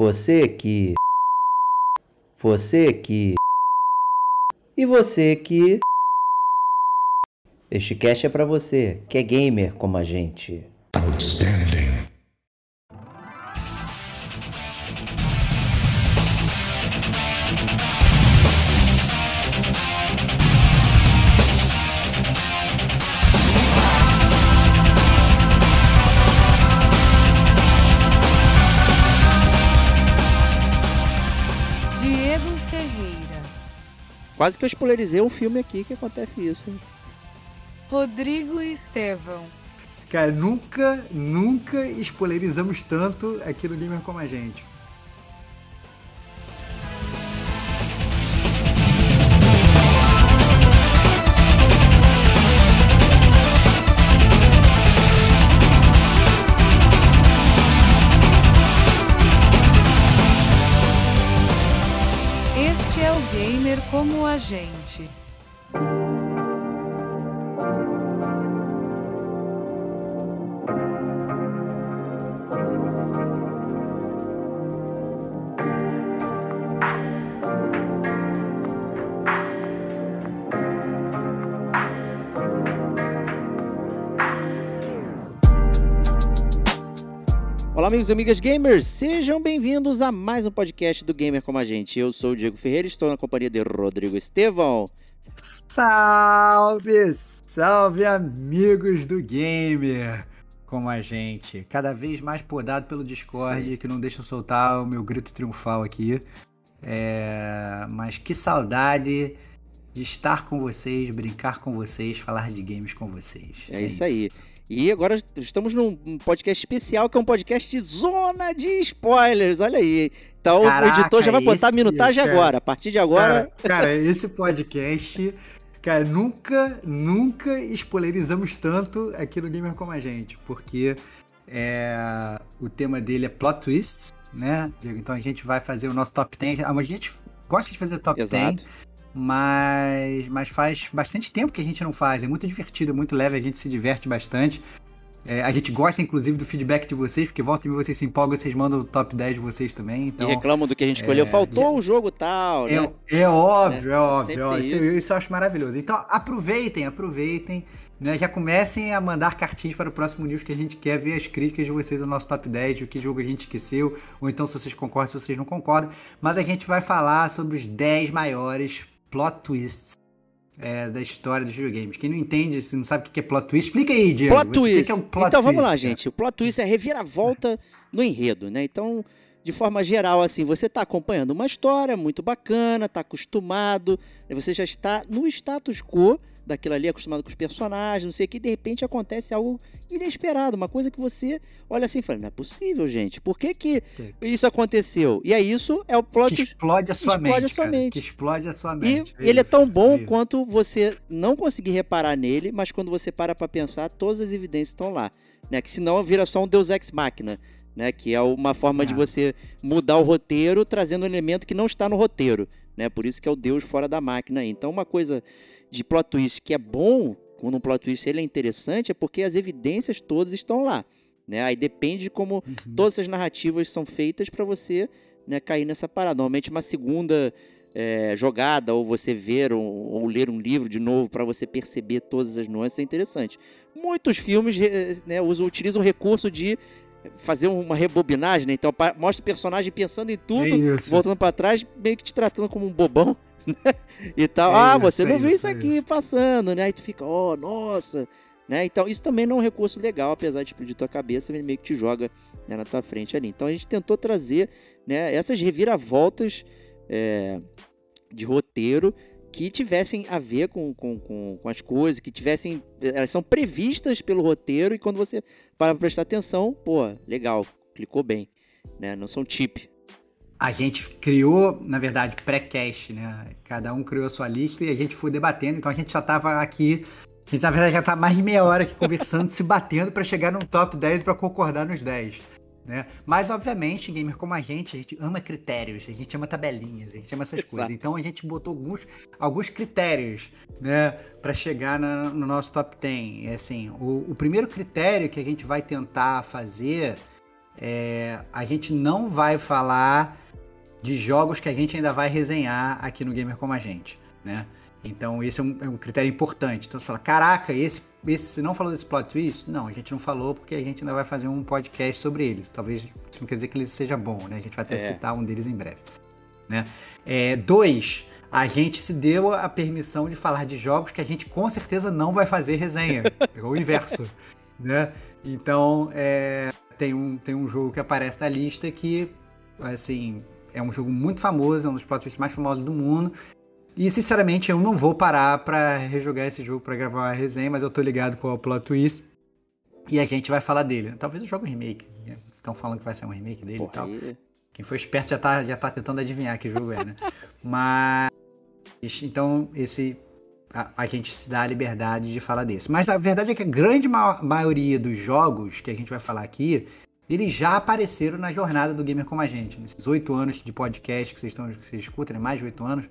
Você que. Você que. E você que. Este cast é para você, que é gamer como a gente. Quase que eu spoilerizei um filme aqui que acontece isso, hein? Rodrigo Estevão. Cara, nunca, nunca spoilerizamos tanto aqui no Gamer como a gente. Como a gente. Amigos e amigas gamers, sejam bem-vindos a mais um podcast do Gamer Como a Gente. Eu sou o Diego Ferreira e estou na companhia de Rodrigo Estevão. Salve, salve, amigos do Gamer Como a Gente. Cada vez mais podado pelo Discord, Sim. que não deixa eu soltar o meu grito triunfal aqui. É... Mas que saudade de estar com vocês, brincar com vocês, falar de games com vocês. É, é isso, isso aí. E agora estamos num podcast especial que é um podcast de zona de spoilers. Olha aí. Então Caraca, o editor já vai botar a minutagem cara, agora. A partir de agora. Cara, cara, esse podcast. Cara, nunca, nunca spoilerizamos tanto aqui no Gamer como a gente. Porque é, o tema dele é plot twists, né, Diego? Então a gente vai fazer o nosso top 10. A gente gosta de fazer top Exato. 10 mas, mas faz bastante tempo que a gente não faz. É muito divertido, muito leve, a gente se diverte bastante. É, a gente gosta, inclusive, do feedback de vocês, porque volta e vocês se empolgam, vocês mandam o top 10 de vocês também. Então, e reclamam do que a gente escolheu. É, Faltou um jogo tal, é, né? É óbvio, é, é óbvio. Ó, isso. Isso, isso eu acho maravilhoso. Então, aproveitem, aproveitem. Né, já comecem a mandar cartinhas para o próximo news que a gente quer ver as críticas de vocês no nosso top 10, o que jogo a gente esqueceu, ou então se vocês concordam, se vocês não concordam. Mas a gente vai falar sobre os 10 maiores plot twists é, da história dos videogames. Quem não entende, se não sabe o que é plot twist, explica aí, Diego. Plot twist. Que é um plot então twist, vamos lá, gente. O plot twist é reviravolta no enredo, né? Então, de forma geral, assim, você está acompanhando uma história muito bacana, está acostumado, né? você já está no status quo daquilo ali, acostumado com os personagens, não sei o que, de repente acontece algo inesperado, uma coisa que você olha assim e fala, não é possível, gente, por que que isso aconteceu? E aí isso é o plot... Que explode a sua explode mente, a sua mente. Que explode a sua mente. E é ele é isso, é tão bom é quanto você não conseguir reparar nele, mas quando você para pra pensar, todas as evidências estão lá, né? Que senão vira só um Deus Ex Machina, né? Que é uma forma é. de você mudar o roteiro trazendo um elemento que não está no roteiro, né? Por isso que é o Deus fora da máquina. Então uma coisa de plot twist que é bom, quando um plot twist ele é interessante, é porque as evidências todas estão lá. Né? Aí depende de como uhum. todas essas narrativas são feitas para você né, cair nessa parada. Normalmente uma segunda é, jogada, ou você ver ou, ou, ler um livro de novo para você perceber todas as nuances é interessante. Muitos filmes né, usam, utilizam o recurso de fazer uma rebobinagem, né? então mostra o personagem pensando em tudo, é voltando para trás, meio que te tratando como um bobão. e tal. É ah, isso, você não é viu isso, isso aqui isso. passando, né? Aí tu fica, oh, nossa. Né? Então, isso também não é um recurso legal, apesar de explodir tua cabeça, meio que te joga né, na tua frente ali. Então, a gente tentou trazer né, essas reviravoltas é, de roteiro que tivessem a ver com, com, com, com, as coisas, que tivessem. Elas são previstas pelo roteiro e quando você para prestar atenção, pô, legal, clicou bem. Né? Não são tip, a gente criou, na verdade, pré-cast, né? Cada um criou a sua lista e a gente foi debatendo. Então a gente já estava aqui. A gente, na verdade, já tá mais de meia hora aqui conversando, se batendo para chegar num top 10 para concordar nos 10. Né? Mas, obviamente, gamer como a gente, a gente ama critérios, a gente ama tabelinhas, a gente ama essas Exato. coisas. Então a gente botou alguns, alguns critérios né, para chegar na, no nosso top 10. É assim, o, o primeiro critério que a gente vai tentar fazer é, a gente não vai falar de jogos que a gente ainda vai resenhar aqui no Gamer Como a Gente, né? Então esse é um, é um critério importante. Então você fala, caraca, esse, esse você não falou desse plot twist? Não, a gente não falou porque a gente ainda vai fazer um podcast sobre eles. Talvez isso não quer dizer que ele seja bom, né? A gente vai até É. citar um deles em breve. Né? É, dois, a gente se deu a permissão de falar de jogos que a gente com certeza não vai fazer resenha. É o inverso. né? Então, é, tem, um, tem um jogo que aparece na lista que, assim, é um jogo muito famoso, é um dos plot twists mais famosos do mundo. E, sinceramente, eu não vou parar pra rejogar esse jogo pra gravar uma resenha, mas eu tô ligado com o plot twist. E a gente vai falar dele. Talvez eu jogue um remake. Estão falando que vai ser um remake dele e Porra, tal. aí- Quem foi esperto já tá, já tá tentando adivinhar que jogo é, né? Mas. Então, esse. A, a gente se dá a liberdade de falar desse. Mas a verdade é que a grande ma- maioria dos jogos que a gente vai falar aqui, eles já apareceram na jornada do Gamer Como a Gente. Nesses oito anos de podcast que vocês, estão, que vocês escutam, né? mais de oito anos.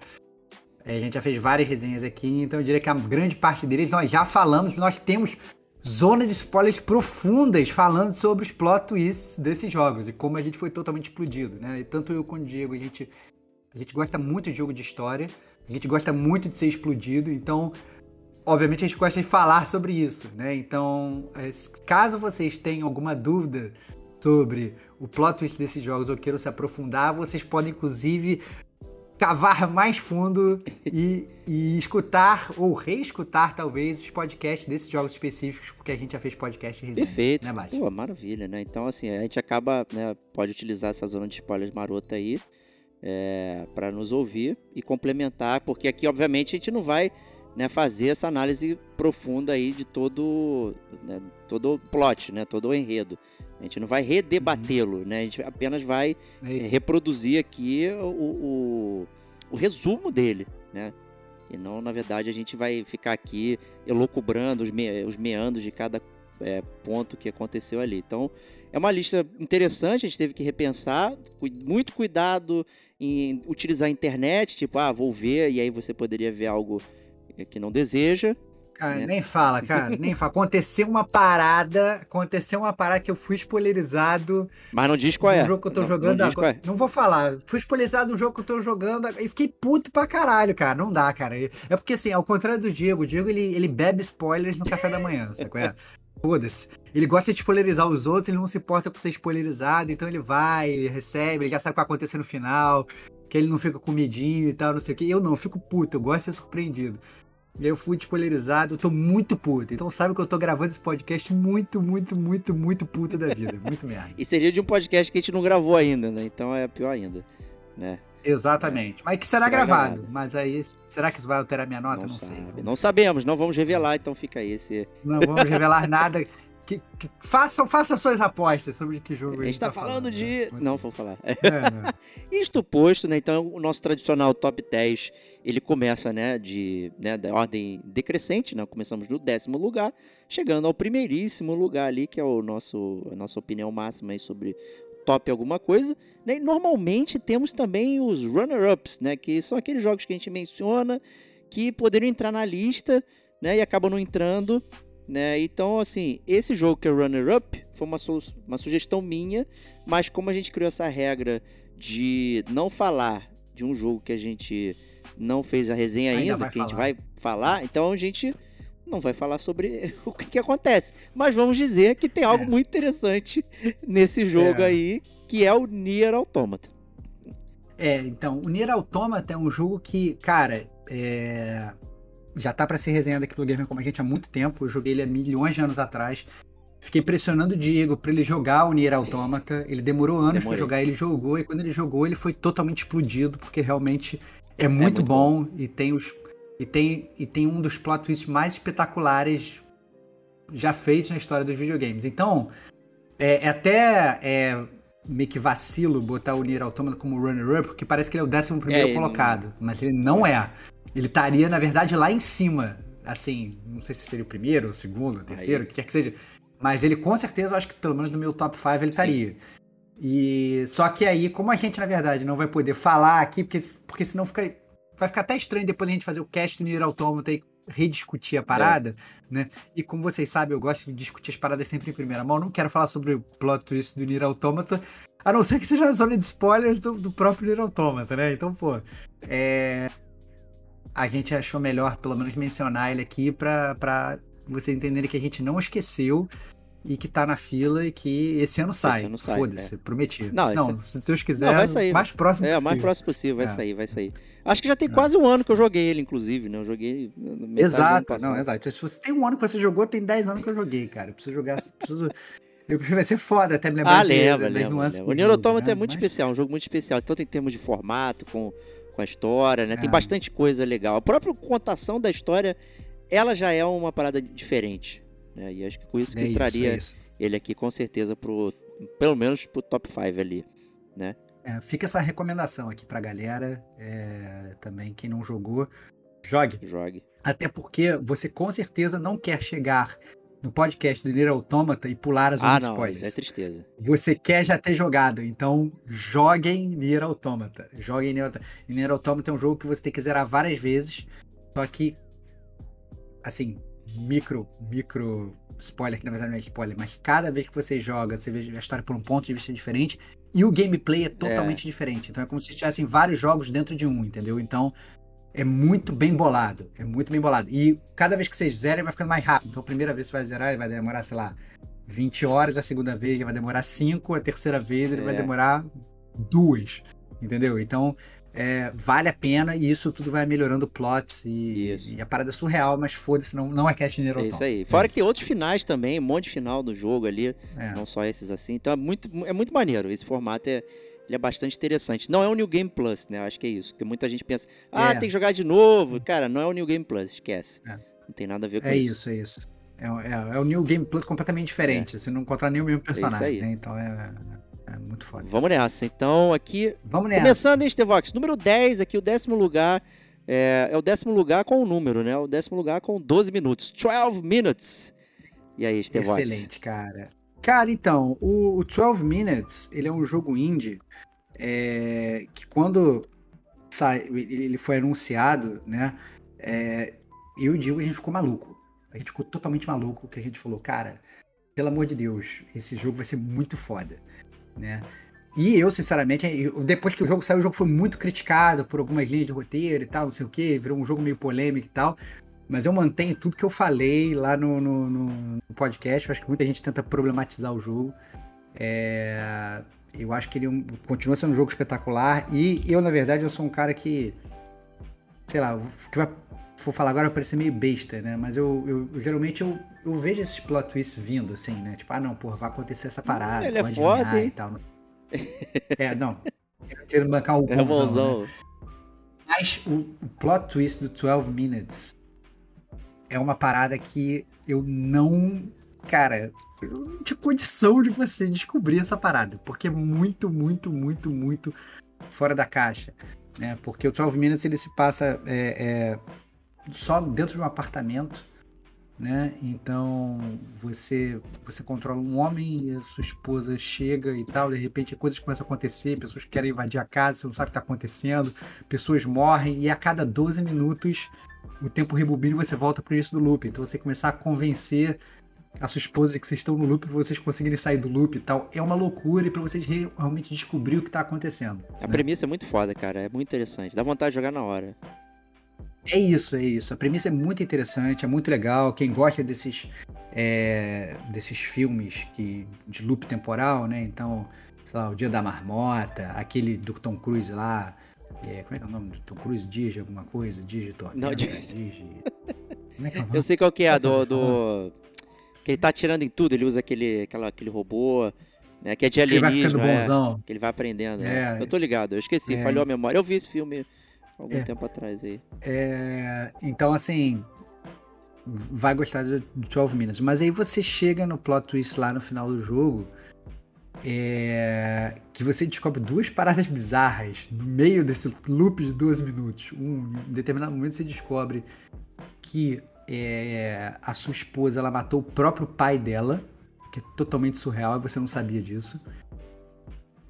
É, A gente já fez várias resenhas aqui, então eu diria que a grande parte deles nós já falamos, nós temos zonas de spoilers profundas falando sobre os plot twists desses jogos e como a gente foi totalmente explodido, né? E tanto eu quanto o Diego, a gente, a gente gosta muito de jogo de história, a gente gosta muito de ser explodido, então, obviamente, a gente gosta de falar sobre isso, né? Então, eh, caso vocês tenham alguma dúvida sobre o plot twist desses jogos ou queiram se aprofundar, vocês podem, inclusive, cavar mais fundo e, e escutar ou reescutar, talvez, os podcasts desses jogos específicos, porque a gente já fez podcast de resenha, Perfeito. né, Bate? Pô, maravilha, né? Então, assim, a gente acaba, né, pode utilizar essa zona de spoilers marota aí é, para nos ouvir e complementar, porque aqui, obviamente, a gente não vai né, fazer essa análise profunda aí de todo, né, todo o plot, né, todo o enredo. A gente não vai redebatê-lo, né? A gente apenas vai é, E- reproduzir aqui o, o, o resumo dele, né? E não, na verdade, a gente vai ficar aqui elocubrando os, me, os meandros de cada é, ponto que aconteceu ali. Então, é uma lista interessante, a gente teve que repensar, muito cuidado em utilizar a internet, tipo, ah, vou ver, e aí você poderia ver algo eh, que não deseja. Cara, né? nem fala, cara, nem fala. Aconteceu uma parada, aconteceu uma parada que eu fui spoilerizado Mas não diz qual é. jogo que eu tô Não- jogando não diz qual agora. é. Não vou falar. Fui spoilerizado no jogo que eu tô jogando e fiquei puto pra caralho, cara. Não dá, cara. É porque assim, ao contrário do Diego, o Diego ele, ele bebe spoilers no café da manhã, sabe qual é? Foda-se. Ele gosta de spoilerizar os outros, ele não se importa com ser spoilerizado, então ele vai, ele recebe, ele já sabe o que vai acontecer no final, que ele não fica com medinho e tal, não sei o que. Eu não, eu fico puto, eu gosto de ser surpreendido. E aí eu fui spoilerizado, eu tô muito puto. Então sabe que eu tô gravando esse podcast muito, muito, muito, muito puto da vida. Muito merda. E seria de um podcast que a gente não gravou ainda, né? Então é pior ainda, né? Exatamente. Mas que será, Será gravado. gravado. Mas aí, será que isso vai alterar minha nota? não Não, sei. Não sabemos, não vamos revelar, então fica aí esse. Não vamos revelar nada. Que, que- façam, façam suas apostas sobre que jogo A gente tá falando de. né? Não, vou falar. É, né? Isto posto, né? Então, o nosso tradicional top 10, ele começa, né, de, né, da ordem decrescente, né? Começamos no décimo lugar, chegando ao primeiríssimo lugar ali, que é o nosso, a nossa opinião máxima aí sobre top alguma coisa. Né? E normalmente temos também os runner-ups, né? Que são aqueles jogos que a gente menciona que poderiam entrar na lista, né? E acabam não entrando, né? Então, assim, esse jogo que é o runner-up foi uma, su- uma sugestão minha, mas como a gente criou essa regra de não falar de um jogo que a gente não fez a resenha Ainda ainda, que a gente falar. vai falar, então a gente não vai falar sobre o que, que acontece. Mas vamos dizer que tem algo É. muito interessante nesse jogo É. aí, que é o Nier Automata. É, então, o Nier Automata é um jogo que, cara, é, já tá pra ser resenhado aqui pelo Gamer Como a gente há muito tempo. Eu joguei ele há milhões de anos atrás. Fiquei pressionando o Diego pra ele jogar o Nier Automata. Ele demorou anos pra Demorei. jogar, ele jogou. E quando ele jogou, ele foi totalmente explodido, porque realmente é muito, muito bom, E tem os. E tem, e tem um dos plot twists mais espetaculares já feitos na história dos videogames. Então, é, é até é, meio que vacilo botar o Nier Automata como runner-up, porque parece que ele é o 11 primeiro É, colocado. Mas ele não é. Ele estaria, na verdade, lá em cima. Assim, não sei se seria o primeiro, o segundo, o terceiro, o que quer que seja. Mas ele com certeza, eu acho que pelo menos no meu top 5 ele estaria. E só que aí, como a gente, na verdade, não vai poder falar aqui, porque, porque senão fica, vai ficar até estranho depois a gente fazer o cast do Nier Automata e rediscutir a parada, né? E como vocês sabem, eu gosto de discutir as paradas sempre em primeira mão. Não quero falar sobre o plot twist do Nier Automata, a não ser que seja a zona de spoilers do, do próprio Nier Automata, né? Então, pô, é... a gente achou melhor, pelo menos, mencionar ele aqui pra vocês entenderem que a gente não esqueceu e que tá na fila e que esse ano sai. ano sai, Foda-se, é. prometi. Não, Não, esse- se Deus quiser, Não, vai sair. mais próximo É, o possível. mais próximo possível, vai É. sair, vai sair. Acho que já tem quase um ano que eu joguei ele, inclusive, né? Eu joguei. Exato, não, exato. Se você tem um ano que você jogou, tem 10 anos que eu joguei, cara. Eu preciso jogar. Preciso... Eu, vai ser foda até me lembrar Ah, de, lembra, das lembra. nuances lembra. O Automata né? é muito Mas- especial, um jogo muito especial, tanto em termos de formato, com, com a história, né? Tem É. bastante coisa legal. A própria contação da história, ela já é uma parada diferente. Né? E acho que com isso que É isso, é isso. ele aqui com certeza pro. Pelo menos pro top 5 ali. É, fica essa recomendação aqui pra galera. é, também, quem não jogou, jogue. Jogue. Até porque você com certeza não quer chegar no podcast do Nier Automata e pular as Ah, não, spoilers. isso é tristeza. Você quer já ter jogado, então joguem Nier Automata. Joguem Nier Automata. E Nier Automata é um jogo que você tem que zerar várias vezes, só que, assim, micro, micro spoiler, que na verdade não é spoiler, mas cada vez que você joga, você vê a história por um ponto de vista diferente, e o gameplay é totalmente diferente. Então é como se tivessem vários jogos dentro de um, entendeu? Então é muito bem bolado, é muito bem bolado. E cada vez que você zera, ele vai ficando mais rápido. Então a primeira vez que você vai zerar, ele vai demorar, sei lá, 20 horas, a segunda vez ele vai demorar 5, a terceira vez ele vai É. demorar duas, entendeu? Então é, vale a pena e isso tudo vai melhorando o plot e, e a parada é surreal, mas foda-se, não, não é cast Nier É isso aí. Fora que tem isso. outros finais também, um monte de final do jogo ali, É. não só esses assim. Então é muito, é muito maneiro. Esse formato é, ele é bastante interessante. Não é o New Game Plus, né? Eu Acho que é isso. Porque muita gente pensa, ah, É. tem que jogar de novo. Cara, não é o New Game Plus, esquece. É. Não tem nada a ver com É isso. isso, é isso. É, é, é o New Game Plus completamente diferente. Você não encontrar nem o mesmo personagem, aí. né? Então é, é muito foda. Vamos nessa. Então, aqui, Vamos nessa. começando, hein, Stevox? Número 10, aqui, o décimo lugar. É, é o décimo lugar com o número, né? O décimo lugar com 12 minutos. 12 minutes. E aí, Stevox? Excelente, cara. Cara, então, o, o 12 Minutes, ele é um jogo indie é, que quando sai, ele foi anunciado, né? é, eu e o Diego, a gente ficou maluco. A gente ficou totalmente maluco, que a gente falou, cara, pelo amor de Deus, esse jogo vai ser muito foda, né? E eu, sinceramente, depois que o jogo saiu, o jogo foi muito criticado por algumas linhas de roteiro e tal, não sei o que, virou um jogo meio polêmico e tal. Mas eu mantenho tudo que eu falei lá no, no, no- podcast. Eu acho que muita gente tenta problematizar o jogo. É, eu acho que ele é continua sendo um jogo espetacular. E eu, na verdade, eu sou um cara que. Sei lá, o que vai, vou falar agora vai parecer meio besta, né? Mas eu, eu- eu- geralmente eu, eu vejo esses plot twists vindo, assim, né? Tipo, ah, não, porra, vai acontecer essa parada. ele é foda, hein? E tal. É, não. Eu quero bancar o É bonzão, né? bonzão. Mas o, o plot twist do 12 Minutes é uma parada que eu não. Cara, eu não tinha condição de você descobrir essa parada. Porque é muito, muito, muito, muito fora da caixa. Né? Porque o 12 Minutes ele se passa é, é, só dentro de um apartamento. Né? Então você você controla um homem e a sua esposa chega e tal, de repente coisas começam a acontecer, pessoas querem invadir a casa, você não sabe o que está acontecendo, pessoas morrem e a cada 12 minutos o tempo rebobina e você volta pro início do loop. Então você começar a convencer a sua esposa de que vocês estão no loop pra vocês conseguirem sair do loop e tal. É uma loucura e pra vocês re- realmente descobrir o que tá acontecendo. A né? premissa é muito foda, cara. É muito interessante. Dá vontade de jogar na hora. É isso, é isso. A premissa é muito interessante, é muito legal. Quem gosta desses, é, desses filmes que, de loop temporal, né? Então, sei lá, O Dia da Marmota, aquele do Tom Cruise lá. É, como é que é o nome do Tom Cruise? De alguma coisa? De tormenta? Não, de... Como é que é o nome? Eu sei qual que é, a que do, tô do... Que ele tá atirando em tudo, ele usa aquele, aquela, aquele robô, né? Que é de Ele vai ficando alienígena, é, bonzão. que ele vai aprendendo. né? É. Eu tô ligado, eu esqueci, É. falhou a memória. Eu vi esse filme algum É. tempo atrás aí. É, então, assim, vai gostar do 12 Minutes. Mas aí você chega no plot twist lá no final do jogo, é, que você descobre duas paradas bizarras no meio desse loop de 12 minutos. Um, em determinado momento você descobre que é, a sua esposa ela matou o próprio pai dela, que é totalmente surreal e você não sabia disso.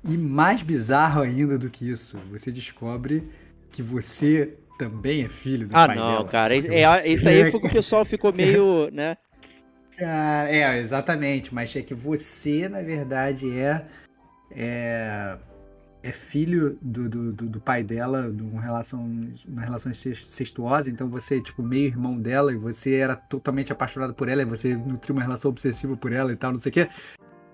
E mais bizarro ainda do que isso, você descobre que você também é filho do Ah, pai não, dela. cara. Porque É, você- isso aí foi que o pessoal ficou meio, né? Cara, é, exatamente. Mas é que você, na verdade, é. É, é filho do, do, do- pai dela, de uma relação, uma relação inces- incestuosa, então você é tipo meio irmão dela e você era totalmente apaixonado por ela e você nutriu uma relação obsessiva por ela e tal, não sei o quê.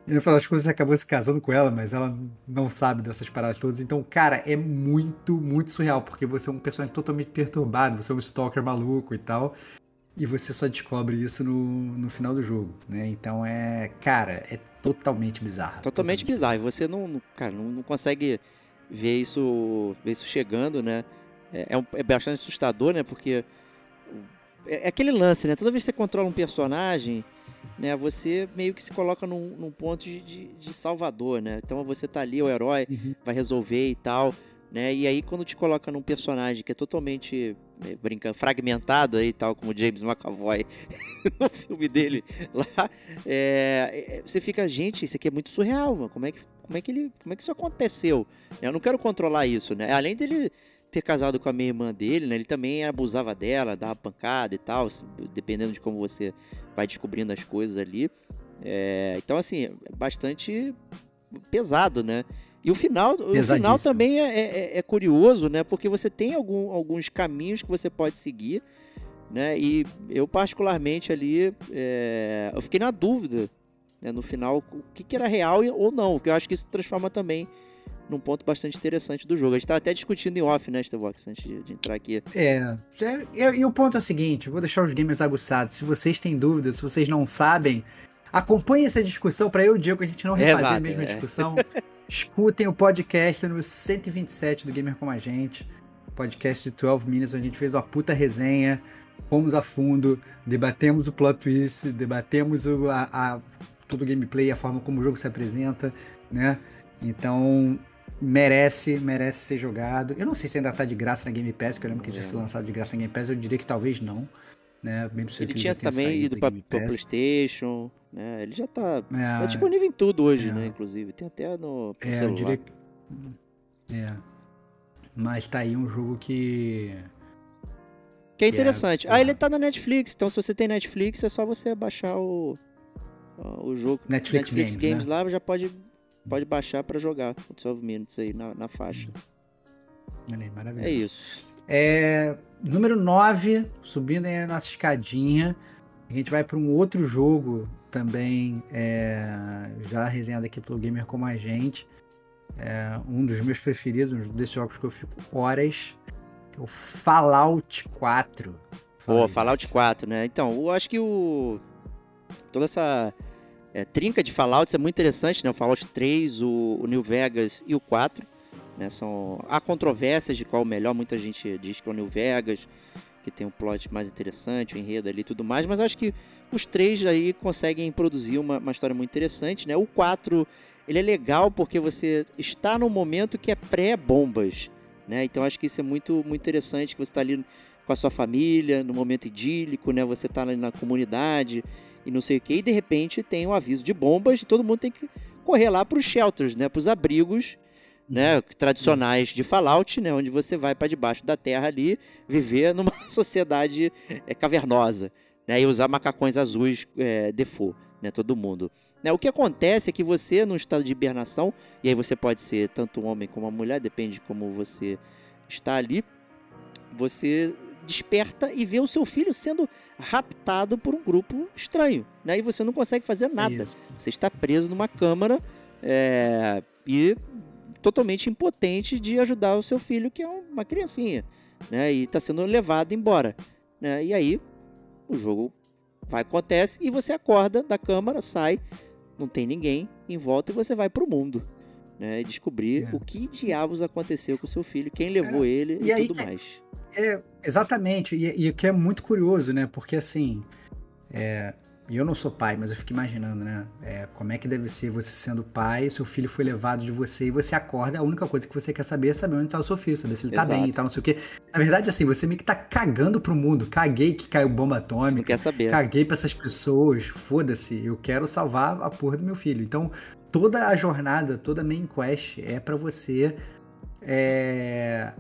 E no final das contas você acabou se casando com ela, mas ela não sabe dessas paradas todas. Então, cara, é muito, muito surreal, porque você é um personagem totalmente perturbado, você é um stalker maluco e tal. E você só descobre isso no, no final do jogo, né? Então é. Cara, é totalmente bizarro. Totalmente bizarro. E você não, não- cara, não, não consegue ver isso, ver isso chegando, né? É, é, um- é bastante assustador, né? Porque é, é aquele lance, né? Toda vez que você controla um personagem, né? Você meio que se coloca num, num ponto de, de, de salvador, né? Então você tá ali, o herói, Uhum. vai resolver e tal, né? E aí quando te coloca num personagem que é totalmente brincando, fragmentado aí, tal como James McAvoy no filme dele lá, é, é, você fica, gente, isso aqui é muito surreal, mano. Como é que, como é que ele, como é que isso aconteceu? Eu não quero controlar isso, né? Além dele ter casado com a minha irmã dele, né? Ele também abusava dela, dava pancada e tal, dependendo de como você vai descobrindo as coisas ali. É, então, assim, é bastante pesado, né? E o final, o final também é, é- é curioso, né? Porque você tem algum- alguns caminhos que você pode seguir, né? E eu particularmente ali, é, eu fiquei na dúvida, né? No final, o que, que era real e- ou não. Que eu acho que isso transforma também num ponto bastante interessante do jogo. A gente tá até discutindo em off, né, Starbox, antes de, de entrar aqui. É. é, E, e o ponto é o seguinte: vou deixar os gamers aguçados. Se vocês têm dúvidas, se vocês não sabem, acompanhem essa discussão para eu e o Diego a gente não refazer a Exato, mesma é. discussão. Escutem o podcast no 127 do Gamer Como a Gente. Podcast de 12 Minutes, onde a gente fez uma puta resenha. Fomos a fundo, debatemos o plot twist, debatemos o, a, a- todo o gameplay, a forma como o jogo se apresenta, né? Então, merece, merece ser jogado. Eu não sei se ainda tá de graça na Game Pass, que eu lembro que tinha sido lembro. lançado de graça na Game Pass, eu diria que talvez não, né? Bem possível Ele que tinha já tenha também ido pra, pra. PlayStation, né? Ele já tá, tá É, disponível em tudo hoje, é. né? Inclusive, tem até no, É, eu celular. diria que. É. Mas tá aí um jogo que. Que é é, interessante. ah, porra. ele tá na Netflix, então se você tem Netflix, é só você baixar o, o jogo. Netflix, Netflix Games, Games né? lá já pode, pode baixar pra jogar o 12 Minutes aí na, na faixa. Olha aí, maravilhoso. É isso. É, número 9, subindo aí a nossa escadinha. A gente vai para um outro jogo também, é, já resenhado aqui pelo Gamer Como a Gente. É, um dos meus preferidos, um desses jogos que eu fico horas. É o Fallout 4. Fala Pô, Fallout gente. 4, né? Então, eu acho que o. Toda essa é, trinca de Fallouts é muito interessante, né? O Fallout 3, o, o New Vegas e o 4. Né? São... Há controvérsias de qual o melhor, muita gente diz que é o New Vegas, que tem um plot mais interessante, o enredo ali e tudo mais, mas acho que os três aí conseguem produzir uma, uma história muito interessante, né? O 4, ele é legal porque você está num momento que é pré-bombas, né? Então acho que isso é muito, muito interessante, que você está ali com a sua família, no momento idílico, né? Você tá ali na comunidade e não sei o que, e de repente tem um aviso de bombas e todo mundo tem que correr lá para os shelters, né? Para os abrigos, né? Tradicionais de Fallout, né? Onde você vai para debaixo da terra ali viver numa sociedade é, cavernosa, né? E usar macacões azuis é, default, né? Todo mundo. Né? O que acontece é que você, num estado de hibernação, e aí você pode ser tanto um homem como uma mulher, depende de como você está ali, você desperta e vê o seu filho sendo raptado por um grupo estranho, né? E você não consegue fazer nada. Isso. Você está preso numa câmara é, e totalmente impotente de ajudar o seu filho, que é uma criancinha, né? E está sendo levado embora, né? E aí o jogo vai acontece e você acorda da câmara, sai, não tem ninguém em volta e você vai pro mundo. Né, e descobrir É. o que diabos aconteceu com o seu filho, quem levou ele e e, aí- tudo mais. É, exatamente, e, e o que é muito curioso, né? Porque assim, é, e eu não sou pai, mas eu fico imaginando, né? É, como é que deve ser você sendo pai, seu filho foi levado de você e você acorda, a única coisa que você quer saber é saber onde tá o seu filho, saber se ele tá Exato. bem e tal, não sei o quê. Na verdade, assim, você meio que tá cagando pro mundo. Caguei que caiu bomba Não atômica. quer saber. Caguei pra essas pessoas, foda-se, eu quero salvar a porra do meu filho. Então, toda a jornada, toda a main quest é pra você é,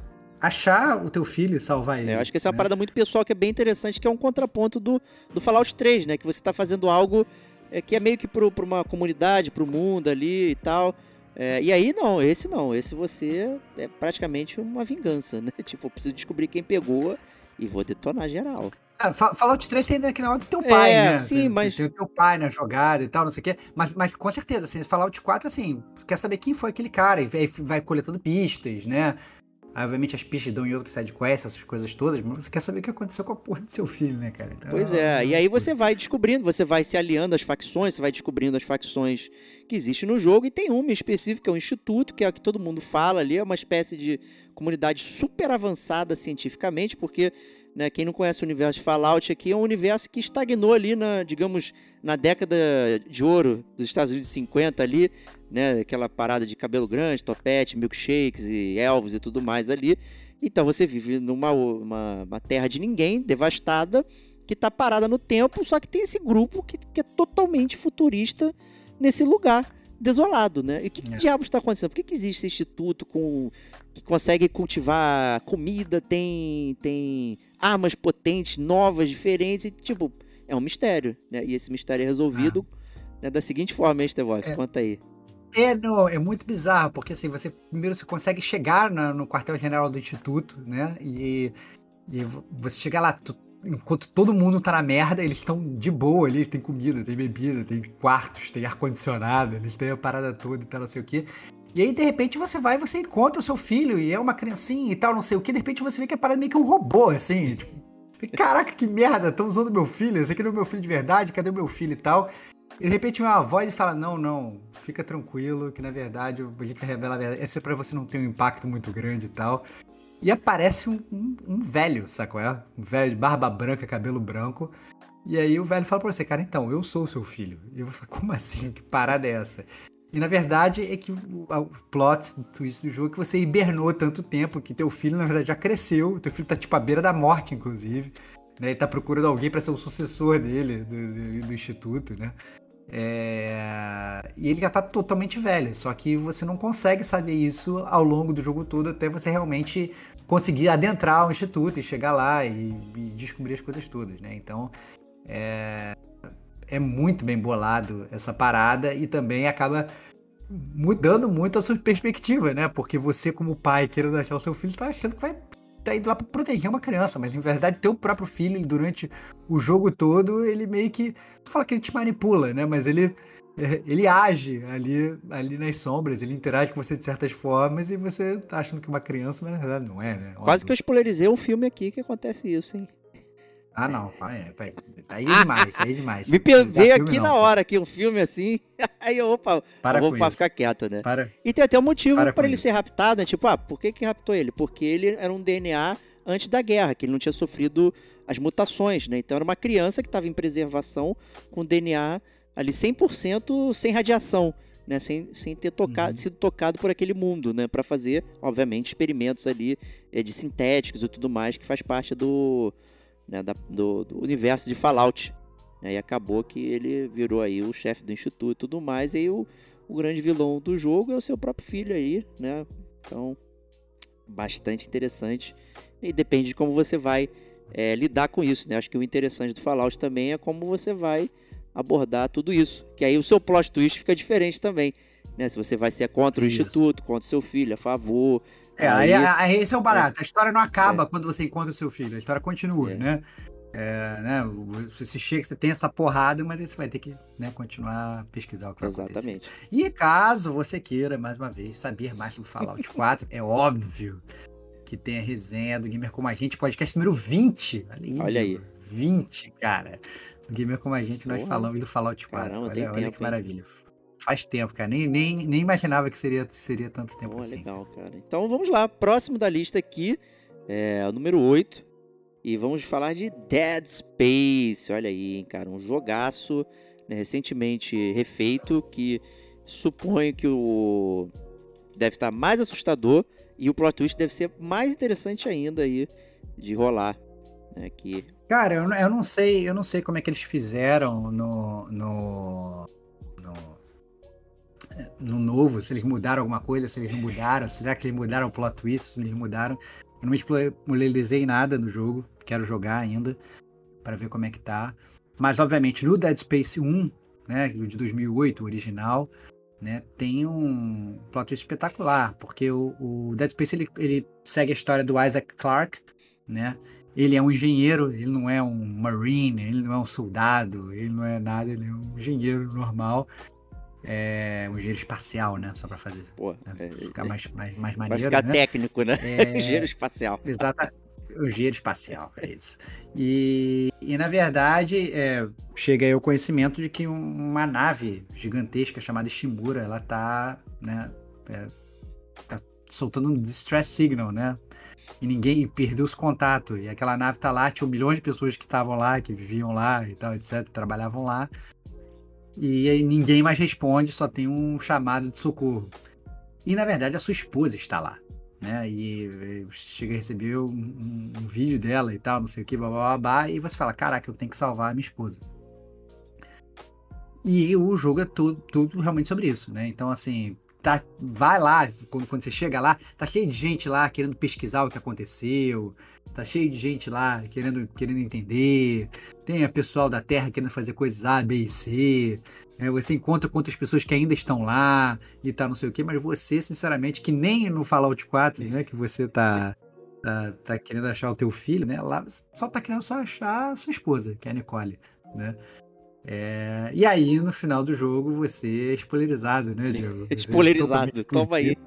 achar o teu filho e salvar ele. É, eu acho que essa é uma né? parada muito pessoal que é bem interessante, que é um contraponto do, do Fallout 3, né? Que você tá fazendo algo é, que é meio que pro, pra uma comunidade, pro mundo ali e tal. É, e aí, não, esse não. Esse você é praticamente uma vingança, né? Tipo, eu preciso descobrir quem pegou e vou detonar geral. Ah, Fa- Fallout 3 tem aquele negócio do teu pai, É, né? sim, tem, mas- Tem o teu pai na jogada e tal, não sei o quê. Mas, mas com certeza, assim, Fallout 4, assim, quer saber quem foi aquele cara. E aí vai coletando pistas, né? Aí, obviamente, as pistas dão em outro sidequest, essas coisas todas, mas você quer saber o que aconteceu com a porra do seu filho, né, cara? Então, Pois é, e aí você vai descobrindo, você vai se aliando às facções, você vai descobrindo as facções que existem no jogo, e tem uma específica, é o Instituto, que é a que todo mundo fala ali, é uma espécie de comunidade super avançada cientificamente, porque né, quem não conhece o universo de Fallout aqui é um universo que estagnou ali na, digamos, na década de ouro dos Estados Unidos 50 ali, né, aquela parada de cabelo grande, topete, milkshakes e elvos e tudo mais ali. Então você vive numa uma, uma terra de ninguém, devastada, que tá parada no tempo, só que tem esse grupo que, que é totalmente futurista nesse lugar desolado, né? E o que, que É. diabos está acontecendo? Por que, que existe esse instituto com que consegue cultivar comida, tem tem armas potentes, novas, diferentes, e tipo, é um mistério, né? E esse mistério é resolvido né, da seguinte forma, hein, Stevox? É. Conta aí. É, não, é muito bizarro, porque assim, você primeiro você consegue chegar na- no quartel-general do Instituto, né? E, e você chega lá, tu- enquanto todo mundo tá na merda, eles estão de boa ali, tem comida, tem bebida, tem quartos, tem ar-condicionado, eles têm a parada toda e tal, não sei o quê. E aí, de repente, você vai e você encontra o seu filho, e é uma criancinha e tal, não sei o quê, de repente você vê que a parada é meio que um robô, assim, tipo, caraca, que merda, estão usando meu filho, esse aqui não é meu filho de verdade, cadê o meu filho e tal? E de repente uma voz fala: Não, não, fica tranquilo, que na verdade a gente vai revelar a verdade. Esse é pra você não ter um impacto muito grande e tal. E aparece um, um- um velho, sacou? É? Um velho de barba branca, cabelo branco. E aí o velho fala pra você: Cara, então, eu sou o seu filho. E eu falar: Como assim? Que parada é essa? E na verdade é que o, o plot, twist do jogo é que você hibernou tanto tempo que teu filho, na verdade, já cresceu. Teu filho tá tipo à beira da morte, inclusive. Né? Ele tá procurando alguém pra ser o sucessor dele, do, do- do instituto, né? É, E ele já tá totalmente velho, só que você não consegue saber isso ao longo do jogo todo até você realmente conseguir adentrar o instituto e chegar lá e, e descobrir as coisas todas, né? Então é... é muito bem bolado essa parada e também acaba mudando muito a sua perspectiva, né? Porque você, como pai, querendo achar o seu filho, tá achando que vai tá indo lá pra proteger uma criança, mas em verdade, teu próprio filho, ele, durante o jogo todo, ele meio que. Não fala que ele te manipula, né? Mas ele. É, Ele age ali, ali nas sombras, ele interage com você de certas formas e você tá achando que é uma criança, mas na verdade não é, né? Quase que eu Óbvio. spoilerizei um filme aqui que acontece isso, hein? Ah, não, para aí, para aí. Aí é demais, aí é demais. Me pe- Utilizar veio filme, aqui não. na hora aqui um filme assim, aí opa, Para eu vou pra ficar quieto, né? Para. E tem até um motivo Para para ele isso. ser raptado, né? Tipo, ah, por que que raptou ele? Porque ele era um DNA antes da guerra, que ele não tinha sofrido as mutações, né? Então era uma criança que estava em preservação com DNA ali 100% sem radiação, né? Sem, sem ter tocado, Uhum. sido tocado por aquele mundo, né? Para fazer, obviamente, experimentos ali eh, de sintéticos e tudo mais que faz parte do, né, da- do, do universo de Fallout. né? E acabou que ele virou aí o chefe do instituto e tudo mais, e aí o, o grande vilão do jogo é o seu próprio filho aí, né? Então, bastante interessante. E depende de como você vai é, lidar com isso, né? Acho que o interessante do Fallout também é como você vai abordar tudo isso. Que aí o seu plot twist fica diferente também. Né? Se você vai ser contra o Isso. instituto, contra o seu filho, a favor. É, aí, Aí- aí esse é o barato. A história não acaba quando você encontra o seu filho, a história continua, É. né? É, né? Você chega, você tem essa porrada, mas aí você vai ter que né, continuar a pesquisar o que vai acontecer. Exatamente. E caso você queira, mais uma vez, saber mais sobre Fallout 4, é óbvio que tem a resenha do Gamer Como a Gente, podcast número 20. Olha aí. Olha aí. Diego, 20, cara. Gamer Como a Gente, nós Porra. falamos do Fallout 4. Caramba, olha olha tempo, que hein? maravilha. Faz tempo, cara. Nem, nem, nem imaginava que seria, seria tanto tempo Pô, assim. legal, cara. Então vamos lá, próximo da lista aqui é o número 8. E vamos falar de Dead Space. Olha aí, hein, cara, um jogaço né, recentemente refeito que suponho que o deve estar mais assustador e o plot twist deve ser mais interessante ainda aí de rolar, né, que Cara, eu, eu não sei, eu não sei como é que eles fizeram no. no, no no novo, se eles mudaram alguma coisa, se eles não mudaram, será que eles mudaram o plot twist, se eles mudaram. Eu não spoilerizei nada no jogo, quero jogar ainda para ver como é que tá. Mas obviamente no Dead Space 1, né, de 2008, o original, né, tem um plot twist espetacular, porque o, o Dead Space ele, ele, segue a história do Isaac Clarke, né? Ele é um engenheiro, ele não é um marine, ele não é um soldado, ele não é nada, ele é um engenheiro normal é, um engenheiro espacial, né? Só para fazer. Pô, né? é, ficar mais, mais, mais maneiro. Vai ficar né? técnico, né? É, engenheiro espacial. Exato. O engenheiro espacial, é isso. E, e na verdade, é, chega aí o conhecimento de que uma nave gigantesca chamada Shimura, ela tá, né, é, tá soltando um distress signal, né? E ninguém perdeu os contatos. E aquela nave tá lá, tinha milhões de pessoas que estavam lá, que viviam lá e tal, etc, trabalhavam lá e aí ninguém mais responde, só tem um chamado de socorro. E na verdade a sua esposa está lá, né? E chega a receber um, um, um vídeo dela e tal, não sei o que, babá, e você fala: caraca, eu tenho que salvar a minha esposa. E o jogo é tudo, tudo realmente sobre isso, né? Então, assim, tá, vai lá, quando, quando você chega lá, tá cheio de gente lá querendo pesquisar o que aconteceu, Tá cheio de gente lá querendo, querendo entender. Tem a pessoal da Terra querendo fazer coisas A, B e C. É, você encontra outras pessoas que ainda estão lá e tá não sei o quê, mas você, sinceramente, que nem no Fallout 4, né, que você tá, tá, tá querendo achar o teu filho, né, lá só tá querendo só achar a sua esposa, que é a Nicole, né. É, e aí, no final do jogo, você é spoilerizado, né, Diego? É spoilerizado, toma aí.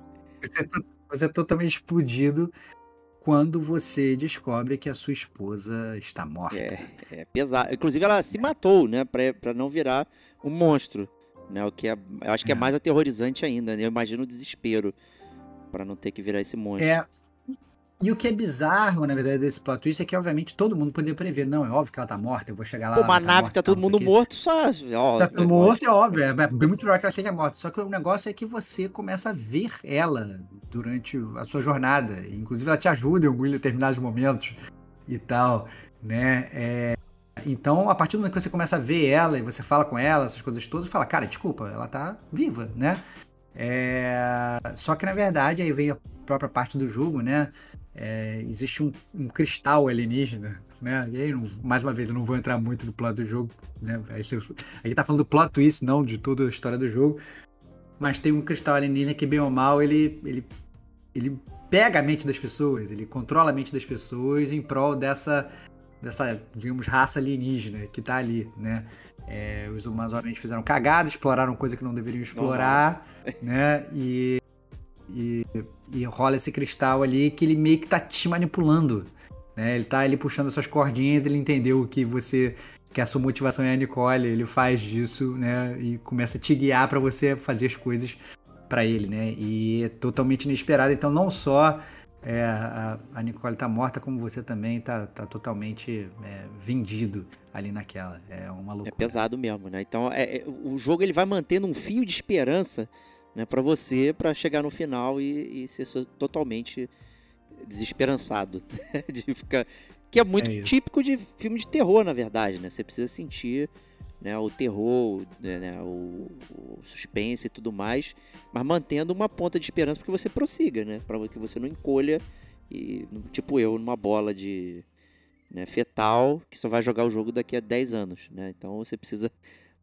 Você é, você é totalmente explodido quando você descobre que a sua esposa está morta. É, é pesado. Inclusive, ela se matou, né? Pra, pra não virar um monstro. Né? O que é, eu acho que é, é mais aterrorizante ainda, né? Eu imagino o desespero para não ter que virar esse monstro. É, e o que é bizarro, na verdade, desse plot twist é que, obviamente, todo mundo poderia prever. Não, é óbvio que ela tá morta, eu vou chegar lá. Pô, uma tá nave tá todo mundo morto, só. Ó, tá todo mundo morto, é óbvio. É bem muito melhor que ela esteja morta. Só que o negócio é que você começa a ver ela durante a sua jornada. Inclusive, ela te ajuda em alguns determinados momentos e tal, né? É... Então, a partir do momento que você começa a ver ela e você fala com ela, essas coisas todas, você fala, cara, desculpa, ela tá viva, né? É... Só que, na verdade, aí vem a própria parte do jogo, né? É, existe um, um, cristal alienígena, né? E aí, mais uma vez, eu não vou entrar muito no plot do jogo, né? A gente tá falando do plot twist, não de toda a história do jogo. Mas tem um cristal alienígena que, bem ou mal, ele, ele, ele pega a mente das pessoas, ele controla a mente das pessoas em prol dessa, dessa digamos, raça alienígena que tá ali, né? É, os humanos, obviamente, fizeram cagada, exploraram coisa que não deveriam explorar, né? E e, e rola esse cristal ali que ele meio que tá te manipulando. Né? Ele tá ali puxando suas cordinhas, ele entendeu que você que a sua motivação é a Nicole, ele faz disso, né? E começa a te guiar para você fazer as coisas para ele, né? E é totalmente inesperado. Então, não só é, a, a, Nicole tá morta, como você também tá, tá totalmente é, vendido ali naquela. É uma loucura. É pesado mesmo, né? Então, é, é o jogo ele vai mantendo um fio de esperança né, para você, para chegar no final e, e, ser totalmente desesperançado, né, de ficar que é muito é típico de filme de terror, na verdade, né? Você precisa sentir né, o terror, né, né, o, o, suspense e tudo mais, mas mantendo uma ponta de esperança para que você prossiga, né? Para que você não encolha e tipo eu numa bola de né, fetal que só vai jogar o jogo daqui a 10 anos, né? Então você precisa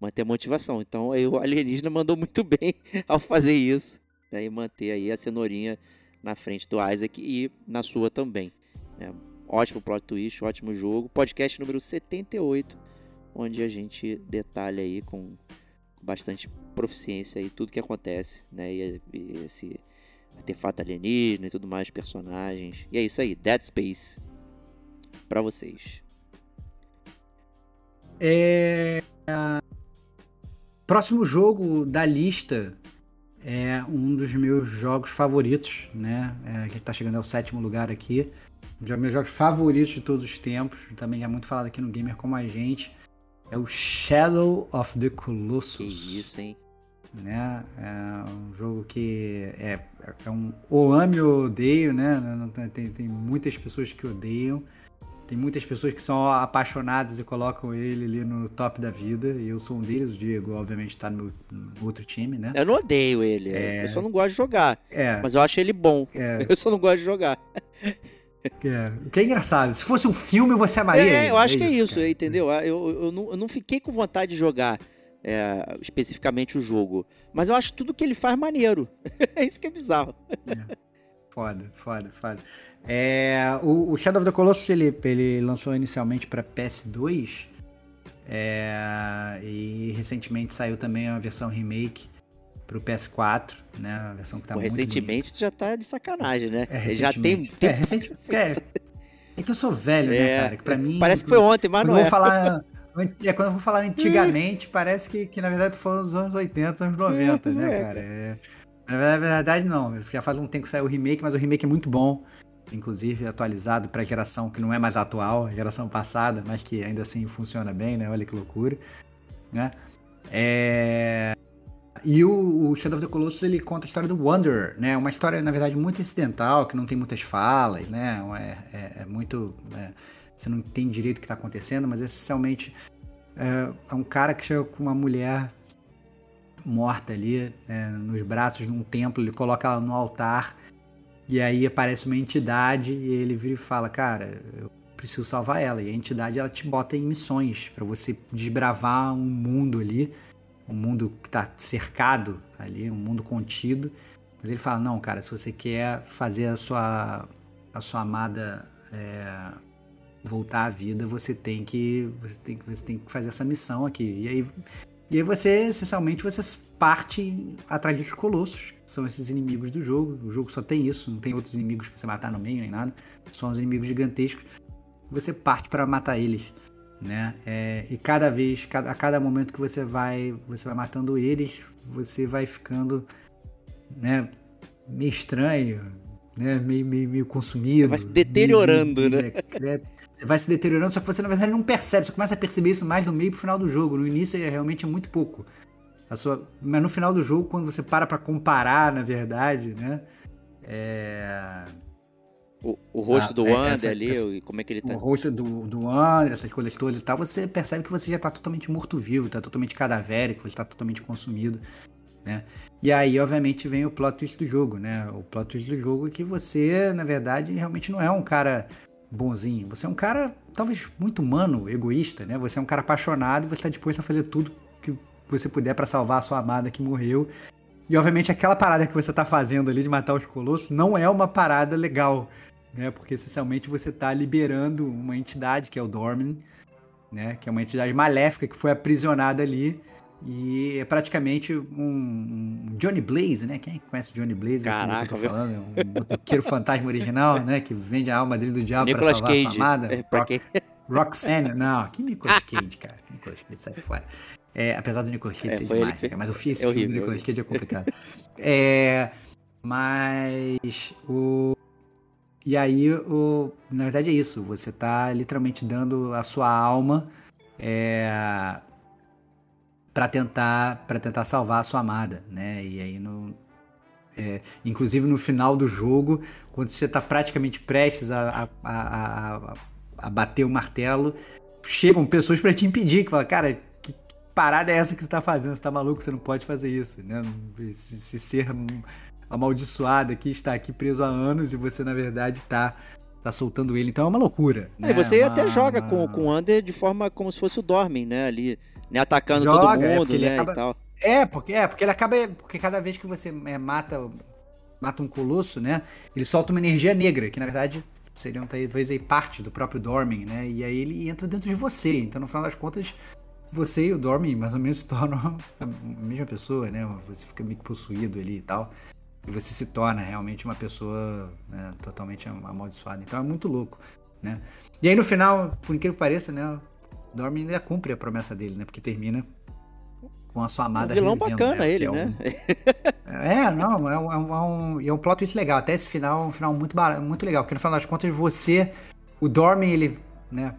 manter a motivação. Então aí o alienígena mandou muito bem ao fazer isso né, e manter aí a cenourinha na frente do Isaac e na sua também. Né. Ótimo plot twist, ótimo jogo. Podcast número 78, onde a gente detalha aí com bastante proficiência aí tudo que acontece, né? E, e esse artefato alienígena e tudo mais, personagens. E é isso aí, Dead Space para vocês. É, Próximo jogo da lista é um dos meus jogos favoritos, né? É, que está chegando ao sétimo lugar aqui. Um dos meus jogos favoritos de todos os tempos. Também é muito falado aqui no Gamer como a gente. É o Shadow of the Colossus. Que isso, hein? Né? É um jogo que é, é um ou ame ou odeio, né? Tem, tem muitas pessoas que odeiam. Tem muitas pessoas que são apaixonadas e colocam ele ali no top da vida. E eu sou um deles. O Diego, obviamente, tá no, no outro time, né? Eu não odeio ele. É. Eu só não gosto de jogar. É. Mas eu acho ele bom. É, Eu só não gosto de jogar. é. O que é engraçado. Se fosse um filme, você amaria É, eu acho que é isso, cara. entendeu? Eu, eu, eu não, eu não fiquei com vontade de jogar é, especificamente o jogo. Mas eu acho tudo que ele faz maneiro. é isso que é bizarro. Foda, foda, foda. É, o, o Shadow of the Colossus ele, ele lançou inicialmente para PS2 é, e recentemente saiu também a versão remake para o PS4, né? A versão que tá Pô, muito recentemente tu já tá de sacanagem, né? bonita. É, já tem. tem- É, recente, é, é que eu sou velho, É, né, cara? Que pra mim. Parece que foi ontem, mas não é. vou falar. É, quando eu vou falar antigamente, parece que, que na verdade falando dos anos 80, anos 90, Não né, é, cara? É, na verdade, não. Já faz um tempo que saiu o remake, mas o remake é muito bom. Inclusive atualizado pra geração que não é mais atual, a geração passada, mas que ainda assim funciona bem, né? Olha que loucura. Né? É... E o, o Shadow of the Colossus ele conta a história do Wanderer, né? Uma história, na verdade, muito incidental, que não tem muitas falas, né? É, é- é muito. é, você não entende direito o que está acontecendo, mas essencialmente é, é um cara que chega com uma mulher morta ali é, nos braços num templo, ele coloca ela no altar e aí aparece uma entidade e ele vira e fala, cara, eu preciso salvar ela. E a entidade ela te bota em missões para você desbravar um mundo ali, um mundo que tá cercado ali, um mundo contido. Mas ele fala, não, cara, se você quer fazer a sua a sua amada é, voltar à vida, você tem que você tem você tem que fazer essa missão aqui. E aí e aí você, essencialmente, você parte atrás dos colossos, são esses inimigos do jogo. O jogo só tem isso, não tem outros inimigos pra você matar no meio nem nada. São os inimigos gigantescos. Você parte para matar eles, né? É, e cada vez, cada, a cada momento que você vai, você vai matando eles, você vai ficando, né? Meio estranho, né? Meio, meio, meio consumido. Vai se deteriorando, meio- né? meio decrépito. Você vai se deteriorando, só que você na verdade não percebe. Você começa a perceber isso mais no meio pro final do jogo. No início é realmente muito pouco. A sua... Mas no final do jogo, quando você para pra comparar, na verdade, né? É... O, o rosto Ah, do é, Wander essa- ali, essa- como é que ele tá. o rosto do, do André, essas coisas todas e tal, você percebe que você já tá totalmente morto-vivo, tá totalmente cadavérico, você tá totalmente consumido, né? E aí, obviamente, vem o plot twist do jogo, né? O plot twist do jogo é que você, na verdade, realmente não é um cara bonzinho. Você é um cara, talvez, muito humano, egoísta, né? Você é um cara apaixonado e você tá disposto a fazer tudo você puder pra salvar a sua amada que morreu. E, obviamente, aquela parada que você tá fazendo ali de matar os colossos não é uma parada legal, né? Porque essencialmente você está liberando uma entidade que é o Dormin, né? Que é uma entidade maléfica que foi aprisionada ali e é praticamente um, um Johnny Blaze, né? Quem conhece Johnny Blaze Caraca, eu viu? tô falando. É um motoqueiro fantasma original, né? Que vende a alma dele do diabo para salvar a sua Cage. amada. É, pra Rock- quem- Roxanne, não, que Nicolas Cage, cara. Que Nicolas Cage sai fora. É, apesar do Nicolas Cage É, ser demais, que mas o fi- esse É horrível, do Nicolas Cage é complicado. é, mas o e aí o na verdade é isso, você tá literalmente dando a sua alma é, para tentar para tentar salvar a sua amada, né? E aí no é, inclusive no final do jogo, quando você tá praticamente prestes a, a, a, a- bater o martelo, chegam pessoas pra te impedir, que falam, cara, parada é essa que você tá fazendo? Você tá maluco? Você não pode fazer isso, né? Esse, esse ser amaldiçoado aqui está aqui preso há anos e você, na verdade, tá, tá soltando ele. Então é uma loucura. É, né? você Uma- até joga uma- com, com o Wander de forma como se fosse o Dormin, né? Ali, né? Atacando Joga, todo é, mundo, ele né? acaba- E tal. É, porque é, porque ele acaba. Porque cada vez que você é, mata, mata um colosso, né? Ele solta uma energia negra, que na verdade seriam talvez aí parte do próprio Dormin, né? E aí ele entra dentro de você. Então, no final das contas, você e o Dormin mais ou menos se tornam a mesma pessoa, né? Você fica meio que possuído ali e tal. E você se torna realmente uma pessoa né, totalmente amaldiçoada. Então é muito louco, né? E aí no final, por incrível que pareça, né? O Dormin ainda cumpre a promessa dele, né? Porque termina com a sua Um amada vilão revivendo, bacana né? ele, é um- né? é, não, é um, é um, é um, e é um plot twist legal. Até esse final é um final muito, bar- muito legal, porque no final das contas você, o Dormin, ele, né,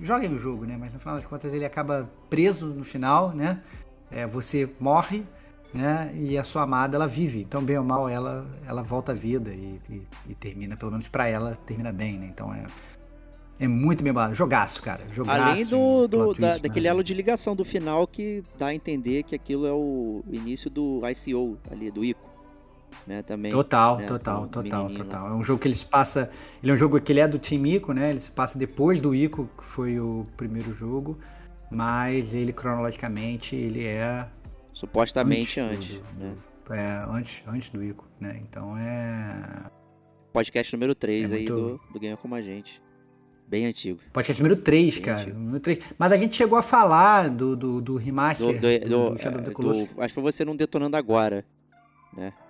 joga o jogo, né, mas no final das contas ele acaba preso no final, né, é, você morre, né, e a sua amada, ela vive. Então, bem ou mal, ela, ela volta à vida e, e- e termina, pelo menos pra ela, termina bem, né, então é, É muito bem. Jogaço, cara. Jogaço. Além do, do- plot da- twist, daquele elo de ligação do final que dá a entender que aquilo é o início do ICO ali, do Ico. Né, também. Total, né, total, do total, total. É um jogo que ele se passa. Ele é um jogo que ele é do Team Ico, né? Ele se passa depois do Ico, que foi o primeiro jogo. Mas ele, cronologicamente, ele é, Supostamente Antes antes. do- né? é antes, antes do Ico, né? Então é. Podcast número 3 É aí muito- do, do Ganha Como a Gente. Bem antigo. Podcast número 3, Bem cara. antigo. Número 3. Mas a gente chegou a falar do, do, do Do, remaster do- do, do- Shadow of the é, Colossus. do- acho que foi você não detonando agora.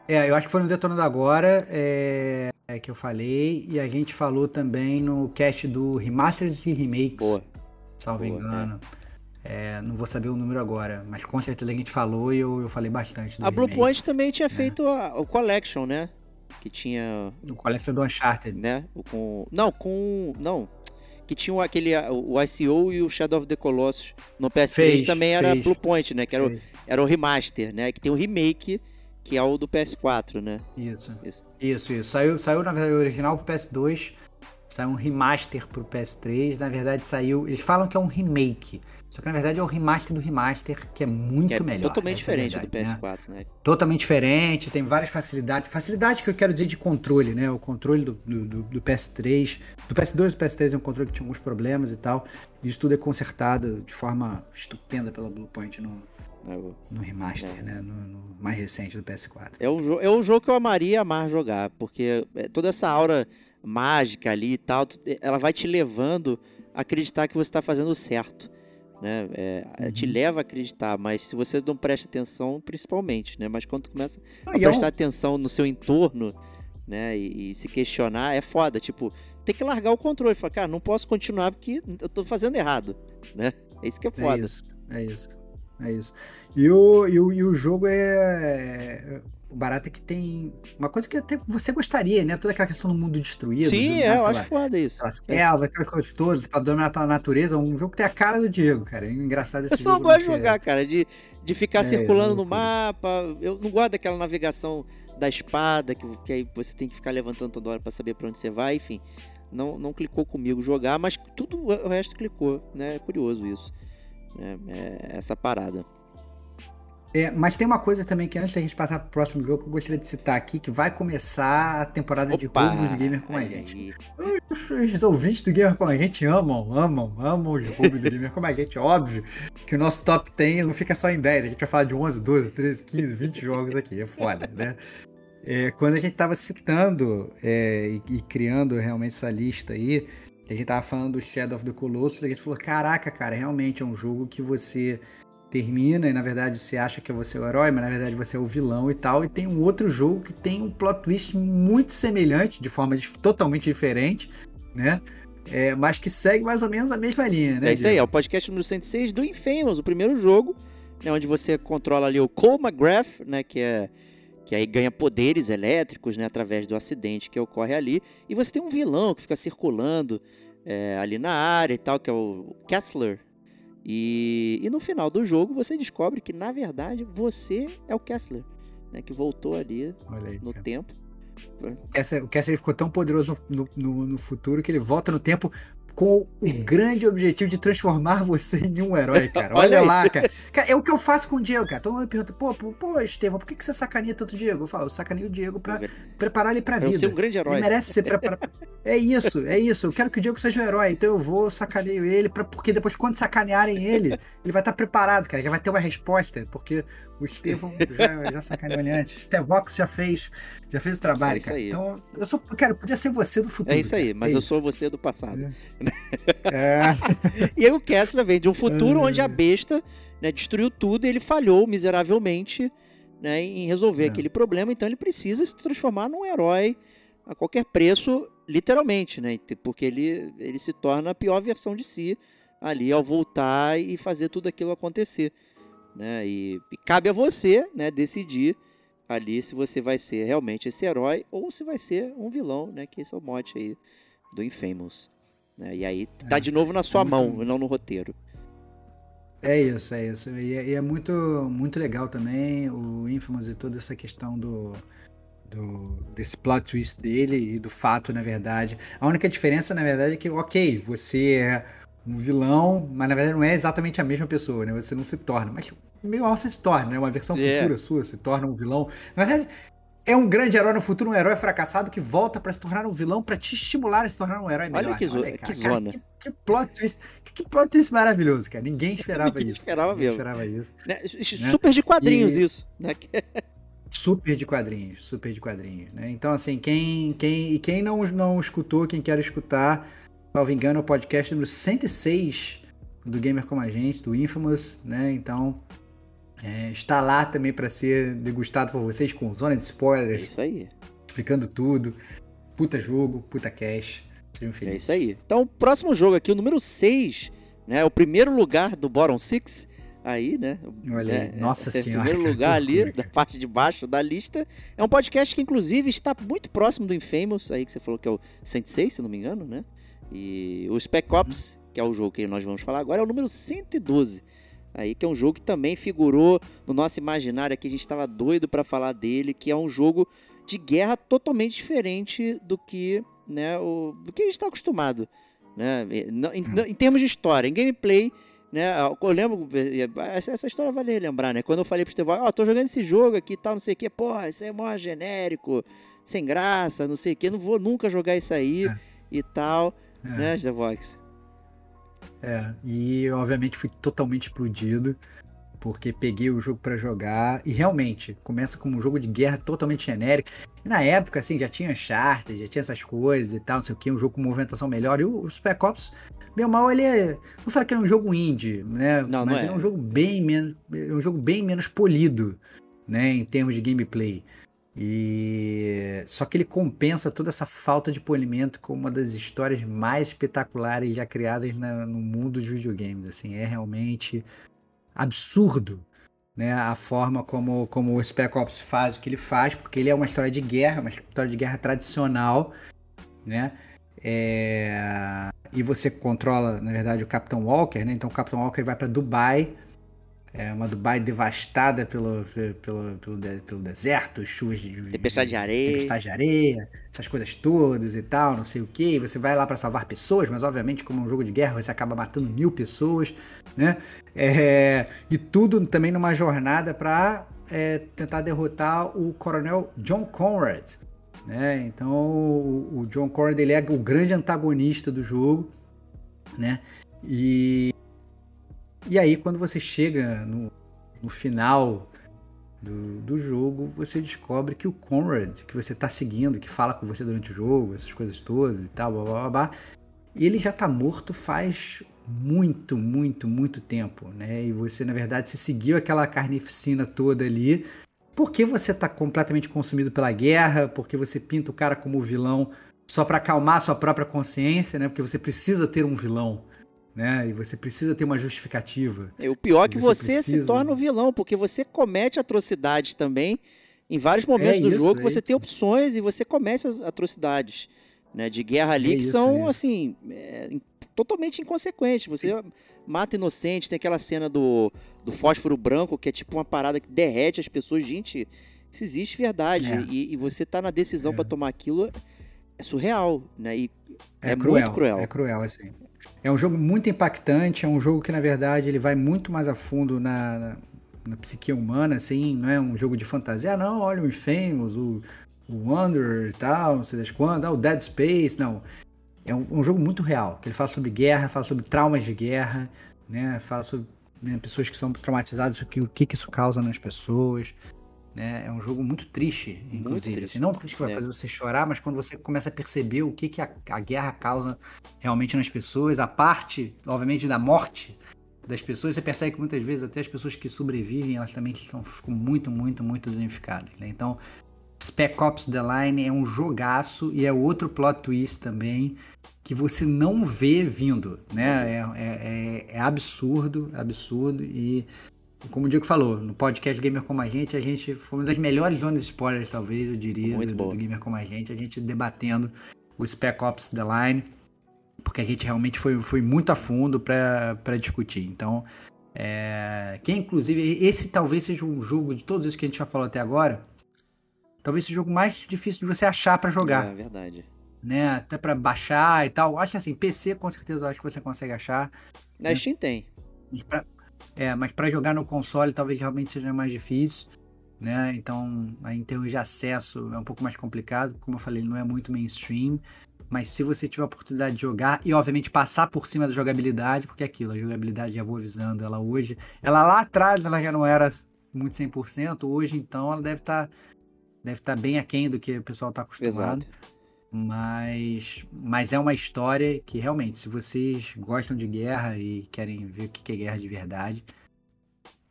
É, eu acho que foi no Detonando Agora é, é que eu falei. E a gente falou também no cast do Remasters e Remakes, Boa. salvo boa, engano. É, não vou saber o número agora, mas com certeza a gente falou e eu, eu falei bastante do A Blue remake. Point também É. tinha feito a- o Collection, né? Que tinha, O Collector do Uncharted. né? O com não, com não, que tinha aquele o ICO e o Shadow of the Colossus no PS3 Fez, também era fez. Blue Point, né? Que era, Fez. era o remaster, né? Que tem o remake que é o do PS4, né? Isso. Isso. Isso, isso. Saiu, saiu na verdade o original pro PS2, saiu um remaster pro PS3. Na verdade, saiu. Eles falam que é um remake. Só que na verdade é o remaster do remaster, que é muito Que é melhor. totalmente é diferente verdade, do né? PS4, né? Totalmente diferente, tem várias facilidades. Facilidade que eu quero dizer de controle, né? O controle do, do, do- do PS3. Do PS2 e do PS3 é um controle que tinha alguns problemas e tal. E isso tudo é consertado de forma estupenda pela Bluepoint no, É o- no remaster, É. né? No, no mais recente do PS4. É jo- é o jogo que eu amaria amar jogar, porque é, toda essa aura mágica ali e tal, tu- ela vai te levando a acreditar que você está fazendo certo. Né? É, Te Uhum. leva a acreditar, mas se você não presta atenção, principalmente, né? Mas quando tu começa a é um- prestar atenção no seu entorno, né? E, e se questionar, é foda. Tipo, tem que largar o controle. Falar, cara, não posso continuar porque eu tô fazendo errado, né? É isso que é É foda. isso, é isso. É isso. E o, e o, e o jogo é. O barato é que tem. Uma coisa que até você gostaria, né? Toda aquela questão do mundo destruído. Sim, do, é, né, eu acho foda isso. Pela selva, aquelas coisas todas, pra dominar pela natureza. Um jogo que tem a cara do Diego, cara. É engraçado esse Eu só jogo. não gosto de jogar, cara, de, de ficar É, circulando no mapa. Eu não gosto daquela navegação da espada, que, que aí você tem que ficar levantando toda hora pra saber pra onde você vai, enfim. Não, não clicou comigo jogar, mas tudo o resto clicou, né? É curioso isso. Né? É essa parada. É, mas tem uma coisa também que antes da gente passar pro próximo jogo que eu gostaria de citar aqui, que vai começar a temporada de Opa! roubos do Gamer com a Aí, gente. Os ouvintes do Gamer com a gente amam, amam, amam os roubos do Gamer com a gente. Óbvio que o nosso top 10 não fica só em 10, a gente vai falar de 11, 12, 13, 15, 20 jogos aqui, é foda, né? É, quando a gente tava citando é, e, e criando realmente essa lista aí, a gente tava falando do Shadow of the Colossus, a gente falou, caraca, cara, realmente é um jogo que você termina e na verdade você acha que você é o herói, mas na verdade você é o vilão e tal. E tem um outro jogo que tem um plot twist muito semelhante, de forma dif- totalmente diferente, né? É, mas que segue mais ou menos a mesma linha, né? É isso aí, é o podcast número 106 do Infamous, o primeiro jogo, né, onde você controla ali o Cole McGrath, né, que é que aí ganha poderes elétricos, né, através do acidente que ocorre ali, e você tem um vilão que fica circulando é, ali na área e tal, que é o Kessler. E, e no final do jogo você descobre que na verdade você é o Kessler, né, que voltou ali aí, no cara. tempo. O Kessler- O Kessler ficou tão poderoso no, no- no futuro que ele volta no tempo com o grande objetivo de transformar você em um herói, cara. Olha Olha, lá, cara. Cara, É o que eu faço com o Diego, cara. Todo mundo pergunta, pô, pô, Estevão, por que, que você sacaneia tanto o Diego? Eu falo, eu sacaneio o Diego pra preparar ele pra vida. ser um grande herói. Ele merece ser preparado. É isso, é isso. Eu quero que o Diego seja um herói, então eu vou sacaneio ele, pra, porque depois, quando sacanearem ele, ele vai estar preparado, cara. Já vai ter uma resposta, porque o Estevão já, já sacaneou ele antes. O Stevox já fez, já fez o trabalho, É isso cara. aí. Então, eu sou, cara, podia ser você do futuro. É isso aí, mas É eu isso. sou você do passado. É, E aí o Kessler vem de um futuro onde a besta né, destruiu tudo e ele falhou miseravelmente né, em resolver É. aquele problema. Então ele precisa se transformar num herói a qualquer preço, literalmente, né? Porque ele, ele se torna a pior versão de si ali ao voltar e fazer tudo aquilo acontecer. Né? E, e cabe a você né, decidir ali se você vai ser realmente esse herói ou se vai ser um vilão, né? Que esse é o mote aí do Infamous. né? E aí tá É, de novo na sua muito- mão, não no roteiro. é isso, é isso. E é, e é muito, muito legal também o Infamous e toda essa questão do, do, desse plot twist dele e do fato, na verdade. A única diferença, na verdade, é que, ok, você é um vilão, mas na verdade não é exatamente a mesma pessoa, né? Você não se torna. Mas meio mal você se torna, né? Uma versão É. futura sua se torna um vilão. Na verdade, é um grande herói no futuro, um herói fracassado que volta pra se tornar um vilão pra te estimular a se tornar um herói Olha melhor. que zo- cara, que cara, zona. que, que plot twist, que, que plot twist maravilhoso, cara. Ninguém esperava Ninguém isso. esperava Ninguém mesmo. esperava isso. Né? Super de quadrinhos E- isso. Né? Super de quadrinhos, super de quadrinhos, né? Então, assim, quem, quem, e quem não, não escutou, quem quer escutar, salvo engano, é o podcast número 106 do Gamer Como a Gente, do Infamous, né? Então, é, está lá também para ser degustado por vocês com zona de É spoilers, isso aí. explicando tudo. Puta jogo, puta cash. Sejam É felizes. isso aí. Então, o próximo jogo aqui, o número 6, né? O primeiro lugar do Bottom Six. Aí, né? Olha aí, né, nossa é, senhora. primeiro cara, lugar ali, loucura, da parte de baixo da lista. É um podcast que, inclusive, está muito próximo do Infamous, aí que você falou que é o 106, se não me engano, né? E o Spec Ops, que é o jogo que nós vamos falar agora, é o número 112. Aí que é um jogo que também figurou no nosso imaginário aqui, a gente estava doido para falar dele, que é um jogo de guerra totalmente diferente do que, né, o, do que a gente está acostumado, né? Em, em- em termos de história, em gameplay, né? Eu lembro, essa, essa história vale lembrar, né? Quando eu falei pro Estevão, ó, tô jogando esse jogo aqui e tal, não sei o que, porra, isso aí é mó genérico, sem graça, não sei o que, não vou nunca jogar isso aí É. e tal, É. né, Stevox? É, e obviamente fui totalmente explodido, porque peguei o jogo pra jogar e realmente começa como um jogo de guerra totalmente genérico. E na época, assim, já tinha Uncharted, já tinha essas coisas e tal, não sei o que, um jogo com movimentação melhor. E o Spec Ops, meu mal, ele é. Não fala que é um jogo indie, né? Não, Mas não ele é. é um jogo bem menos. É um jogo bem menos polido, né? Em termos de gameplay. E só que ele compensa toda essa falta de polimento com uma das histórias mais espetaculares já criadas na- no mundo dos videogames. Assim, é realmente absurdo, né? A forma como, como o Spec Ops faz o que ele faz, porque ele é uma história de guerra, uma história de guerra tradicional, né? É, E você controla, na verdade, o Capitão Walker, né? Então o Capitão Walker vai para Dubai, é uma Dubai devastada pelo, pelo, pelo, pelo deserto, chuvas de, Tempestade de areia. tempestade de areia, essas coisas todas e tal, não sei o que. Você vai lá pra salvar pessoas, mas obviamente, como é um jogo de guerra, você acaba matando mil pessoas, né? É, e tudo também numa jornada pra é, tentar derrotar o coronel John Conrad. Né? Então, o, o John Conrad ele é o grande antagonista do jogo, né? E, e aí, quando você chega no, no final do, do jogo, você descobre que o Conrad, que você tá seguindo, que fala com você durante o jogo, essas coisas todas e tal, blá blá blá, blá ele já tá morto faz muito, muito, muito tempo, né? E você, na verdade, se seguiu aquela carnificina toda ali, porque você tá completamente consumido pela guerra, porque você pinta o cara como vilão só para acalmar sua própria consciência, né? Porque você precisa ter um vilão, né? E você precisa ter uma justificativa. É, O pior é que Você você, se precisa. torna o vilão, porque você comete atrocidades também. Em vários momentos É do isso, jogo é você isso. tem opções e você comete as atrocidades né, de guerra ali É que isso, são é assim totalmente inconsequentes. Você mata inocentes, tem aquela cena do, do fósforo branco que é tipo uma parada que derrete as pessoas. Gente, isso existe verdade. E, e você tá na decisão pra tomar aquilo é surreal, né? E É, É cruel, muito cruel. É cruel, assim. É um jogo muito impactante, é um jogo que, na verdade, ele vai muito mais a fundo na, na, na psique humana, assim, não é um jogo de fantasia. Ah, não, olha o Infamous, o, o Wanderer e tal, não sei das quantas, ah, o Dead Space, não. É um, um jogo muito real, que ele fala sobre guerra, fala sobre traumas de guerra, né, fala sobre né, pessoas que são traumatizadas, o que, o que isso causa nas pessoas, né, é um jogo muito triste, inclusive, triste. assim, não triste que vai É. fazer você chorar, mas quando você começa a perceber o que que a, a guerra causa realmente nas pessoas, a parte, obviamente, da morte das pessoas, você percebe que muitas vezes até as pessoas que sobrevivem, elas também estão, ficam muito, muito, muito danificadas, né? Então, Spec Ops The Line é um jogaço e é outro plot twist também que você não vê vindo, né? É, é, é- é absurdo, absurdo e como o Diego falou, no podcast Gamer Como a Gente, a gente foi uma das melhores zonas de spoilers, talvez, eu diria, Muito do, boa. do Gamer Como a Gente, a gente debatendo o Spec Ops The Line, porque a gente realmente foi, foi muito a fundo para discutir. Então, é, que inclusive, esse talvez seja um jogo de todos esses que a gente já falou até agora, talvez seja o jogo mais difícil de você achar pra jogar, É verdade. né? Até pra baixar e tal. Acho que assim, PC com certeza eu acho que você consegue achar. Na. Steam tem. Pra, é, mas pra jogar no console talvez realmente seja mais difícil, né? Então, em termos de acesso é um pouco mais complicado. Como eu falei, ele não é muito mainstream. Mas se você tiver a oportunidade de jogar e, obviamente, passar por cima da jogabilidade, porque é aquilo, a jogabilidade, já vou avisando, ela hoje. Ela lá atrás ela já não era muito 100%, hoje então ela deve estar deve tá bem aquém do que o pessoal está acostumado. Exato. Mas, mas é uma história que realmente, se vocês gostam de guerra e querem ver o que é guerra de verdade,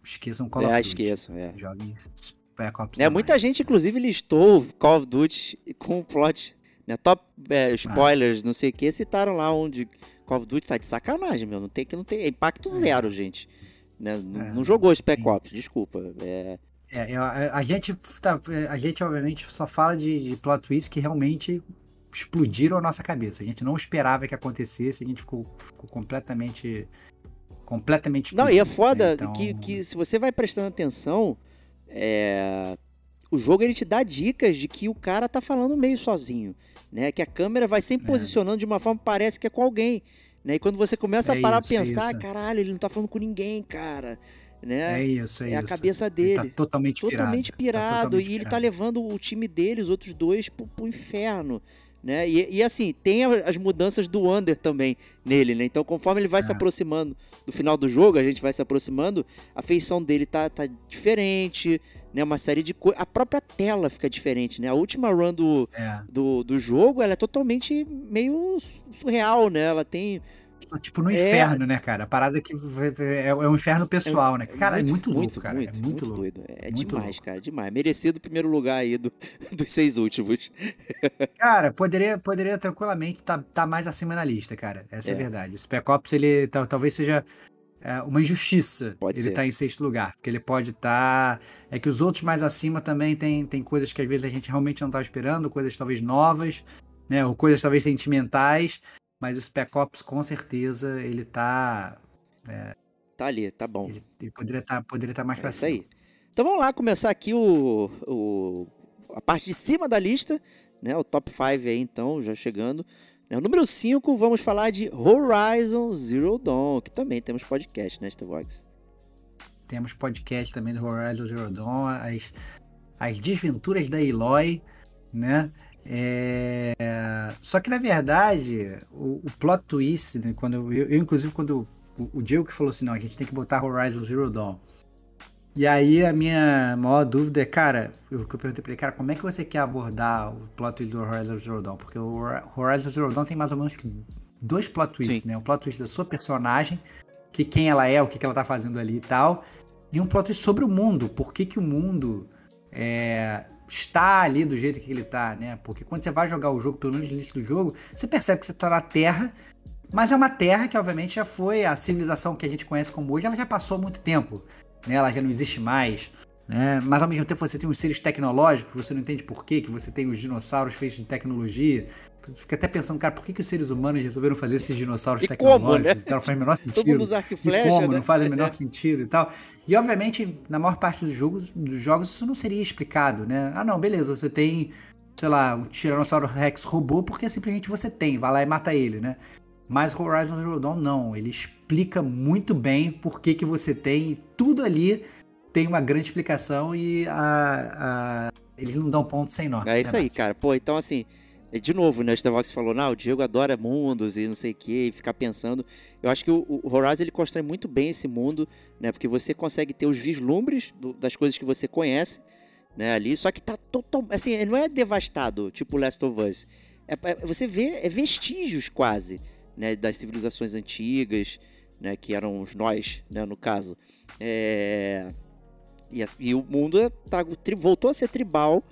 esqueçam Call É, of Duty. esqueçam, é. Joguem Spec Ops. É, The muita gente, inclusive, listou Call of Duty com o plot. Né? Top é, spoilers, não sei o que, citaram lá onde Call of Duty sai de sacanagem, meu. Não tem que não tem. É impacto zero, gente. Né? Não, É, não jogou Spec. Ops, desculpa. É, É, é, a, a gente tá, a gente obviamente só fala de, de plot twists que realmente explodiram a nossa cabeça. A gente não esperava que acontecesse, a gente ficou, ficou completamente completamente Não, e é explodido, foda né? Então, que, que se você vai prestando atenção, é, o jogo ele te dá dicas de que o cara tá falando meio sozinho, né? Que a câmera vai sempre É. posicionando de uma forma que parece que é com alguém, né? E quando você começa É a parar isso, a é pensar, isso. caralho, ele não tá falando com ninguém, cara, né? é isso, é, é a isso. cabeça Ele dele. tá totalmente pirado. totalmente Tá pirado totalmente e ele tá pirado. levando o time dele, os outros dois, pro, pro inferno. Né? E, e, assim, tem as mudanças do Under também nele, né? Então, conforme ele vai se É. aproximando do final do jogo, a gente vai se aproximando, a feição dele tá, tá diferente, né? Uma série de coisas. A própria tela fica diferente, né? A última run do, É. do, do jogo, ela é totalmente meio surreal, né? Ela tem Tipo no É. inferno, né, cara? A parada que é, é um inferno pessoal, né? Cara, é muito louco, cara. é muito, louco. doido. É Muito demais, louco. cara, demais. Merecido o primeiro lugar aí do, dos seis últimos. Cara, poderia, poderia tranquilamente estar tá, mais acima na lista, cara. Essa é, É. a verdade. O Spec Ops, ele tal- talvez seja é, uma injustiça Pode ele ser. tá em sexto lugar. Porque ele pode estar. É que os outros mais acima também tem, tem coisas que às vezes a gente realmente não tá esperando, coisas talvez novas, né? Ou coisas talvez sentimentais. Mas o Spec Ops, com certeza, ele tá. Tá ali, tá bom. Ele, ele poderia estar poderia tá mais É pra isso cima. aí. Então vamos lá começar aqui o, o- a parte de cima da lista, né? O top 5 aí, então, já chegando. Né, o número 5, vamos falar de Horizon Zero Dawn, que também temos podcast, né, Stevox? Temos podcast também do Horizon Zero Dawn, as, as desventuras da Eloy, né? É, Só que na verdade, o, o plot twist, né, quando eu, eu, inclusive, quando o, o Diego que falou assim, não, a gente tem que botar Horizon Zero Dawn. E aí a minha maior dúvida é, cara, eu, que eu perguntei pra ele, cara, como é que você quer abordar o plot twist do Horizon Zero Dawn? Porque o Horizon Zero Dawn tem mais ou menos dois plot twists, Sim. né? O plot twist da sua personagem, que quem ela é, o que, que ela tá fazendo ali e tal. E um plot twist sobre o mundo. Por que, que o mundo é, está ali do jeito que ele tá, né? Porque quando você vai jogar o jogo, pelo menos no início do jogo, você percebe que você tá na Terra, mas é uma Terra que obviamente já foi a civilização que a gente conhece como hoje, ela já passou muito tempo. Né? Ela já não existe mais. Né? Mas ao mesmo tempo você tem os seres tecnológicos, você não entende por quê, que você tem os dinossauros feitos de tecnologia. Tu fica até pensando, cara, por que, que os seres humanos resolveram fazer esses dinossauros E tecnológicos como, né? e tal? Não faz o menor sentido. Todo mundo e flecha, como, né? não faz o menor sentido e tal. E obviamente, na maior parte dos jogos, dos jogos, isso não seria explicado, né? Ah, não, beleza, você tem, sei lá, um Tiranossauro Rex robô porque simplesmente você tem, vai lá e mata ele, né? Mas Horizon Zero Dawn não, ele explica muito bem por que, que você tem e tudo ali tem uma grande explicação e a, a- eles não dão ponto sem nó. É isso aí, cara. Pô, então assim, é, de novo, né? O Stevox falou, não, o Diego adora mundos e não sei o que, e ficar pensando. Eu acho que o, o Horizon ele constrói muito bem esse mundo, né? Porque você consegue ter os vislumbres do- das coisas que você conhece, né? Ali, só que tá total. Assim, não é devastado, tipo Last of Us. É, é- você vê é vestígios quase, né? Das civilizações antigas, né? Que eram os nós, né? No caso. É. E, e o mundo é- tá, tri- voltou a ser tribal,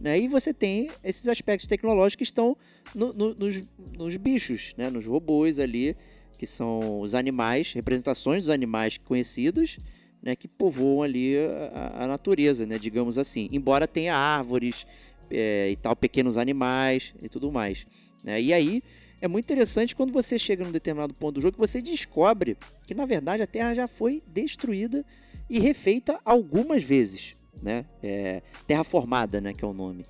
né? E você tem esses aspectos tecnológicos que estão no- no- nos, nos bichos, né? Nos robôs ali, que são os animais, representações dos animais conhecidos, né? Que povoam ali a, a natureza, né? Digamos assim. Embora tenha árvores é, e tal, pequenos animais e tudo mais. Né? E aí é muito interessante quando você chega num determinado ponto do jogo que você descobre que na verdade a Terra já foi destruída e refeita algumas vezes. né? É, terraformada, né? Que é o nome.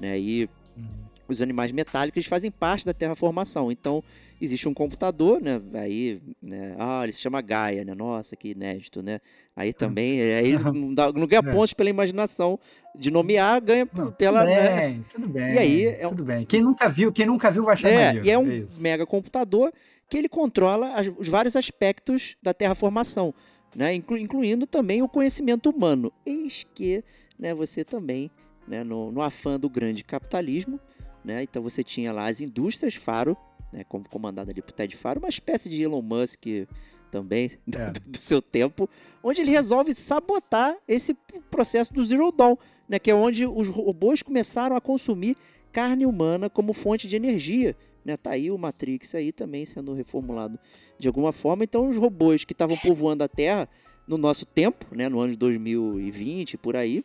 Né? E Uhum. os animais metálicos fazem parte da terraformação. Então, existe um computador, né? Aí, né? Ah, ele se chama Gaia, né? Nossa, que inédito, né? Aí também, é, aí não, dá, não ganha É. pontos pela imaginação de nomear, ganha Não, pela. tudo né? bem, tudo bem. E aí, é um- tudo bem. Quem nunca viu, quem nunca viu vai achar É, maneiro. e é um isso. mega computador que ele controla as- os vários aspectos da terraformação, né? Inclu- incluindo também o conhecimento humano. Eis que né, você também, né, no, no afã do grande capitalismo, né? Então você tinha lá as indústrias Faro, né, como comandada ali por Ted Faro, uma espécie de Elon Musk também do, É. do seu tempo, onde ele resolve sabotar esse processo do Zero Dawn, né, que é onde os robôs começaram a consumir carne humana como fonte de energia. Né? Tá aí o Matrix aí também sendo reformulado de alguma forma. Então os robôs que estavam povoando a Terra no nosso tempo, né, no ano de 2020, por aí,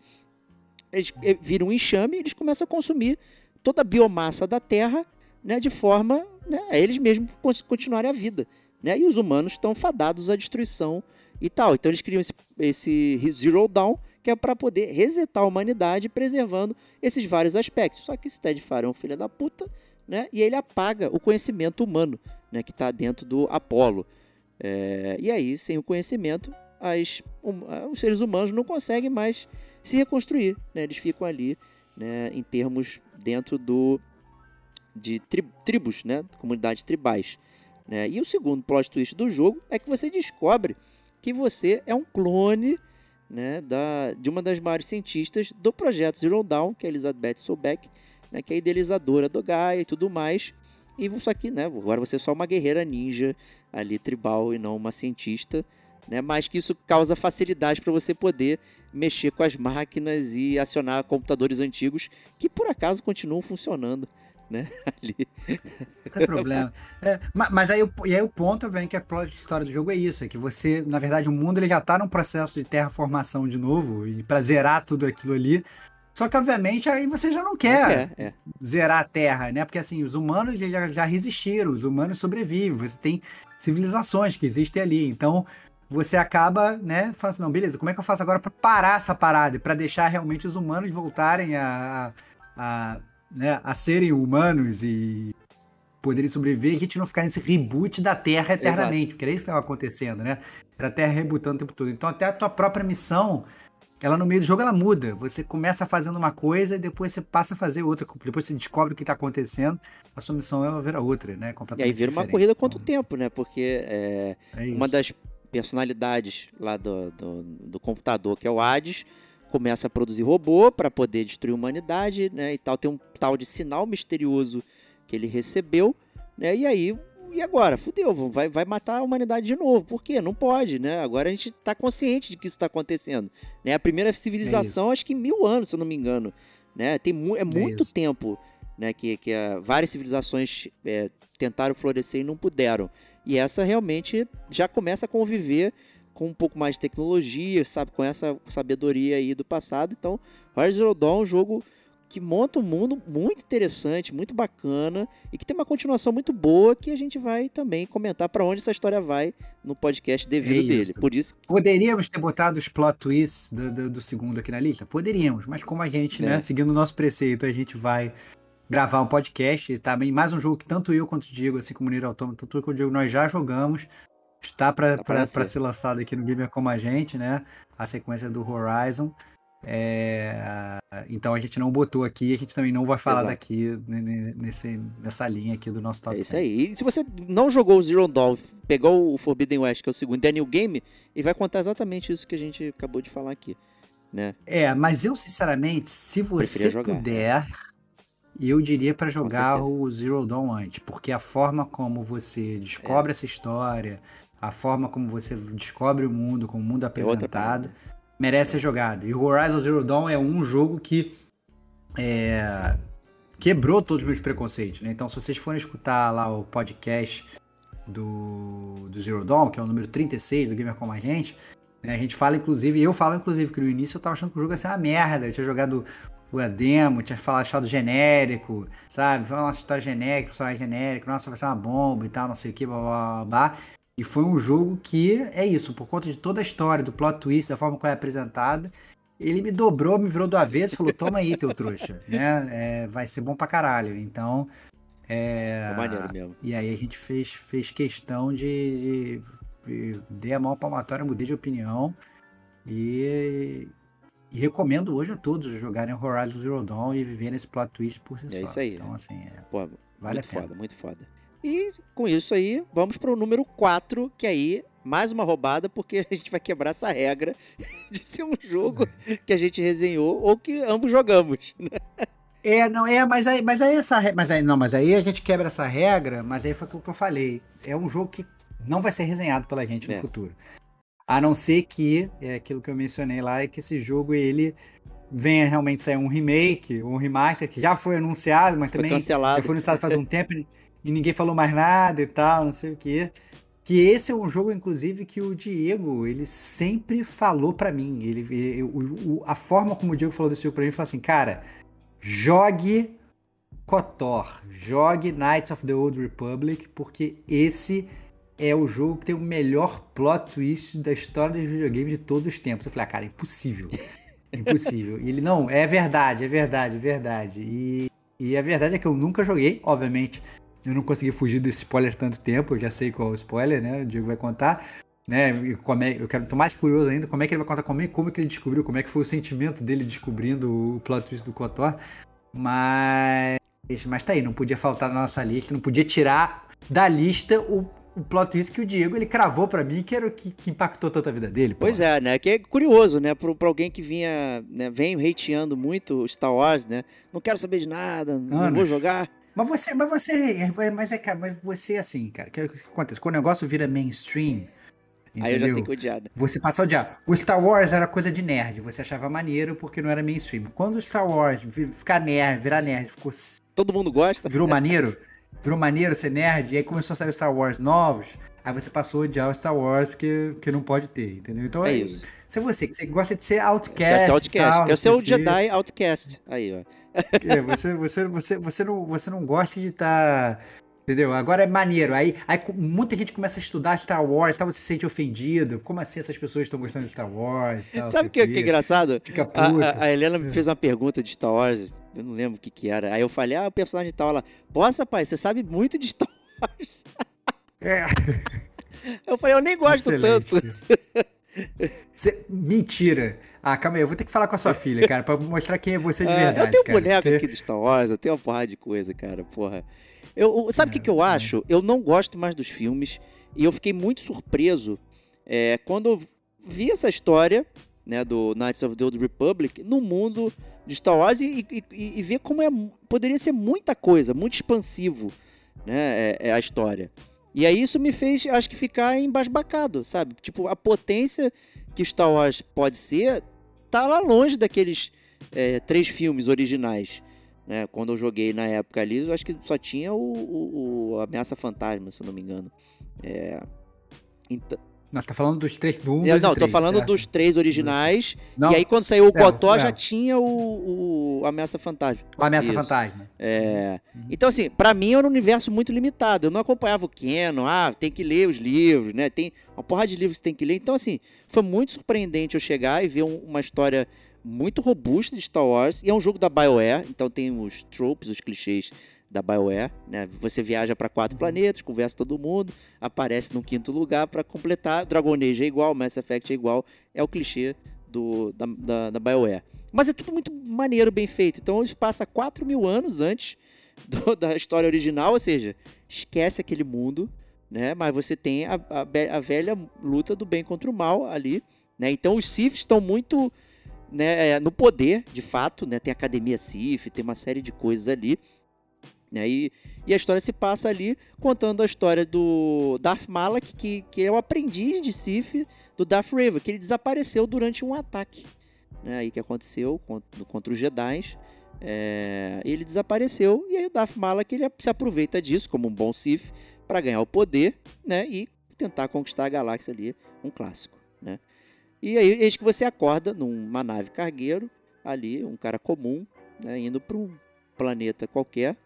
eles eh, viram um enxame e eles começam a consumir toda a biomassa da Terra né, de forma né, a eles mesmos continuarem a vida. Né? E os humanos estão fadados à destruição e tal. Então eles criam esse, esse Zero Dawn, que é para poder resetar a humanidade, preservando esses vários aspectos. Só que Ted Faro é um filho da puta, né? E ele apaga o conhecimento humano, né? Que está dentro do Apolo. É, e aí, sem o conhecimento, as, ah, os seres humanos não conseguem mais se reconstruir, né? Eles ficam ali, né? Em termos dentro do de tri- tribos, né? Comunidades tribais. Né? E o segundo plot twist do jogo é que você descobre que você é um clone né, da, de uma das maiores cientistas do projeto Zero Dawn, que é Elizabeth Sobeck, né, que é idealizadora do Gaia e tudo mais. E isso aqui, né, agora você é só uma guerreira ninja ali, tribal, e não uma cientista. Né, mas que isso causa facilidade para você poder mexer com as máquinas e acionar computadores antigos que por acaso continuam funcionando. Né, ali. Não tem problema. É, ma- mas aí, e aí o ponto vem que a plot- história do jogo é isso, é que você, na verdade, o mundo ele já tá num processo de terraformação de novo, e pra zerar tudo aquilo ali. Só que, obviamente, aí você já não quer É, é. zerar a Terra, né? Porque assim, os humanos já, já resistiram, os humanos sobrevivem, você tem civilizações que existem ali. Então, você acaba, né, falando assim, não, beleza, como é que eu faço agora pra parar essa parada? Pra deixar realmente os humanos voltarem a, a, a, né, a serem humanos e poderem sobreviver e a gente não ficar nesse reboot da Terra eternamente, porque era isso que estava acontecendo, né? Era a Terra rebutando o tempo todo. Então, até a tua própria missão ela no meio do jogo ela muda. Você começa fazendo uma coisa e depois você passa a fazer outra. Depois você descobre o que está acontecendo, a sua missão ela vira outra, né? E Completamente aí vira uma diferente. corrida contra o Então, tempo, né? Porque é, é uma das personalidades lá do, do, do computador, que é o Hades, começa a produzir robô para poder destruir a humanidade, né? E tal. Tem um tal de sinal misterioso que ele recebeu, né? E aí, e agora? Fudeu, vai, vai matar a humanidade de novo. Por quê? Não pode, né? Agora a gente tá consciente de que isso tá acontecendo. Né? A primeira civilização, acho que mil anos, se eu não me engano. Né? Tem mu é muito isso. tempo né? que, que ah, várias civilizações é, tentaram florescer e não puderam. E essa realmente já começa a conviver com um pouco mais de tecnologia, sabe? Com essa sabedoria aí do passado. Então, Horizon Dawn é um jogo que monta um mundo muito interessante, muito bacana e que tem uma continuação muito boa que a gente vai também comentar para onde essa história vai no podcast devido É dele. Por isso, Poderíamos ter botado os plot twists do, do- do segundo aqui na lista? Poderíamos, mas como a gente, É. né, seguindo o nosso preceito, a gente vai gravar um podcast, também mais um jogo que tanto eu quanto o Diego, assim como o Nier Automata, tanto eu quanto o Diego, nós já jogamos. Está Tá para nascer. ser lançado aqui no Gamer Como a Gente, né? A sequência do Horizon. É, Então a gente não botou aqui, a gente também não vai falar Exato. daqui ne- ne- nesse, nessa linha aqui do nosso top é isso 10. aí. E se você não jogou o Zero Dawn, pegou o Forbidden West, que é o segundo, Daniel Game, e vai contar exatamente isso que a gente acabou de falar aqui, né? É, mas eu, sinceramente, se você puder, eu diria pra jogar o Zero Dawn antes, porque a forma como você descobre É. essa história, a forma como você descobre o mundo, como o mundo é É outra apresentado, parada. Merece ser jogado. E o Horizon Zero Dawn é um jogo que é, quebrou todos os meus preconceitos, né? Então, se vocês forem escutar lá o podcast do, do Zero Dawn, que é o número 36 do Gamer Como a Gente, né? a gente fala, inclusive, eu falo, inclusive, que no início eu tava achando que o jogo ia ser uma merda, eu tinha jogado o demo, tinha falado, achado genérico, sabe? Foi uma história genérica, personagem genérico, nossa, vai ser uma bomba e tal, não sei o que, blá, blá, blá, blá. E foi um jogo que é isso, por conta de toda a história, do plot twist, da forma como é apresentada, ele me dobrou, me virou do avesso e falou: toma aí, teu trouxa. né? É, vai ser bom pra caralho. Então. É, É maneiro mesmo. E aí a gente fez, fez questão de, de, de dei a mão palmatória, mudei de opinião. E, e recomendo hoje a todos jogarem Horizon Zero Dawn e viverem esse plot twist por si É só. isso aí. Então, assim, é, Pô, vale muito a pena. foda, muito foda. E com isso aí, vamos pro número 4, que aí, mais uma roubada, porque a gente vai quebrar essa regra de ser um jogo que a gente resenhou ou que ambos jogamos. né? É, não, é, mas aí, mas aí essa mas aí, não, mas aí a gente quebra essa regra, mas aí foi aquilo que eu falei. É um jogo que não vai ser resenhado pela gente no É. futuro. A não ser que, é aquilo que eu mencionei lá, é que esse jogo ele venha realmente sair um remake, um remaster, que já foi anunciado, mas Foi também cancelado. já foi anunciado faz um tempo e ninguém falou mais nada e tal, não sei o quê. Que esse é um jogo, inclusive, que o Diego, ele sempre falou pra mim. Ele, ele- o- o- a forma como o Diego falou desse jogo pra mim, ele falou assim, cara, jogue KOTOR, jogue Knights of the Old Republic, porque esse é o jogo que tem o melhor plot twist da história dos videogames de todos os tempos. Eu falei, ah, cara, impossível. Impossível. E ele, não, é verdade, é verdade, é verdade. E, e a verdade é que eu nunca joguei, obviamente. Eu não consegui fugir desse spoiler tanto tempo, eu já sei qual é o spoiler, né? O Diego vai contar. Né? E como é, eu quero tô mais curioso ainda, como é que ele vai contar como, é- como é que ele descobriu, como é que foi o sentimento dele descobrindo o plot twist do KOTOR. Mas, mas tá aí, não podia faltar na nossa lista, não podia tirar da lista o, o plot twist que o Diego ele cravou pra mim, que era o que, que impactou tanto a vida dele. Pois é, né? Que é curioso, né? Pra, pra alguém que vinha, né? Vem hateando muito Star Wars, né? Não quero saber de nada, não vou Anos. jogar. Mas você, mas você, mas é, cara, mas você assim, cara, o que, que acontece? Quando o negócio vira mainstream, Aí eu já entendeu? tenho que odiar, né? Você passa a odiar. O Star Wars era coisa de nerd, você achava maneiro porque não era mainstream. Quando o Star Wars ficar nerd, virar nerd, ficou, Todo mundo gosta. virou maneiro, virou maneiro ser nerd, e aí começou a sair Star Wars novos, aí você passou a odiar o Star Wars porque, porque não pode ter, entendeu? Então É é, isso. Se é você, que você gosta de ser outcast, ser outcast. tal, ser sei o. Jedi Outcast. Aí, ó. É, você, você, você, você, não, você não gosta de estar. entendeu? Agora é maneiro. Aí, aí muita gente começa a estudar Star Wars, tal, você se sente ofendido. Como assim essas pessoas estão gostando de Star Wars? Tal, Sabe o que, que é engraçado? Fica A, puto. a- a Helena me fez uma pergunta de Star Wars. Eu não lembro o que que era. Aí eu falei, ah, o personagem tal. Ela, nossa, pai, você sabe muito de Star Wars. É, Eu falei, eu nem gosto excelente. tanto. Cê- mentira. Ah, calma aí, eu vou ter que falar com a sua filha, cara, pra mostrar quem é você de Ah, verdade. eu tenho cara, boneco aqui do Star Wars, eu tenho uma porrada de coisa, cara, porra. Eu, sabe o que, que É, eu acho? Eu não gosto mais dos filmes e eu fiquei muito surpreso é, quando eu vi essa história né, do Knights of the Old Republic no mundo de Star Wars e, e- e- ver como é, poderia ser muita coisa, muito expansivo né, é- é a história. E aí isso me fez, acho que, ficar embasbacado, sabe? Tipo, a potência que Star Wars pode ser tá lá longe daqueles é, três filmes originais. Né? Quando eu joguei na época ali, eu acho que só tinha o, o- o Ameaça Fantasma, se não me engano. É, então, Nós tá falando dos três, do um, eu, dois e não, tô três, falando certo? dos três originais. Não, E aí, quando saiu o É, Cotó, já tinha o, o Ameaça Fantasma. o Ameaça Isso. Fantasma. É, Uhum. Então, assim, pra mim era um universo muito limitado. Eu não acompanhava o Canon, ah, tem que ler os livros, né? Tem uma porrada de livros que tem que ler. Então, assim, foi muito surpreendente eu chegar e ver um- uma história muito robusta de Star Wars. E é um jogo da BioWare, então tem os tropes, os clichês da BioWare, né? Você viaja pra quatro planetas, conversa com todo mundo, aparece no quinto lugar pra completar. Dragon Age é igual, Mass Effect é igual, é o clichê do, da, da, da BioWare. Mas é tudo muito maneiro, bem feito. Então isso passa 4 mil anos antes do- da história original, ou seja, esquece aquele mundo, né? Mas você tem a, a a velha luta do bem contra o mal ali, né? Então os Sith estão muito né, é, no poder, de fato, né? Tem a Academia Sith, tem uma série de coisas ali, né? E, e a história se passa ali contando a história do Darth Malak, que, que é o aprendiz de Sith do Darth Vader, que ele desapareceu durante um ataque, né? Aí que aconteceu contra, contra os Jedi. É, ele desapareceu e aí o Darth Malak ele se aproveita disso como um bom Sith para ganhar o poder, né? E tentar conquistar a galáxia ali, um clássico, né? E aí eis que você acorda numa nave cargueiro ali, um cara comum, né? Indo para um planeta qualquer,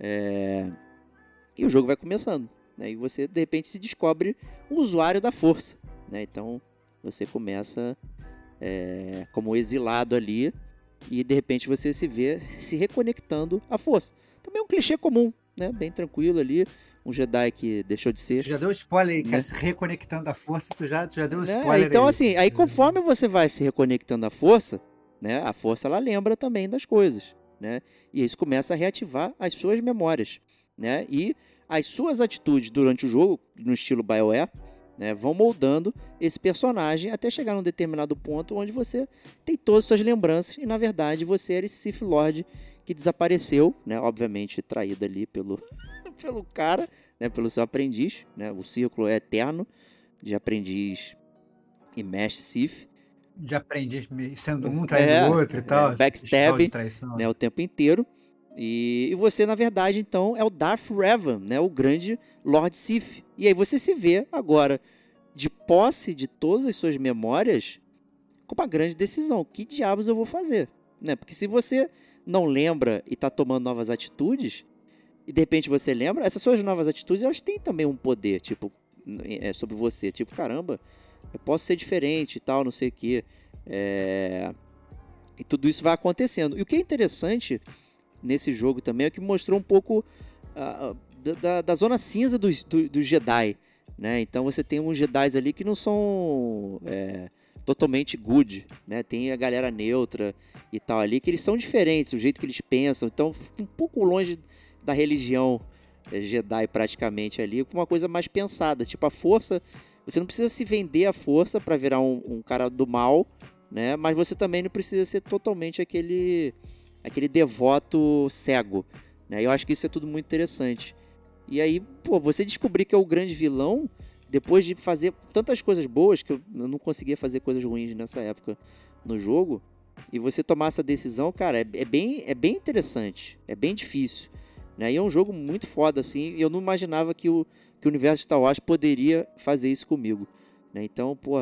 é, e o jogo vai começando, né? E você de repente se descobre um usuário da força, né? Então você começa é, como exilado ali e de repente você se vê se reconectando à força. Também é um clichê comum, né? Bem tranquilo ali. Um Jedi que deixou de ser. Tu já deu spoiler aí, cara. Né? Se reconectando à força, tu já, tu já deu né? spoiler Então, aí. assim, aí conforme você vai se reconectando à força, né? A força ela lembra também das coisas, né? E isso começa a reativar as suas memórias, né? E as suas atitudes durante o jogo, no estilo BioWare, né, vão moldando esse personagem até chegar num determinado ponto onde você tem todas as suas lembranças e na verdade você era esse Sith Lord que desapareceu, né, obviamente traído ali pelo, pelo cara, né, pelo seu aprendiz, né, o círculo é eterno de aprendiz e mestre Sith, De aprendiz sendo um traindo É, o outro e tal. é, backstab, ritual de traição. né, o tempo inteiro. E, e você, na verdade, então, é o Darth Revan, né, o grande Lord Sith. E aí você se vê agora de posse de todas as suas memórias com uma grande decisão. Que diabos eu vou fazer? Né? Porque se você não lembra e está tomando novas atitudes, e de repente você lembra, essas suas novas atitudes, elas têm também um poder, tipo, é, sobre você. Tipo, caramba, eu posso ser diferente e tal, não sei o quê. É... E tudo isso vai acontecendo. E o que é interessante nesse jogo também é que mostrou um pouco ah, da, da- zona cinza dos, do- Jedi. Né? Então você tem uns Jedi ali que não são é, totalmente good. Né? Tem a galera neutra e tal ali, que eles são diferentes, o jeito que eles pensam. Então fica um pouco longe da religião é, Jedi praticamente ali, com uma coisa mais pensada. Tipo, a força. Você não precisa se vender a força para virar um, um cara do mal, né? Mas você também não precisa ser totalmente aquele aquele devoto cego, né? Eu acho que isso é tudo muito interessante. E aí, pô, você descobrir que é o grande vilão depois de fazer tantas coisas boas que eu não conseguia fazer coisas ruins nessa época no jogo, e você tomar essa decisão, cara, é, é bem é bem interessante, é bem difícil, né? E é um jogo muito foda assim, eu não imaginava que o que o universo Star Wars poderia fazer isso comigo, né? Então, pô,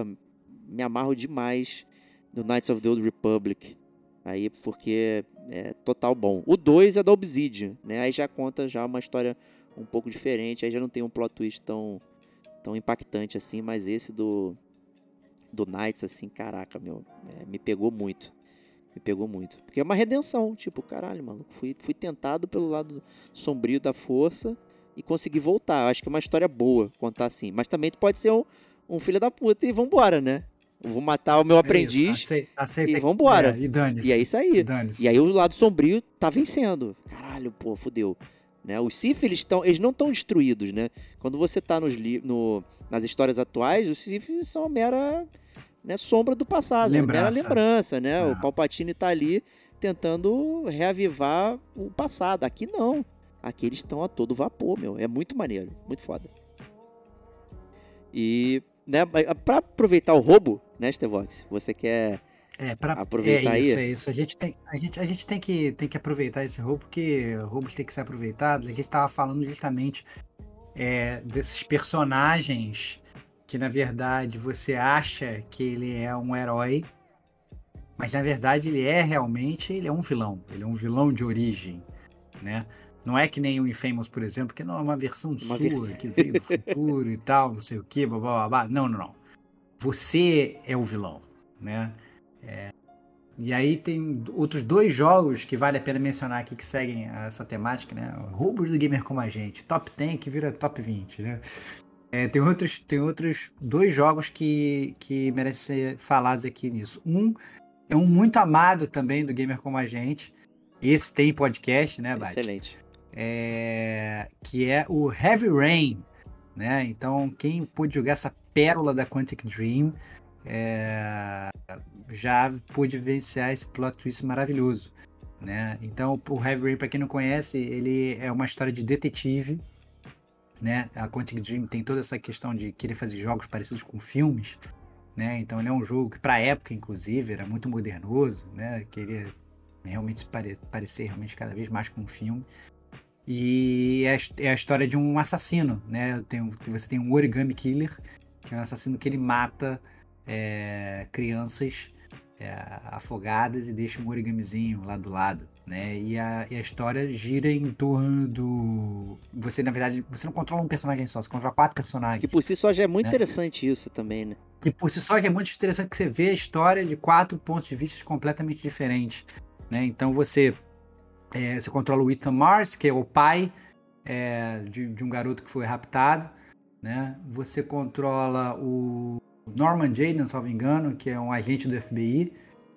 me amarro demais do Knights of the Old Republic. Aí, porque é total bom. O 2 é da Obsidian, né? Aí já conta já uma história um pouco diferente, aí já não tem um plot twist tão, tão impactante assim, mas esse do do Knights, assim, caraca, meu, é, me pegou muito. Me pegou muito. Porque é uma redenção, tipo, caralho, maluco, fui, fui tentado pelo lado sombrio da força e consegui voltar. Eu acho que é uma história boa contar assim. Mas também tu pode ser um, um filho da puta e vambora, né? Eu vou matar o meu É aprendiz isso, aceita e vambora. é, e dane-se. e é isso aí. Dane-se. E aí o lado sombrio tá vencendo. Caralho, pô, fudeu. Né? Os Sith, eles, tão, eles não estão destruídos, né? Quando você tá nos no, nas histórias atuais, os Sith são mera né, sombra do passado. é Mera Lembrança. lembrança, né? É. O Palpatine tá ali tentando reavivar o passado. Aqui não. Aqui eles estão a todo vapor, meu. É muito maneiro. Muito foda. E, né, pra aproveitar o roubo, né, Stevox? Você quer É, pra, aproveitar é isso, aí? é isso. A gente tem, a gente, a gente tem, que, tem que aproveitar esse roubo, porque roubos tem que ser aproveitado. A gente tava falando justamente é, desses personagens que, na verdade, você acha que ele é um herói, mas na verdade ele é realmente ele é um vilão. Ele é um vilão de origem, né? Não é que nem o Infamous, por exemplo, que não é uma versão Uma sua, versão. que veio do futuro e tal, não sei o que, blá, blá, blá, blá. Não, não, não. Você é o vilão, né? E aí tem outros dois jogos que vale a pena mencionar aqui que seguem essa temática, né? Roubos do gamer como a gente. Top 10 que vira top 20, né? É, tem, outros, tem outros dois jogos que, que merecem ser falados aqui nisso. Um é um muito amado também do gamer como a gente. Esse tem podcast, né, Bate? Excelente. É, que é o Heavy Rain, né? Então, quem pôde jogar essa pérola da Quantic Dream é, já pôde vivenciar esse plot twist maravilhoso, né? Então, o Heavy Rain, para quem não conhece, ele é uma história de detetive, né? A Quantic Dream tem toda essa questão de querer fazer jogos parecidos com filmes, né? Então, ele é um jogo que, para época, inclusive, era muito modernoso, né? Queria realmente parecer realmente cada vez mais com um filme. E é a, é a história de um assassino, né? Tem, você tem um origami killer, que é um assassino que ele mata é, crianças é, afogadas e deixa um origamizinho lá do lado, Né? E, a, e a história gira em torno do. Você, na verdade, você não controla um personagem só, você controla quatro personagens. Que por si só já é muito É. interessante isso também, né? que por si só já é muito interessante que você vê a história de quatro pontos de vista completamente diferentes, né? Então você é, você controla o Ethan Mars, que é o pai é, de, de um garoto que foi raptado, né? Você controla o Norman Jaden, salvo engano, que é um agente do FBI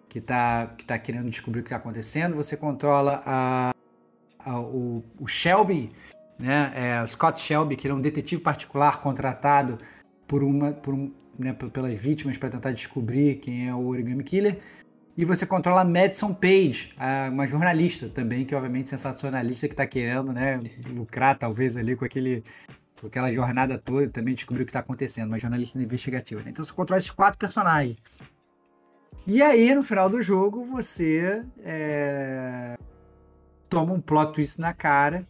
que está que tá querendo descobrir o que está acontecendo. Você controla a, a- o, o Shelby, né? É, o Scott Shelby, que é um detetive particular contratado por uma por um, né, pelas vítimas para tentar descobrir quem é o Origami Killer. E você controla a Madison Page, uma jornalista também, que obviamente sensacionalista que está querendo né, lucrar talvez ali com aquele com aquela jornada toda e também descobrir o que está acontecendo, uma jornalista investigativa. né? Então você controla esses quatro personagens. E aí, no final do jogo, você é, toma um plot twist na cara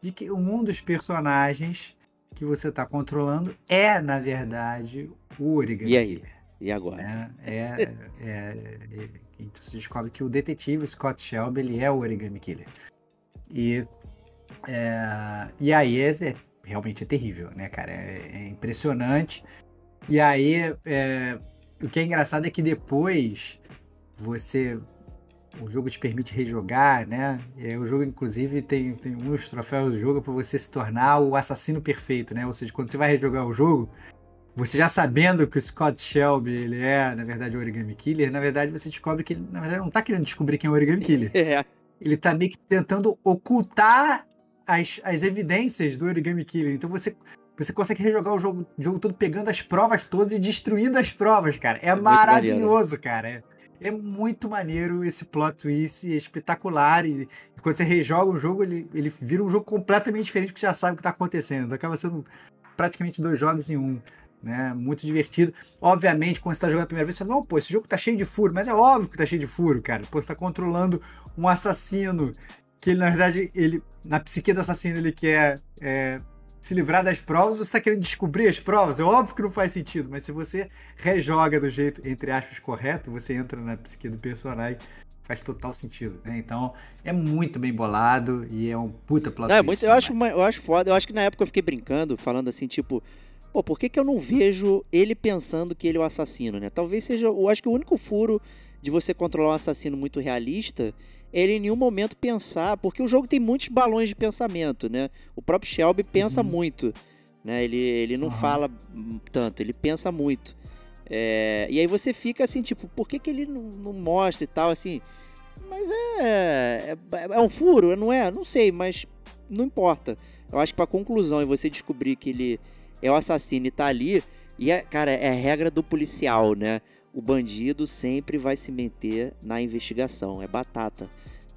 de que um dos personagens que você está controlando é, na verdade, o Origami E aí? E agora? né? É, é, é- então você descobre que o detetive Scott Shelby ele é o Origami Killer. E, é, e aí é, é- realmente é terrível, né, cara? É, é impressionante. E aí é, o que é engraçado é que depois você o jogo te permite rejogar, né? E o jogo, inclusive, tem, tem dos troféus do jogo para você se tornar o assassino perfeito, né? Ou seja, quando você vai rejogar o jogo, você já sabendo que o Scott Shelby ele é, na verdade, o Origami Killer, na verdade você descobre que ele, na verdade, não tá querendo descobrir quem é o Origami Killer. É, Ele tá meio que tentando ocultar as, as evidências do Origami Killer. Então você, você consegue rejogar o jogo, o jogo todo pegando as provas todas e destruindo as provas, cara. É, muito maravilhoso, cara. É, é muito maneiro esse plot twist, é espetacular. E, e quando você rejoga o jogo, ele, ele vira um jogo completamente diferente, porque você já sabe o que tá acontecendo. Acaba sendo praticamente dois jogos em um. Né? Muito divertido. Obviamente, quando você tá jogando a primeira vez, você fala, não, pô, esse jogo tá cheio de furo, mas é óbvio que tá cheio de furo, cara. Pô, você tá controlando um assassino que ele, na verdade, ele, na psique do assassino, ele quer é, se livrar das provas, você tá querendo descobrir as provas. É óbvio que não faz sentido, mas se você rejoga do jeito, entre aspas, correto, você entra na psique do personagem, faz total sentido, né? Então, é muito bem bolado e é um puta plot Não, é muito, eu, acho, eu acho foda. Eu acho que na época eu fiquei brincando, falando assim, tipo, pô, por que, que eu não vejo ele pensando que ele é o assassino, né? Talvez seja. Eu acho que o único furo de você controlar um assassino muito realista é ele em nenhum momento pensar, porque o jogo tem muitos balões de pensamento, né? O próprio Shelby pensa Uhum. muito, né? Ele, ele não Aham. fala tanto, ele pensa muito. É, e aí você fica assim, tipo, por que, que ele não, não mostra e tal, assim. Mas é, é. É um furo, não é? Não sei, mas não importa. Eu acho que pra conclusão e você descobrir que ele é o assassino e tá ali. E, é, cara, é regra do policial, né? O bandido sempre vai se meter na investigação. É batata.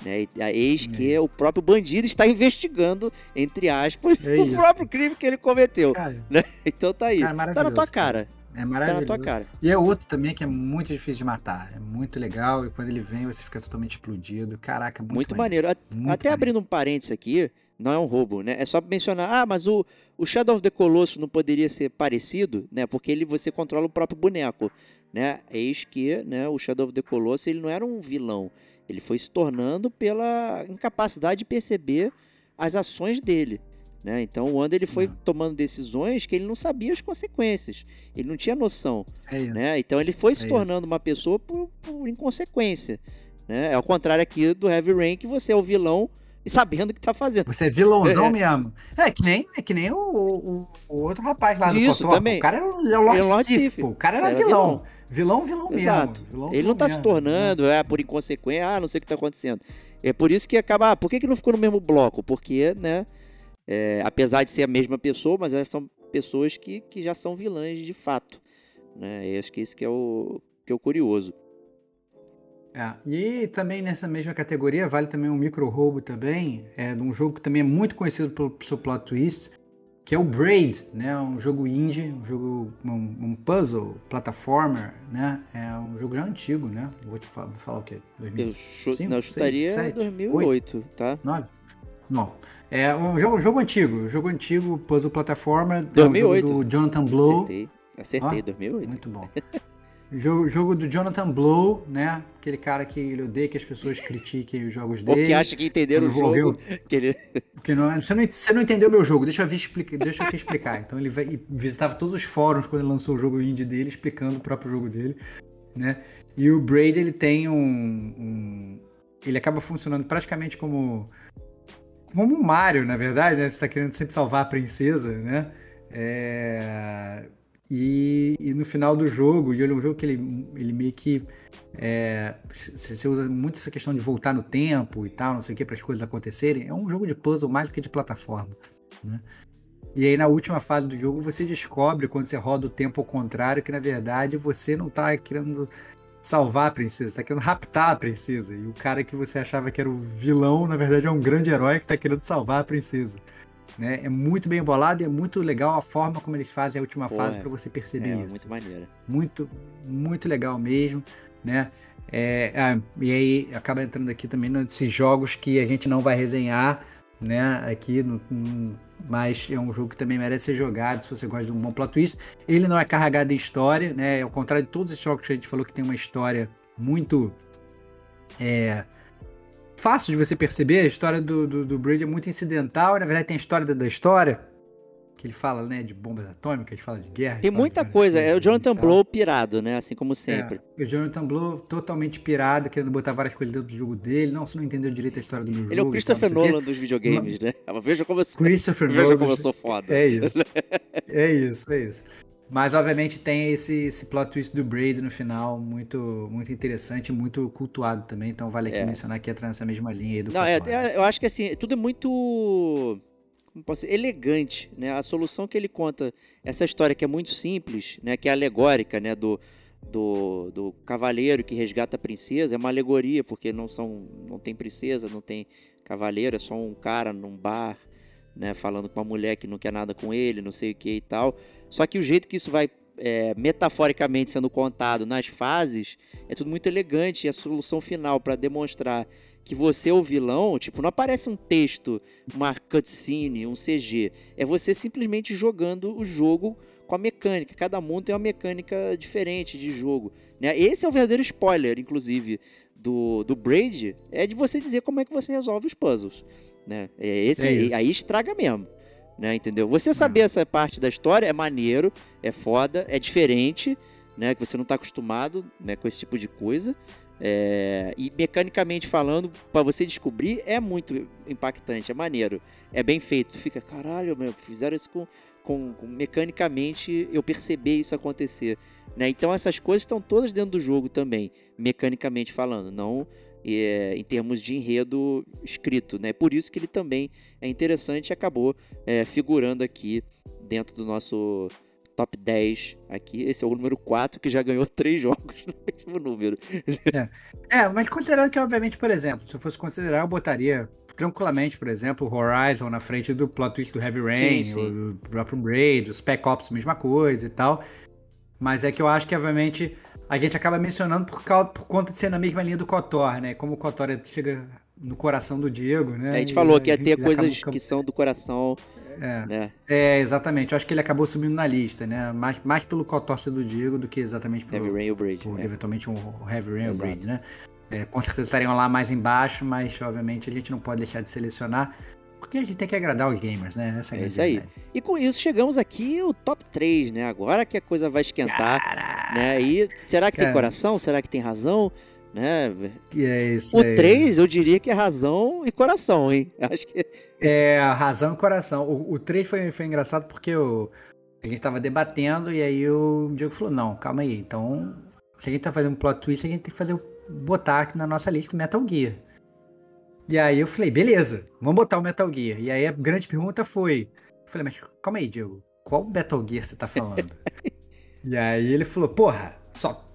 Né? Eis que É. o próprio bandido está investigando, entre aspas, É o próprio crime que ele cometeu. Cara, Então tá aí. cara, tá na tua cara. É Tá maravilhoso. na tua cara. E é outro também que é muito difícil de matar. É muito legal e quando ele vem você fica totalmente explodido. Caraca, muito, Muito, maneiro. A- Muito Até maneiro. abrindo um parênteses aqui, não é um roubo, né? É só mencionar, ah, mas o, o Shadow of the Colossus não poderia ser parecido, né? Porque ele você controla o próprio boneco, né? Eis que, né, o Shadow of the Colossus, ele não era um vilão. Ele foi se tornando pela incapacidade de perceber as ações dele, né? Então, o Wanda ele foi Uhum. tomando decisões que ele não sabia as consequências. Ele não tinha noção, É isso. né? Então ele foi se É tornando uma pessoa por, por inconsequência. Né? É ao contrário aqui do Heavy Rain, que você é o vilão e sabendo o que tá fazendo. Você é vilãozão É. mesmo. É que nem, é que nem o, o, o outro rapaz lá do Isso, também. O cara era o, é o Lord, o Lord Sif. O cara era, Era vilão. Vilão, vilão, Exato. mesmo. Vilão, Ele vilão não tá se mesmo, tornando, é, por inconsequência, ah, não sei o que tá acontecendo. É por isso que acaba. Ah, por que, que não ficou no mesmo bloco? Porque, né? é, apesar de ser a mesma pessoa, mas elas são pessoas que, que já são vilãs de fato. Né? E acho que isso que é o, que é o curioso. É, e também nessa mesma categoria vale também um micro roubo também, é de um jogo que também é muito conhecido pelo seu plot twist, que é o Braid, né? Um jogo indie, um jogo um, um puzzle, plataformer, né? É um jogo já antigo, né? Vou te falar, vou falar o quê? Eu, 2009? chu- Cinco, não, eu seis, chutaria sete, 2008, tá? Não. É um jogo, jogo antigo, um jogo antigo, puzzle plataformer, é um 2008. jogo do Jonathan Blow. Acertei, acertei, Ó, 2008. Muito bom. Jogo, jogo do Jonathan Blow, né? Aquele cara que ele odeia que as pessoas critiquem os jogos Ou dele. que acha que entenderam o jogo. Que ele... Porque não, é, você, não, você não entendeu meu jogo, deixa eu, explica, deixa eu aqui explicar. Então ele vai, visitava todos os fóruns quando ele lançou o jogo indie dele, explicando o próprio jogo dele, né? E o Braid, ele tem um, um- Ele acaba funcionando praticamente como... Como um Mario, na verdade, né? Você tá querendo sempre salvar a princesa, né? É, E, e no final do jogo, e ele é que ele, ele meio que... é, Você usa muito essa questão de voltar no tempo e tal, não sei o que, para as coisas acontecerem. É um jogo de puzzle mais do que de plataforma. Né? E aí, na última fase do jogo, você descobre, quando você roda o tempo ao contrário, que na verdade você não tá querendo salvar a princesa, você tá querendo raptar a princesa. E o cara que você achava que era o vilão, na verdade, é um grande herói que tá querendo salvar a princesa. Né? É muito bem bolado e é muito legal a forma como eles fazem a última Pô, fase é. para você perceber É, isso muito maneiro. muito, muito legal mesmo, né? É, ah, e aí acaba entrando aqui também nesses jogos que a gente não vai resenhar, né? Aqui, no- no- mas é um jogo que também merece ser jogado se você gosta de um bom plot twist. Ele não é carregado em história, né? Ao contrário de todos esses jogos que a gente falou que tem uma história muito é, fácil de você perceber. A história do, do, do Braid é muito incidental. Na verdade, tem a história dentro da história. Que ele fala, né, de bombas atômicas, ele fala de guerra. Tem muita coisa. É o Jonathan tal. Blow pirado, né? Assim como sempre. É, o Jonathan Blow totalmente pirado, querendo botar várias coisas dentro do jogo dele. Não, você não entendeu direito a história do meu jogo. Ele é o tal, Christopher quê. Nolan dos videogames, né? Veja como eu sou, Christopher veja Nolan. como eu sou foda. É isso. É isso, é isso. Mas, obviamente, tem esse, esse plot twist do Braid no final, muito, muito interessante, muito cultuado também. Então, vale aqui É. mencionar que entra nessa mesma linha aí do Não, é, é- eu acho que assim, tudo é muito. Como posso dizer? Elegante, né? A solução que ele conta, essa história que é muito simples, né? Que é alegórica, né? Do, do, do cavaleiro que resgata a princesa, é uma alegoria, porque não são. não tem princesa, não tem cavaleiro, é só um cara num bar, né? Falando com uma mulher que não quer nada com ele, não sei o que e tal. Só que o jeito que isso vai. é, metaforicamente sendo contado nas fases é tudo muito elegante e a solução final para demonstrar que você é o vilão, tipo, não aparece um texto, uma cutscene, um CG. É você simplesmente jogando o jogo com a mecânica. Cada mundo tem uma mecânica diferente de jogo. Né? Esse é o verdadeiro spoiler, inclusive, do, do Braid, é de você dizer como é que você resolve os puzzles. Né? É esse, É aí estraga mesmo. Né, entendeu? Você saber essa parte da história é maneiro, é foda, é diferente, né? Que você não tá acostumado né, com esse tipo de coisa. É, e mecanicamente falando, pra você descobrir, é muito impactante, é maneiro. É bem feito. Fica, caralho, meu, fizeram isso com, com, com- mecanicamente eu perceber isso acontecer. Né? Então essas coisas estão todas dentro do jogo também, mecanicamente falando, não é, em termos de enredo escrito. Né? Por isso que ele também é interessante e acabou é, figurando aqui dentro do nosso top 10 aqui. Esse é o número 4 que já ganhou três jogos no mesmo número. É, mas considerando que, obviamente, por exemplo, se eu fosse considerar, eu botaria tranquilamente, por exemplo, o Horizon na frente do plot twist do Heavy Rain, Sim, sim. do próprio Braid, o Spec Ops, mesma coisa e tal. Mas é que eu acho que, obviamente, a gente acaba mencionando por, causa, por conta de ser na mesma linha do KOTOR, né? Como o KOTOR chega no coração do Diego, né? a gente E falou que ia ter coisas acaba- que são do coração, É, né? é, exatamente. Eu acho que ele acabou subindo na lista, né? Mais, mais pelo KOTOR ser do Diego do que exatamente pelo, Heavy Rain e Braid. por né? eventualmente um Heavy Rain. Braid, né? É, com certeza estariam lá mais embaixo, mas obviamente a gente não pode deixar de selecionar, porque a gente tem que agradar os gamers, né? Essa é, É isso aí. E com isso chegamos aqui o top 3, né? Agora que a coisa vai esquentar, né? E será que tem Cara. coração? Será que tem razão? Né? E é isso O aí. 3, eu diria que é razão e coração, hein? Acho que É, razão e coração. O, o 3 foi, foi engraçado porque a gente tava debatendo e aí o Diego falou, não, calma aí, então se a gente tá fazendo um plot twist, a gente tem que fazer botar aqui na nossa lista Metal Gear. E aí eu falei, beleza, vamos botar o Metal Gear. E aí a grande pergunta foi, eu falei, mas calma aí, Diego, qual Metal Gear você tá falando? e aí ele falou, porra, só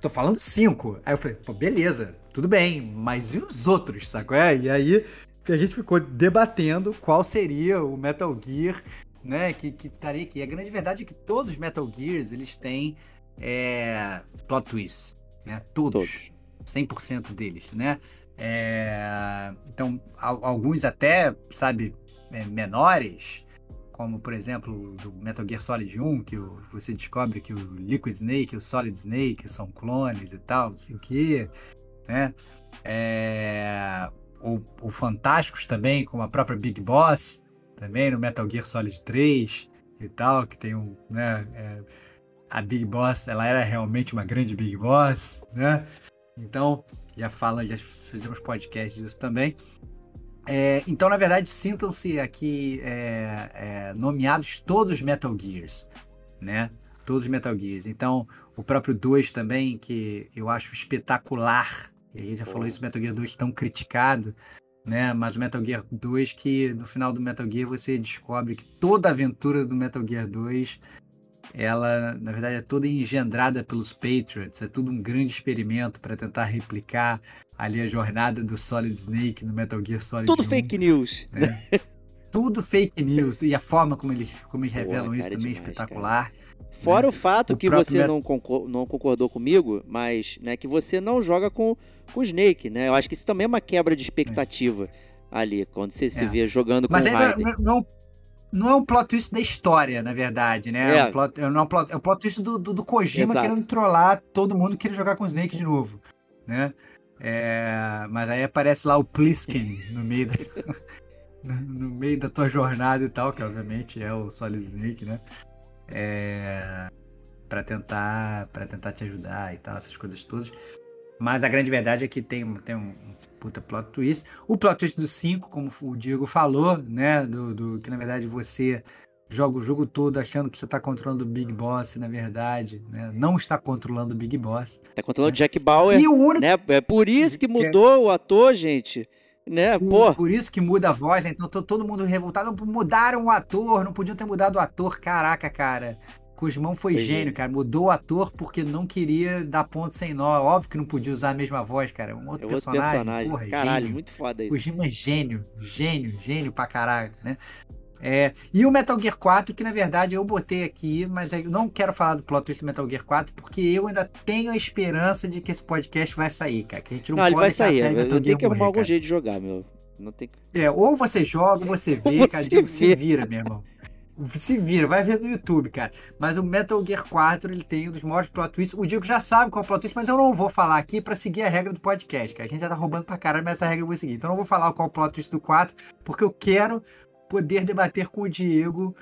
tô falando cinco. Aí eu falei, pô, beleza, tudo bem, mas e os outros, sacou? É, e aí a gente ficou debatendo qual seria o Metal Gear, né, que, que estaria aqui. A grande verdade é que todos os Metal Gears, eles têm é, plot twists, né, todos. todos. 100% deles, né? É, então, al- alguns até, sabe, é, menores, como por exemplo do Metal Gear Solid 1, que o- você descobre que o Liquid Snake e o Solid Snake são clones e tal, não sei o né? É, ou Fantásticos também, como a própria Big Boss, também no Metal Gear Solid 3 e tal, que tem um, né, é, a Big Boss, ela era realmente uma grande Big Boss, né? Então, já fala, já fizemos podcast disso também. É, então, na verdade, sintam-se aqui é, é, nomeados todos os Metal Gears, né? Todos os Metal Gears. Então, o próprio 2 também, que eu acho espetacular. E a gente já falou isso, Metal Gear 2 tão criticado, né? Mas o Metal Gear 2 que no final do Metal Gear você descobre que toda a aventura do Metal Gear 2 ela, na verdade, é toda engendrada pelos Patriots, é tudo um grande experimento para tentar replicar ali a jornada do Solid Snake no Metal Gear Solid Tudo 1, fake news. né? tudo fake news e a forma como eles, como eles revelam isso cara, é também é demais, espetacular. Fora o fato O que você Met- não, concor- não concordou comigo, mas né, que você não joga com, com o Snake, né? Eu acho que isso também é uma quebra de expectativa ali, quando você se É. vê jogando com Mas o não, Raiden. é- não, não é um plot twist da história, na verdade, né? É, É. um plot, não é, um plot, é um plot twist do, do, do Kojima Exato. querendo trollar todo mundo querer jogar com o Snake de novo, né? É, mas aí aparece lá o Pliskin no meio da, no meio da tua jornada e tal, que obviamente é o Solid Snake, né? É, para tentar para tentar te ajudar e tal, essas coisas todas. Mas a grande verdade é que tem, tem um puta plot twist. O plot twist do 5, como o Diego falou, né? Do, do- que na verdade você joga o jogo todo achando que você tá controlando o Big Boss, e na verdade, né? Não está controlando o Big Boss. Tá controlando Jack Bauer, E o único. né? É por isso que mudou o ator, gente. Né? Por, por isso que muda a voz, né? então todo mundo revoltado. Mudaram o ator, não podiam ter mudado o ator. Caraca, cara. Cosmão foi, Foi gênio, cara. Mudou o ator porque não queria dar ponto sem nó. Óbvio que não podia usar a mesma voz, cara. Um é outro outro personagem. personagem. Porra, Caralho, gênio. muito foda isso. Kojima é gênio, gênio, gênio pra caralho, né? É, e o Metal Gear 4, que na verdade eu botei aqui, mas eu não quero falar do plot twist do Metal Gear 4, porque eu ainda tenho a esperança de que esse podcast vai sair, cara. Que a gente não, Não, ele pode vai deixar a sair. Eu, eu tenho que arrumar algum jeito de jogar, meu. Não tem... É, ou você joga, ou você vê, cara. você se vê. vira, meu irmão. Se vira, vai ver no YouTube, cara. Mas o Metal Gear 4, ele tem um dos maiores plot twists. O Diego já sabe qual é o plot twist, mas eu não vou falar aqui pra seguir a regra do podcast, cara. A gente já tá roubando pra caralho, mas essa regra eu vou seguir. Então eu não vou falar qual é o plot twist do 4, porque eu quero poder debater com o Diego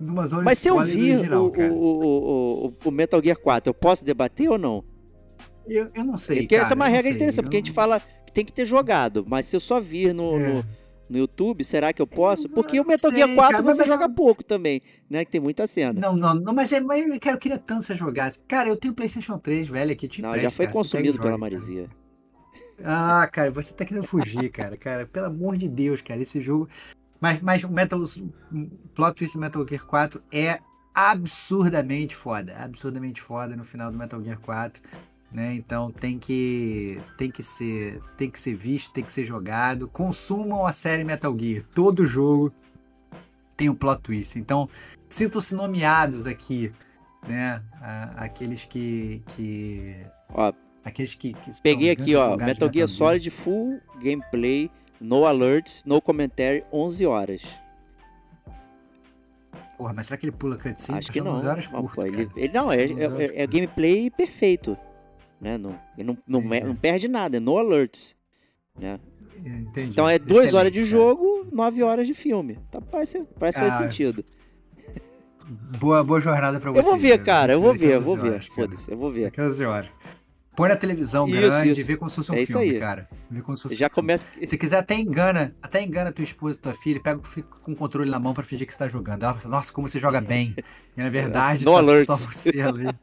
numa zona Mas se eu vir original, o, cara. o, o, o- o Metal Gear 4, eu posso debater ou não? Eu, eu não sei, Porque essa é cara, uma não regra sei. interessante, porque a gente fala que tem que ter jogado, mas se eu só vir no, É. no, no YouTube, será que eu posso? Porque o Metal Gear 4 cara, você joga eu- pouco também, né? Que tem muita cena. Não, não, não, mas, é, mas eu, queria tanto você jogasse. Cara, eu tenho PlayStation 3, velho, aqui, te Não, empresto, já foi cara, consumido pela joga, cara. Marizia. Ah, cara, você tá querendo fugir, cara. Cara, pelo amor de Deus, cara, esse jogo. Mas, mas o Metal. Plot Twist do Metal Gear 4 é absurdamente foda. Absurdamente foda no final do Metal Gear 4. Né? Então tem que tem que ser tem que ser visto, tem que ser jogado. Consumam a série Metal Gear. Todo jogo tem um plot twist. Então sintam-se nomeados aqui, né? A- aqueles que que Ó, aqueles que, que peguei aqui, ó, de Metal Gear Solid Full Gameplay, No Alerts, No Commentary, 11 horas. Porra, mas será que ele pula cutscene? Acho que São não. 11 horas Não, curto, pô, ele, ele- não, São é, 11 horas é, é gameplay perfeito. Né? Não, não, não, não perde nada, é no alerts. Né? Entendi. Então é duas horas de jogo, nove horas de filme. Tá, parece parece que faz Ah, sentido. Boa, boa jornada pra você. Eu vou ver, cara, eu vou é ver, eu 11 vou ver. Foda-se, eu vou ver. Daqui a 11 horas. Põe na televisão Isso, grande isso. e vê como se fosse um É filme, aí. cara. Vê como se fosse um Já filme. começa. Se quiser, até engana, até engana tua esposa, tua filha, pega fica com o controle na mão pra fingir que você tá jogando. Ela fala, nossa, como você joga bem. E na verdade, No tá alerts. só você ali.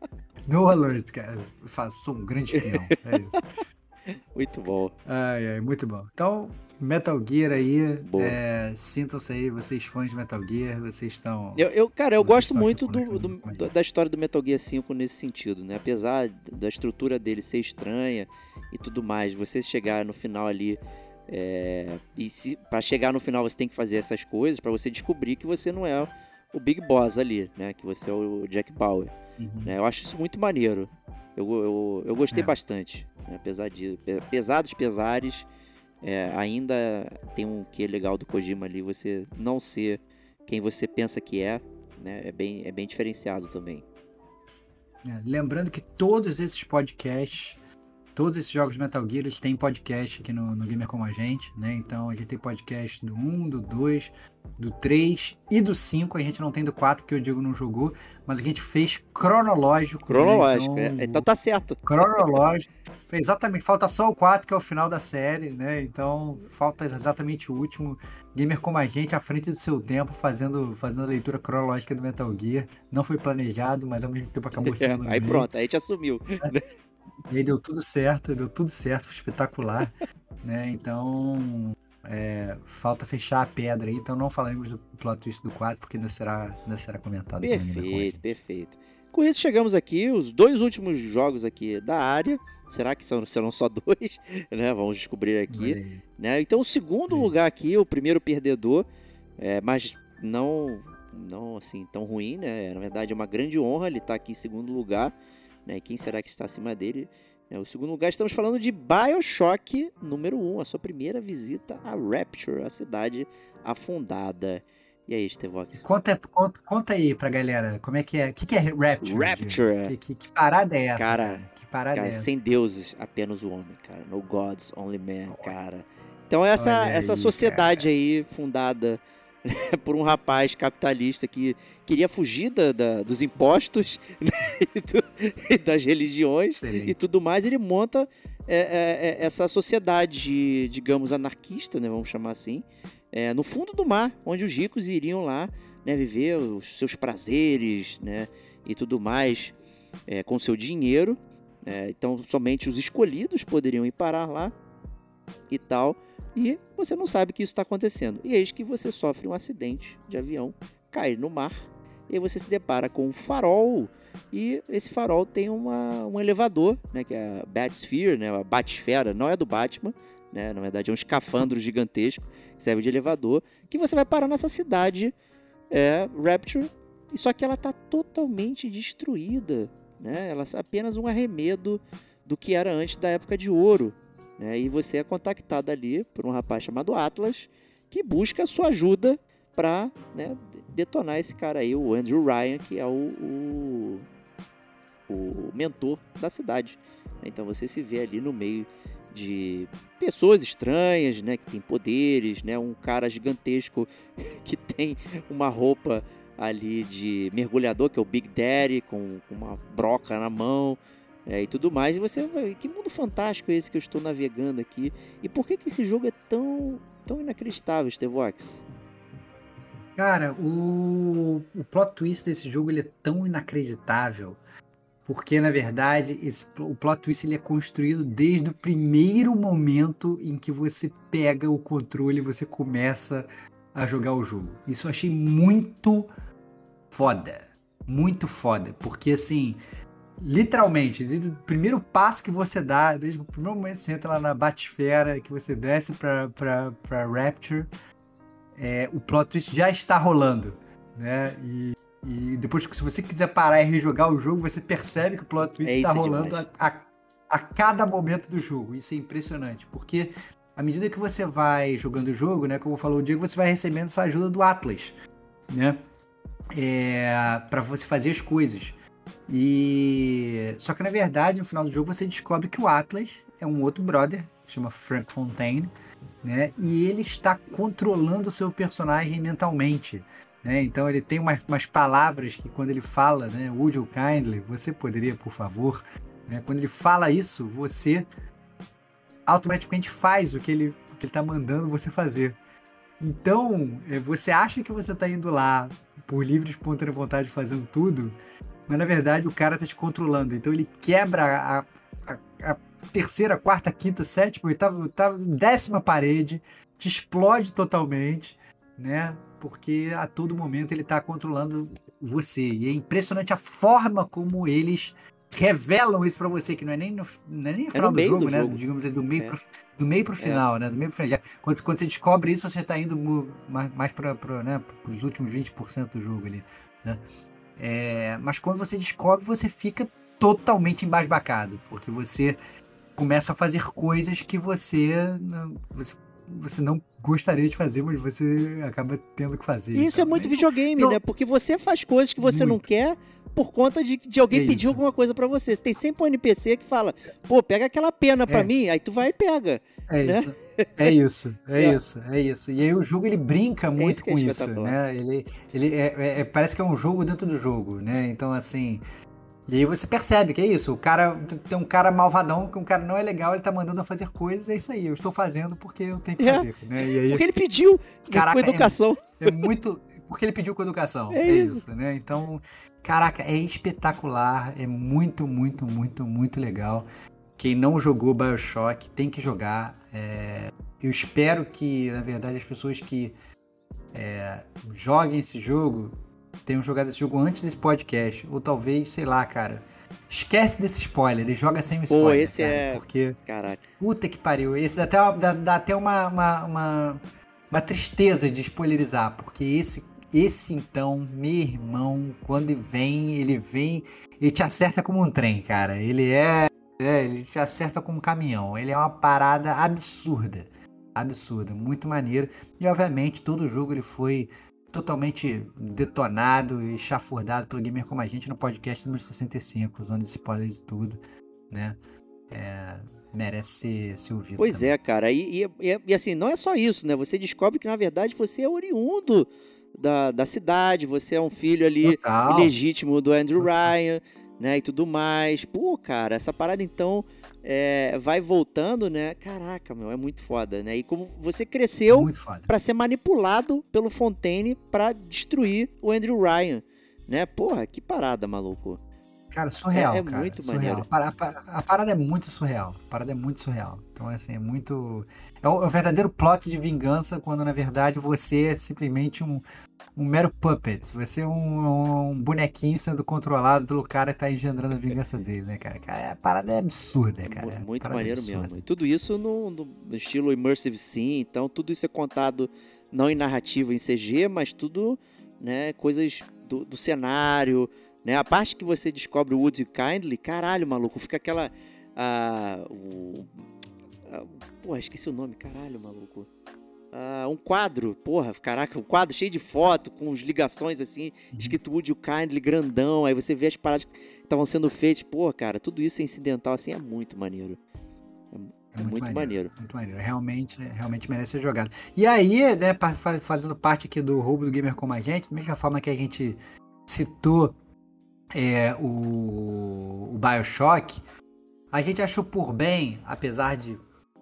No alerts, cara. Eu falo, sou um grande espião. É isso. Muito bom. Ai, ai, muito bom. Então, Metal Gear aí, é, sintam-se aí, vocês fãs de Metal Gear, vocês estão... Eu, eu- cara, eu gosto muito do, do- da- história do Metal Gear 5 nesse sentido, né? Apesar da estrutura dele ser estranha e tudo mais, você chegar no final ali. é, e se, para chegar no final você tem que fazer essas coisas pra você descobrir que você não é o Big Boss ali, né? Que você é o Jack Bauer. Uhum. né? Eu acho isso muito maneiro. Eu, eu, eu gostei É. bastante. Né? Apesar de. pe- Pesados pesares, é, ainda tem um que legal do Kojima ali, você não ser quem você pensa que é, né? É bem, é bem diferenciado também. É, lembrando que todos esses podcasts, todos esses jogos de Metal Gear, eles têm podcast aqui no, no Gamer Como a Gente, né? Então a gente tem podcast do 1, do 2, do 3 e do 5. A gente não tem do 4, que o Diego não jogou, mas a gente fez cronológico. né? Cronológico, Então, é. Então tá certo. Cronológico. Exatamente, falta só o 4, que é o final da série, né? Então falta exatamente o último. Gamer como a gente, à frente do seu tempo, fazendo, fazendo a leitura cronológica do Metal Gear. Não foi planejado, mas ao mesmo tempo acabou sendo. no aí meio. pronto, aí a gente assumiu. E aí deu tudo certo, deu tudo certo, espetacular. né? Então. é, falta fechar a pedra aí, então não falaremos do plot twist do 4, porque ainda será, ainda será comentado Perfeito, gente. perfeito. Com isso, chegamos aqui, os dois últimos jogos aqui da área. Será que são, serão só dois? né? Vamos descobrir aqui. Né? Então, o segundo lugar aqui, o primeiro perdedor, é, mas não, não assim tão ruim, né? Na verdade, é uma grande honra ele estar aqui em segundo lugar, né? Quem será que está acima dele? É, o segundo lugar, estamos falando de BioShock número 1, a sua primeira visita a Rapture, a cidade afundada. E aí, Stevox? Conta, conta, conta aí pra galera, como é que é? O que, que é Rapture? Rapture. Que, que, que parada é essa? Cara, Cara, que parada Cara, é essa? sem deuses, apenas o homem, cara. No gods, only man, cara. Então essa, Olha essa aí, sociedade aí fundada por um rapaz capitalista que queria fugir da, da- dos impostos né, e, do- e das religiões Excelente. e tudo mais, ele monta é, é, é, essa sociedade, digamos, anarquista, né, vamos chamar assim, é, no fundo do mar, onde os ricos iriam lá né, viver os seus prazeres né, e tudo mais é, com seu dinheiro. É, então, somente os escolhidos poderiam ir parar lá e tal. E você não sabe que isso está acontecendo. E eis que você sofre um acidente de avião, cai no mar, e você se depara com um farol. E esse farol tem uma, um elevador, né, que é a Batsphere, né, a Batsfera, não é do Batman, né, na verdade é um escafandro gigantesco que serve de elevador, que você vai parar nessa cidade, é, Rapture, e só que ela está totalmente destruída, né, ela é apenas um arremedo do que era antes da época de ouro, né, e você é contactado ali por um rapaz chamado Atlas, que busca a sua ajuda para né, detonar esse cara aí, o Andrew Ryan, que é o, o, o mentor da cidade. Então você se vê ali no meio de pessoas estranhas, né, que tem poderes, né, um cara gigantesco que tem uma roupa ali de mergulhador, que é o Big Daddy, com, com uma broca na mão, é, e tudo mais. E você vai, que mundo fantástico é esse que eu estou navegando aqui? E por que que esse jogo é tão tão inacreditável, Stevox? Cara, o, o plot twist desse jogo ele é tão inacreditável porque, na verdade, esse, o plot twist ele é construído desde o primeiro momento em que você pega o controle e você começa a jogar o jogo. Isso eu achei muito foda. Muito foda. Porque, assim, literalmente, desde o primeiro passo que você dá, desde o primeiro momento que você entra lá na Batfera, que você desce pra, pra, pra Rapture, é, o plot twist já está rolando, né? E, e depois, se você quiser parar e rejogar o jogo, você percebe que o plot twist É, está rolando a, a, a cada momento do jogo. Isso é impressionante, porque à medida que você vai jogando o jogo, né? Como falou o Diego, você vai recebendo essa ajuda do Atlas, né? É, para você fazer as coisas. E só que na verdade, no final do jogo, você descobre que o Atlas é um outro brother, que chama Frank Fontaine, né? E ele está controlando o seu personagem mentalmente. Né? Então ele tem umas, umas palavras que quando ele fala, né? Would you kindly? Você poderia, por favor? Né? Quando ele fala isso, você automaticamente faz o que ele o que ele está mandando você fazer. Então, é, você acha que você está indo lá por livre e espontânea vontade fazendo tudo, mas na verdade o cara tá te controlando. Então ele quebra a, a- a terceira, quarta, quinta, sétima, oitava, oitava, décima parede, te explode totalmente, né? Porque a todo momento ele tá controlando você. E é impressionante a forma como eles revelam isso pra você, que não é nem no, não é nem no final do meio jogo, do né? jogo. Digamos, é do meio, É. pro, do meio pro final, né? Do meio pro final. Já- quando, quando você descobre isso, você tá indo mais, mais para né? os últimos 20% do jogo ali, né? É, mas quando você descobre, você fica totalmente embasbacado, porque você começa a fazer coisas que você, não- você você não gostaria de fazer, mas você acaba tendo que fazer. Isso é então, muito né? videogame, não- né? Porque você faz coisas que você não Muito. quer por conta de, de alguém É pedir alguma coisa pra você. Tem sempre um NPC que fala, pô, pega aquela pena pra É. mim, aí tu vai e pega. É né? isso. É isso, é, É. isso, é isso. E aí o jogo ele brinca muito isso que é com isso, né? Ele, ele é, é- é- parece que é um jogo dentro do jogo, né? Então assim, e aí você percebe que é isso. O cara tem um cara malvadão, que um cara não é legal, ele tá mandando eu fazer coisas, é isso aí. Eu estou fazendo porque eu tenho que É. fazer, né? E aí Porque ele pediu né, Caraca, com educação. é muito. Porque ele pediu com educação. É É, isso. isso. né? Então, caraca, é espetacular. É muito, muito, muito, muito legal. Quem não jogou Bioshock tem que jogar. É, eu espero que, na verdade, as pessoas que é, joguem esse jogo tenham jogado esse jogo antes desse podcast. Ou talvez, sei lá, cara. Esquece desse spoiler e joga sem o Pô, spoiler. esse cara, é- Porque. Caraca. Puta que pariu. Esse dá até, uma, dá, dá até uma, uma, uma, uma tristeza de spoilerizar, porque esse, esse então, meu irmão, quando vem, ele vem e te acerta como um trem, cara. Ele é, é, ele te acerta como um caminhão. Ele é uma parada absurda. Absurda, muito maneiro. E obviamente todo jogo ele foi totalmente detonado e chafurdado pelo Gamer Como a Gente no podcast número 65, usando spoilers e tudo, né? É, merece ser, ser ouvido. Pois também. é, cara. E, e- e- e assim, não é só isso, né? Você descobre que, na verdade, você é oriundo da, da cidade, você é um filho ali Total. ilegítimo do Andrew Total. Ryan, né? E tudo mais. Pô, cara, essa parada então é, vai voltando, né? Caraca, meu, é muito foda, né? E como você cresceu pra ser manipulado pelo Fontaine pra destruir o Andrew Ryan, né? Porra, que parada, maluco. Cara, surreal, É- é cara. muito surreal. maneiro. A, a a parada é muito surreal. A parada é muito surreal. Então, assim, é muito. É o, é o verdadeiro plot de vingança, quando na verdade você é simplesmente um, um mero puppet. Você é um, um bonequinho sendo controlado pelo cara que tá engendrando a vingança dele, né, cara? Cara, a parada é absurda, cara. Muito é maneiro absurda. mesmo. E tudo isso no, no estilo immersive sim, então tudo isso é contado não em narrativa em CG, mas tudo, né, coisas do, do cenário, né? A parte que você descobre o Would You Kindly, caralho, maluco, fica aquela ah, o, ah, porra, esqueci o nome, caralho, maluco. Ah, um quadro, porra, caraca, um quadro cheio de foto, com as ligações assim, Uhum. escrito Would You Kindly grandão, aí você vê as paradas que estavam sendo feitas, porra, cara, tudo isso é incidental assim, é muito maneiro. É muito maneiro. Muito maneiro. Realmente, realmente merece ser jogado. E aí, né, fazendo parte aqui do roubo do gamer como a gente, da mesma forma que a gente citou é, o, o Bioshock, a gente achou por bem, apesar de,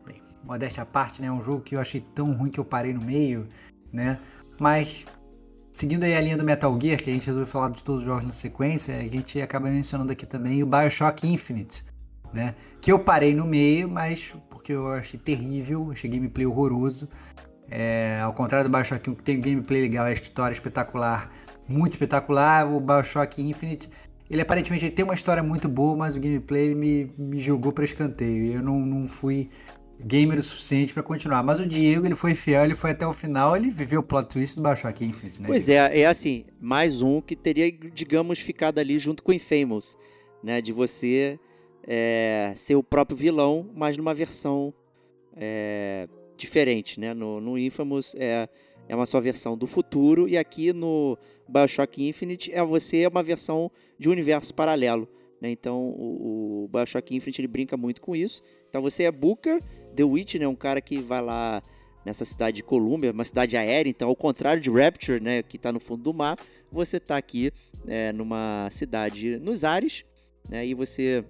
bem, modéstia à parte, né, um jogo que eu achei tão ruim que eu parei no meio, né, mas seguindo aí a linha do Metal Gear, que a gente resolveu falar de todos os jogos na sequência, a gente acaba mencionando aqui também o Bioshock Infinite, né, que eu parei no meio, mas porque eu achei terrível, achei gameplay horroroso. É, ao contrário do Bioshock 1, que tem gameplay legal, a história espetacular, muito espetacular, o Bioshock Infinite, ele aparentemente ele tem uma história muito boa, mas o gameplay me, me jogou para escanteio. e Eu não, não fui gamer o suficiente para continuar. Mas o Diego, ele foi fiel, ele foi até o final, ele viveu o plot twist do Bioshock Infinite, né? Pois é, é assim, mais um que teria, digamos, ficado ali junto com o Infamous, né? De você é, ser o próprio vilão, mas numa versão é, diferente, né? No, no Infamous é, é uma só versão do futuro, e aqui no Bioshock Infinite é você é uma versão de um universo paralelo. Né? Então o, o Bioshock Infinite ele brinca muito com isso. Então você é Booker, The Witch, né? um cara que vai lá nessa cidade de Columbia, uma cidade aérea, então ao contrário de Rapture, né, que está no fundo do mar, você está aqui é, numa cidade nos ares, né, e você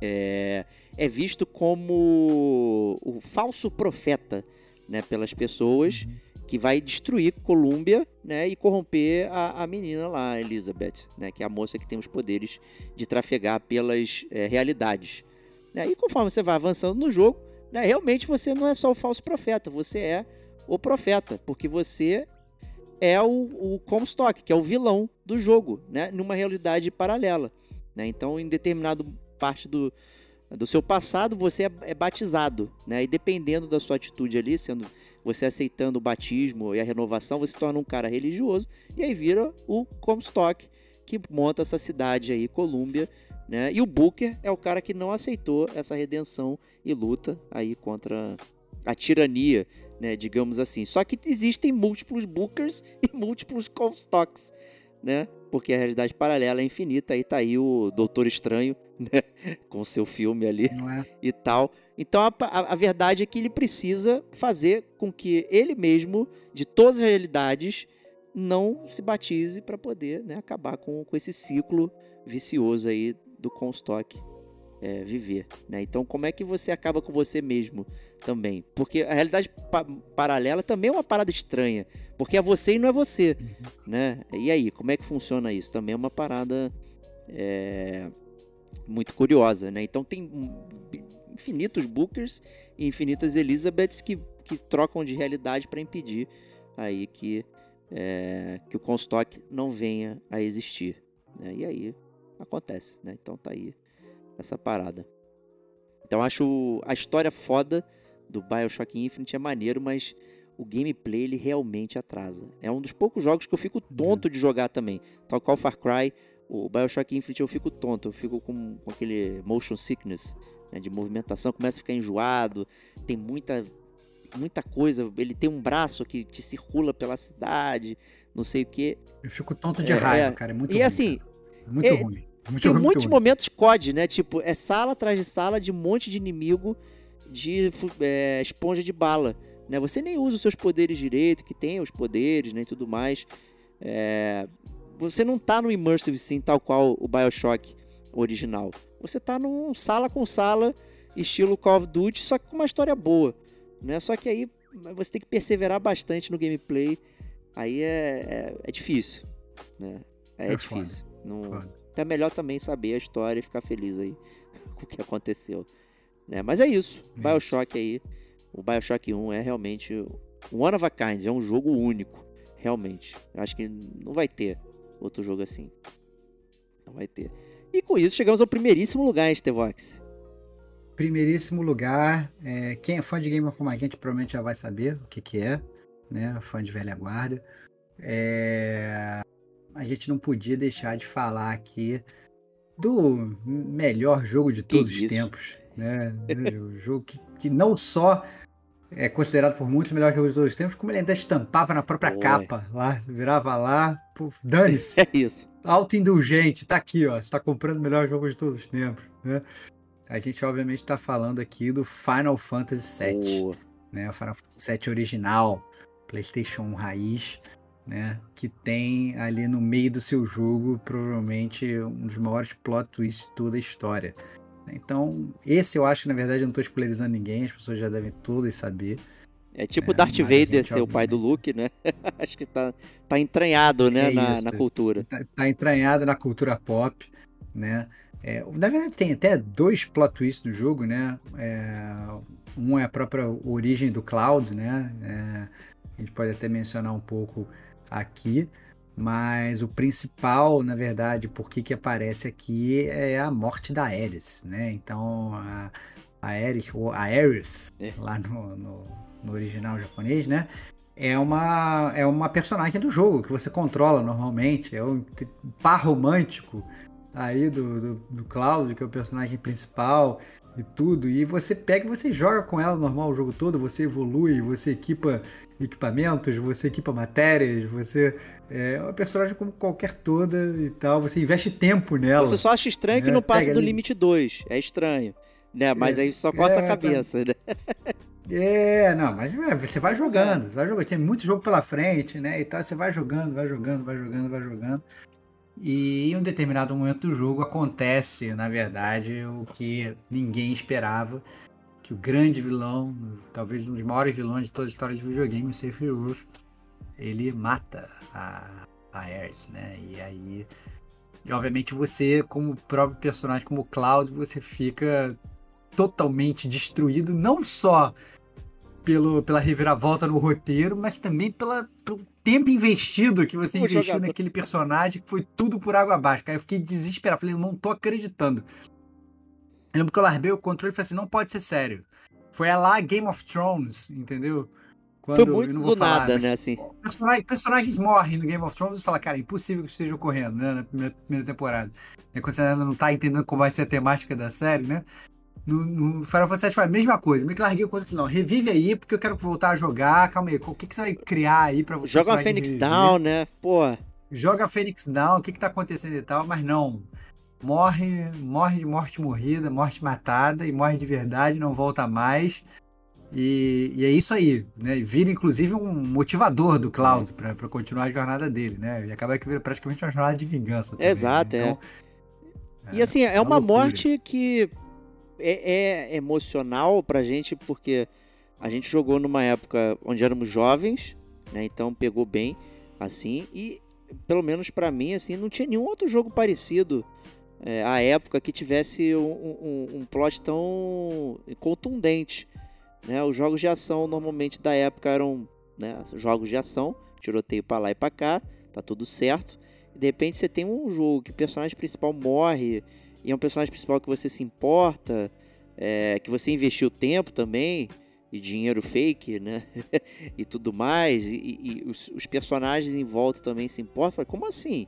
é, é visto como o falso profeta, né, pelas pessoas, que vai destruir Columbia, né, e corromper a, a menina lá, Elizabeth, né, que é a moça que tem os poderes de trafegar pelas é, realidades. Né, e conforme você vai avançando no jogo, né, realmente você não é só o falso profeta, você é o profeta, porque você é o, o Comstock, que é o vilão do jogo, né, numa realidade paralela. Né? Então, em determinado parte do, do seu passado, você é, é batizado, né? E dependendo da sua atitude ali, sendo você aceitando o batismo e a renovação, você se torna um cara religioso e aí vira o Comstock, que monta essa cidade aí, Colômbia, né? E o Booker é o cara que não aceitou essa redenção e luta aí contra a tirania, né, digamos assim. Só que existem múltiplos bookers e múltiplos Comstocks, né? Porque a realidade paralela é infinita. Aí tá aí o Doutor Estranho, né? Com seu filme ali é? e tal. Então a, a, a verdade é que ele precisa fazer com que ele mesmo, de todas as realidades, não se batize para poder né, acabar com, com esse ciclo vicioso aí do Comstock é, viver. Né? Então, como é que você acaba com você mesmo também? Porque a realidade pa- paralela também é uma parada estranha, porque é você e não é você. Né? E aí, como é que funciona isso? Também é uma parada é, muito curiosa. Né? Então, tem hum, infinitos Bookers e infinitas Elizabeths que, que trocam de realidade para impedir aí que, é, que o Comstock não venha a existir. né? E aí acontece, né? Então tá aí essa parada. Então acho a história foda do Bioshock Infinite é maneiro, mas o gameplay ele realmente atrasa. É um dos poucos jogos que eu fico tonto de jogar também. Tal qual Far Cry, o Bioshock Infinite eu fico tonto, eu fico com, com aquele motion sickness né, de movimentação, começa a ficar enjoado, tem muita muita coisa, ele tem um braço que te circula pela cidade, não sei o que. Eu fico tonto de É, raiva, é. cara. É muito E ruim, assim, cara. Muito é- ruim. Muito tem muitos momentos COD, né? Tipo, é sala atrás de sala de um monte de inimigo de é, esponja de bala. Né? Você nem usa os seus poderes direito, que tem os poderes né, e tudo mais. É, Você não tá no Immersive Sim tal qual o Bioshock original. Você tá num sala com sala, estilo Call of Duty, só que com uma história boa. Né? Só que aí você tem que perseverar bastante no gameplay. Aí é, é, é difícil. Né? É, É foda, difícil. Não, Foda. Então é melhor também saber a história e ficar feliz aí com o que aconteceu. Né? Mas é isso. É Bioshock aí. O Bioshock 1 é realmente um one of a kind. É um jogo único. Realmente. Eu acho que não vai ter outro jogo assim. Não vai ter. E com isso chegamos ao primeiríssimo lugar, hein, Stevox? Primeiríssimo lugar, é, quem é fã de Gamer como a gente provavelmente já vai saber o que, que é, né? Fã de velha guarda. É, a gente não podia deixar de falar aqui do melhor jogo de todos os tempos, né? o jogo que, que não só é considerado por muitos o melhor jogo de todos os tempos, como ele ainda estampava na própria Oi. capa lá, virava lá, dane-se. É isso. autoindulgente, tá aqui, ó. Você tá comprando o melhor jogo de todos os tempos, né? A gente, obviamente, tá falando aqui do Final Fantasy VII, O- né? O Final Fantasy VII original, PlayStation 1 raiz, né? Que tem ali no meio do seu jogo, provavelmente, um dos maiores plot twists de toda a história. Então, esse eu acho que, na verdade, eu não tô spoilerizando ninguém, as pessoas já devem todas saber. É tipo É, Darth mas Vader gente, ser o pai do Luke, né? acho que tá, tá entranhado, né, É na, na cultura. tá, tá entranhado na cultura pop, né? É, na verdade, tem até dois plot twists no jogo, né? É, um é a própria origem do Cloud, né? É, a gente pode até mencionar um pouco aqui, mas o principal, na verdade, por que que aparece aqui é a morte da Aerith, né? Então, a, a Aerith, ou a Aerith, É. lá no, no, no original japonês, né? é uma, é uma personagem do jogo que você controla normalmente. É um par romântico aí do, do, do Cláudio, que é o personagem principal e tudo. E você pega e você joga com ela normal o jogo todo, você evolui, você equipa equipamentos, você equipa matérias, você é uma personagem como qualquer toda e tal. Você investe tempo nela. Você só acha estranho que É, não passa pega do ali. limite 2. É estranho. Né? Mas É, aí só coça é, a tá. cabeça, né? É, não, mas é, você vai jogando, você vai jogando, tem muito jogo pela frente, né? E tal, você vai jogando, vai jogando, vai jogando, vai jogando. E em um determinado momento do jogo acontece, na verdade, o que ninguém esperava, que o grande vilão, talvez um dos maiores vilões de toda a história de videogame, o Sephiroth, ele mata a, a né? E aí, e obviamente você, como próprio personagem, como Cloud, você fica totalmente destruído, não só pelo, pela reviravolta no roteiro, mas também pela, pelo tempo investido que você O investiu jogador. naquele personagem, que foi tudo por água abaixo. Cara, eu fiquei desesperado, falei, eu não tô acreditando. Eu lembro que eu larguei o controle e falei assim, não pode ser sério. Foi a lá Game of Thrones, entendeu? Foi Quando- eu muito não do vou falar, nada, mas né? Assim. personagem- personagens morrem no Game of Thrones e fala, cara, é impossível que isso esteja ocorrendo, né? Na primeira, primeira temporada. É quando você ainda não tá entendendo como vai ser a temática da série, né? No, no Final Fantasy VII foi a mesma coisa. Meio que larguei o controle não. Revive aí, porque eu quero voltar a jogar. Calma aí, o que, que você vai criar aí pra você? Joga uma Phoenix Down, né? Pô. Joga a Phoenix Down, o que, que tá acontecendo e tal, mas não. Morre, morre de morte morrida, morte matada e morre de verdade, não volta mais. E, e, é isso aí, né? Vira inclusive um motivador do Cloud para continuar a jornada dele, né? E acaba que vira praticamente uma jornada de vingança. Também, Exato, né? então, é. E assim, é, é uma, uma morte que é, é emocional pra gente, porque a gente jogou numa época onde éramos jovens, né? Então pegou bem, assim, e pelo menos para mim, assim, não tinha nenhum outro jogo parecido é, à época que tivesse um, um, um plot tão contundente. Né? Os jogos de ação normalmente da época eram né, jogos de ação, tiroteio para lá e para cá, tá tudo certo. De repente você tem um jogo que o personagem principal morre e é um personagem principal que você se importa, é, que você investiu tempo também e dinheiro fake, né? e tudo mais, e, e, os, os, personagens em volta também se importam. Como assim?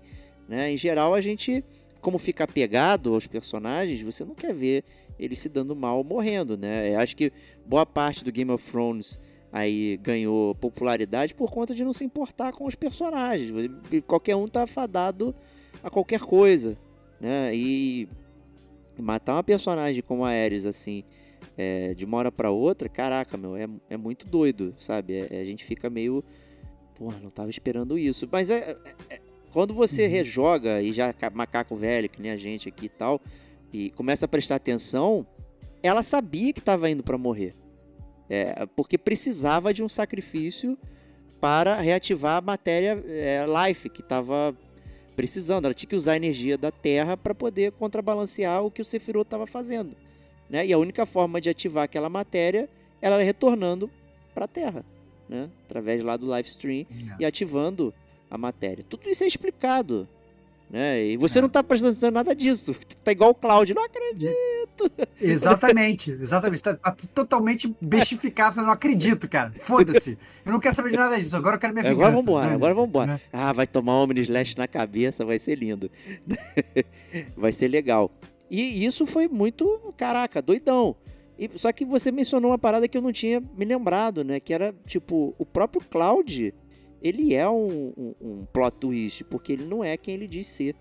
Né? Em geral, a gente, como fica apegado aos personagens, você não quer ver ele se dando mal ou morrendo, né? Eu acho que boa parte do Game of Thrones aí ganhou popularidade por conta de não se importar com os personagens. Qualquer um tá fadado a qualquer coisa, né? E matar uma personagem como a Ares assim, é, de uma hora para outra, caraca, meu, é, é muito doido, sabe? É, a gente fica meio, porra, não tava esperando isso. Mas é, é, é quando você uhum. rejoga e já macaco velho, que nem a gente aqui e tal, e começa a prestar atenção, ela sabia que estava indo para morrer. É, porque precisava de um sacrifício para reativar a matéria é, life que estava precisando. Ela tinha que usar a energia da Terra para poder contrabalancear o que o Sephiroth estava fazendo. Né? E a única forma de ativar aquela matéria era retornando para a Terra, né? através lá do live stream yeah. e ativando a matéria. Tudo isso é explicado né? E você é. não tá prestando atenção em nada disso. Tá igual o Cláudio, não acredito. Exatamente, exatamente. Tá, tá totalmente bestificado, eu não acredito, cara. Foda-se. Eu não quero saber de nada disso. Agora eu quero minha vingança. Agora vamos embora, agora vamos embora. Né? Ah, vai tomar um Omni Slash na cabeça, vai ser lindo. vai ser legal. E isso foi muito, caraca, doidão. E, só que você mencionou uma parada que eu não tinha me lembrado, né? Que era, tipo, o próprio Cloud ele é um, um, um, plot twist, porque ele não é quem ele diz ser.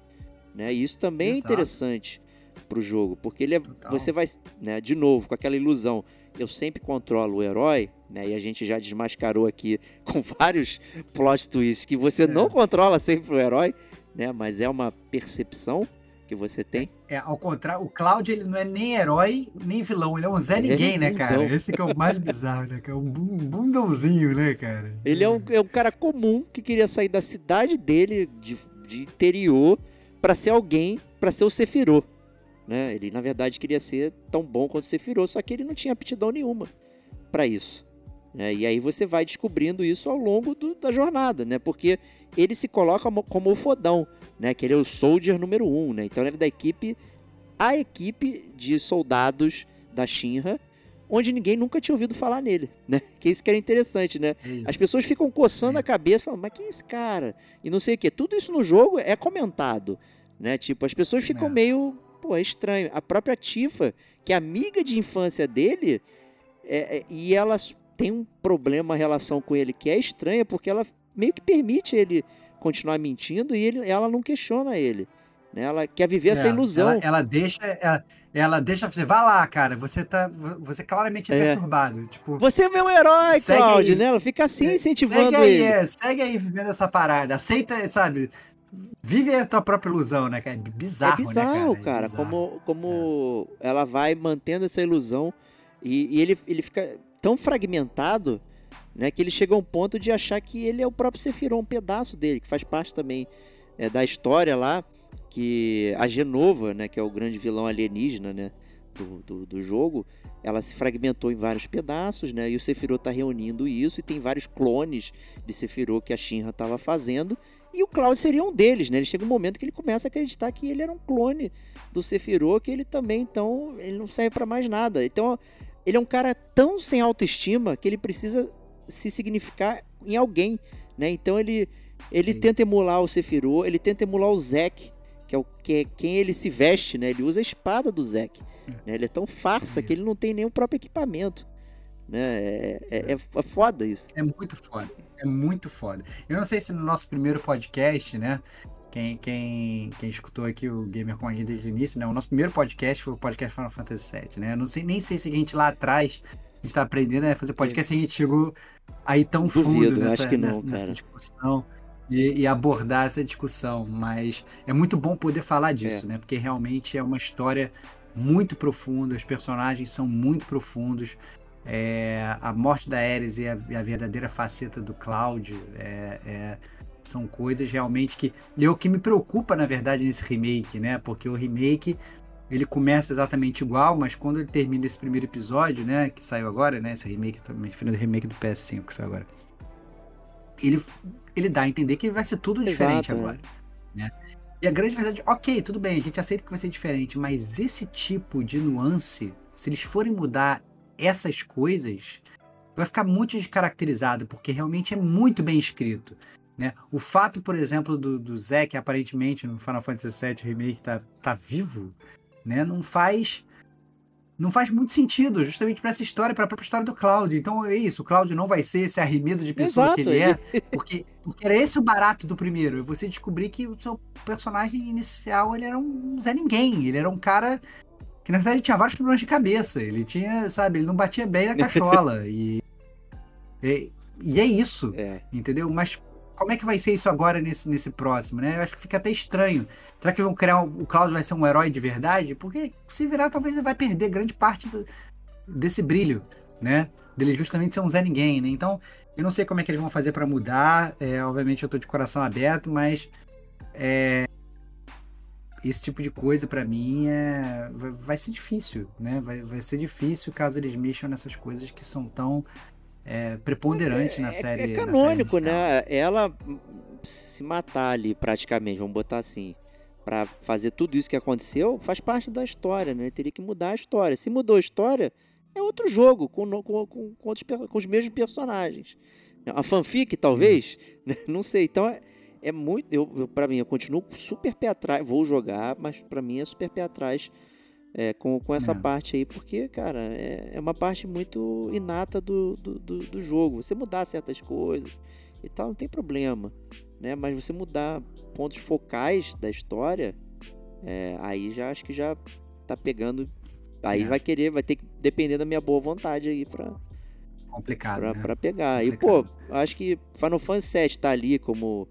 Né? E isso também é Exato. é interessante pro jogo, porque ele é, você vai, né, de novo, com aquela ilusão, eu sempre controlo o herói, né, e a gente já desmascarou aqui com vários plot twists que você é. não controla sempre o herói, né, mas é uma percepção que você tem. É, ao contrário, o Cloud ele não é nem herói, nem vilão, ele é um Zé é Ninguém, né, cara? Esse que é o mais bizarro, né? Que é um bundãozinho, né, cara? Ele é um, é um cara comum que queria sair da cidade dele, de, de interior, para ser alguém, para ser o Sephiroth. Né? Ele, na verdade, queria ser tão bom quanto o Sephiroth, só que ele não tinha aptidão nenhuma para isso. Né? E aí você vai descobrindo isso ao longo do, da jornada, né? Porque ele se coloca como o fodão, né? Que ele é o soldier número um, né? Então ele é da equipe, a equipe de soldados da Shinra, onde ninguém nunca tinha ouvido falar nele, né? Que isso que era interessante, né? É As pessoas ficam coçando é a cabeça, falando, mas quem é esse cara? E não sei o que. Tudo isso no jogo é comentado, né? Tipo, as pessoas ficam é. meio, pô, é estranho. A própria Tifa, que é amiga de infância dele, é, é, e ela tem um problema, a relação com ele que é estranha, porque ela meio que permite ele continuar mentindo e ele, ela não questiona ele. Né? Ela quer viver é, essa ilusão. Ela, ela deixa, ela, ela, deixa você, vai lá, cara, você tá, você claramente é, é. perturbado. Tipo, você é meu herói, Cláudio, né? Ela fica assim é, incentivando segue aí, ele. É, segue aí vivendo essa parada, aceita, sabe? Vive a tua própria ilusão, né, cara? Bizarro, é bizarro, né, cara? É cara. Bizarro. Como, como ela vai mantendo essa ilusão e, e ele, ele fica tão fragmentado né, que ele chega a um ponto de achar que ele é o próprio Sephiroth, um pedaço dele, que faz parte também é, da história lá, que a Genova, né, que é o grande vilão alienígena né, do, do, do jogo, ela se fragmentou em vários pedaços, né, e o Sephiroth está reunindo isso, e tem vários clones de Sephiroth que a Shinra estava fazendo, e o Cloud seria um deles, né? Ele chega um momento que ele começa a acreditar que ele era um clone do Sephiroth, que ele também, então, ele não serve para mais nada. Então, ele é um cara tão sem autoestima que ele precisa se significar em alguém, né? Então ele ele é tenta emular o Sephiroth, ele tenta emular o Zack, que é o que é quem ele se veste, né? Ele usa a espada do Zack. Né? Ele é tão farsa que ele não tem nem o próprio equipamento. Né? É, é, é foda isso. É muito foda. É muito foda. Eu não sei se no nosso primeiro podcast, né? Quem, quem, quem escutou aqui o Gamer com a gente desde o início, né? O nosso primeiro podcast foi o podcast Final Fantasy VII, né? Eu não sei, nem sei se a gente lá atrás, a gente tá aprendendo a fazer podcast, é. a gente chegou aí tão Duvido, fundo nessa, não, nessa, nessa discussão e, e, abordar essa discussão. Mas é muito bom poder falar disso, é. né? Porque realmente é uma história muito profunda, os personagens são muito profundos. É, a morte da Ares e a, a, verdadeira faceta do Cloud é, é, são coisas realmente que. E é o que me preocupa, na verdade, nesse remake, né? Porque o remake ele começa exatamente igual, mas quando ele termina esse primeiro episódio, né? Que saiu agora, né? Esse remake, me referindo ao remake do PS5 que saiu agora. Ele, ele dá a entender que vai ser tudo diferente Exato, é. agora. É. Né? E a grande verdade, ok, tudo bem, a gente aceita que vai ser diferente, mas esse tipo de nuance, se eles forem mudar essas coisas, vai ficar muito descaracterizado, porque realmente é muito bem escrito. Né? O fato, por exemplo, do, do Zé, que aparentemente no Final Fantasy VII Remake tá, tá vivo, né? não faz não faz muito sentido, justamente para essa história, para a própria história do Cláudio. Então é isso, o Cláudio não vai ser esse arremedo de pessoa Exato, que ele é, porque, porque era esse o barato do primeiro. Você descobrir que o seu personagem inicial ele era um Zé Ninguém, ele era um cara que na verdade tinha vários problemas de cabeça. Ele tinha, sabe, ele não batia bem na cachola. e, e, e, é isso, é. entendeu? Mas como é que vai ser isso agora nesse, nesse próximo, né? Eu acho que fica até estranho. Será que vão criar um, o Cláudio vai ser um herói de verdade? Porque se virar, talvez ele vai perder grande parte do, desse brilho, né? Dele justamente ser um Zé Ninguém, né? Então, eu não sei como é que eles vão fazer para mudar. É, obviamente eu tô de coração aberto, mas é, esse tipo de coisa para mim é vai, vai, ser difícil, né? Vai, vai ser difícil caso eles mexam nessas coisas que são tão é, preponderantes é, na série. É canônico, série né? Ela se matar ali praticamente, vamos botar assim, para fazer tudo isso que aconteceu, faz parte da história, né? Ele teria que mudar a história. Se mudou a história, é outro jogo com, com, com, com, outros, com os mesmos personagens. A fanfic, talvez, né? não sei. Então é, é muito. Eu, eu para mim, eu continuo super pé atrás. Vou jogar, mas para mim é super pé atrás é, com, com essa é. parte aí, porque, cara, é, é uma parte muito inata do, do, do, do, jogo. Você mudar certas coisas e tal, não tem problema. Né? Mas você mudar pontos focais da história, é, aí já acho que já tá pegando. Aí é. vai querer, vai ter que depender da minha boa vontade aí pra. Complicado. Pra, né? pra pegar. Complicado. E, pô, acho que Final Fantasy VII tá ali como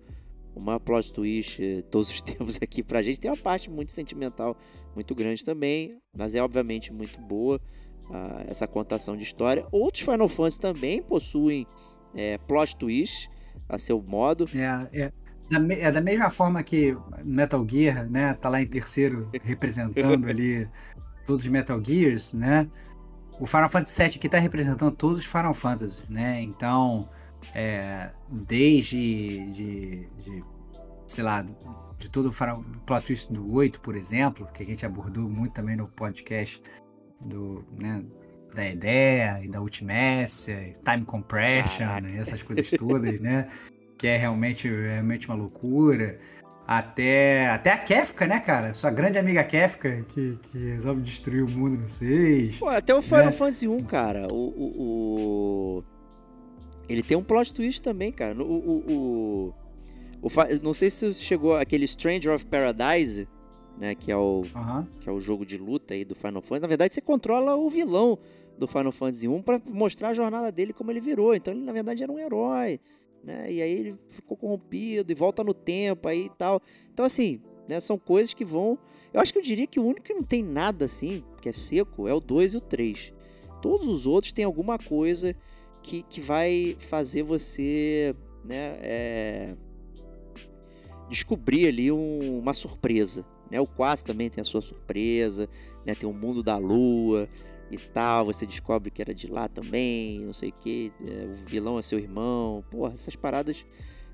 uma plot twist todos os tempos aqui pra gente. Tem uma parte muito sentimental, muito grande também, mas é obviamente muito boa uh, essa contação de história. Outros Final Fantasy também possuem é, plot twist a seu modo. É, é. Da, é da mesma forma que Metal Gear, né, tá lá em terceiro representando ali todos os Metal Gears, né? O Final Fantasy VII aqui tá representando todos os Final Fantasy, né? Então, é, desde de, de, sei lá, de todo o plot twist do 8, por exemplo, que a gente abordou muito também no podcast do, né, da ideia e da Ultimessa, Time Compression, né, essas coisas todas, né? Que é realmente, realmente uma loucura. Até, até a Kefka, né, cara? Sua grande amiga Kefka, que, que resolve destruir o mundo no 6. Pô, até o Final né? Fantasy 1, cara. O, o, o, ele tem um plot twist também, cara. O, o, o não sei se chegou aquele Stranger of Paradise, né? Que é o, que é o jogo de luta aí do Final Fantasy. Na verdade, você controla o vilão do Final Fantasy 1 para mostrar a jornada dele como ele virou. Então ele na verdade era um herói, né? E aí ele ficou corrompido e volta no tempo aí e tal. Então assim, né, são coisas que vão. Eu acho que eu diria que o único que não tem nada assim, que é seco, é o 2 e o 3. Todos os outros têm alguma coisa que, que vai fazer você né, é, descobrir ali um, uma surpresa. Né? O 4 também tem a sua surpresa, né? tem o mundo da lua e tal, você descobre que era de lá também, não sei o que, é, o vilão é seu irmão. Porra, essas paradas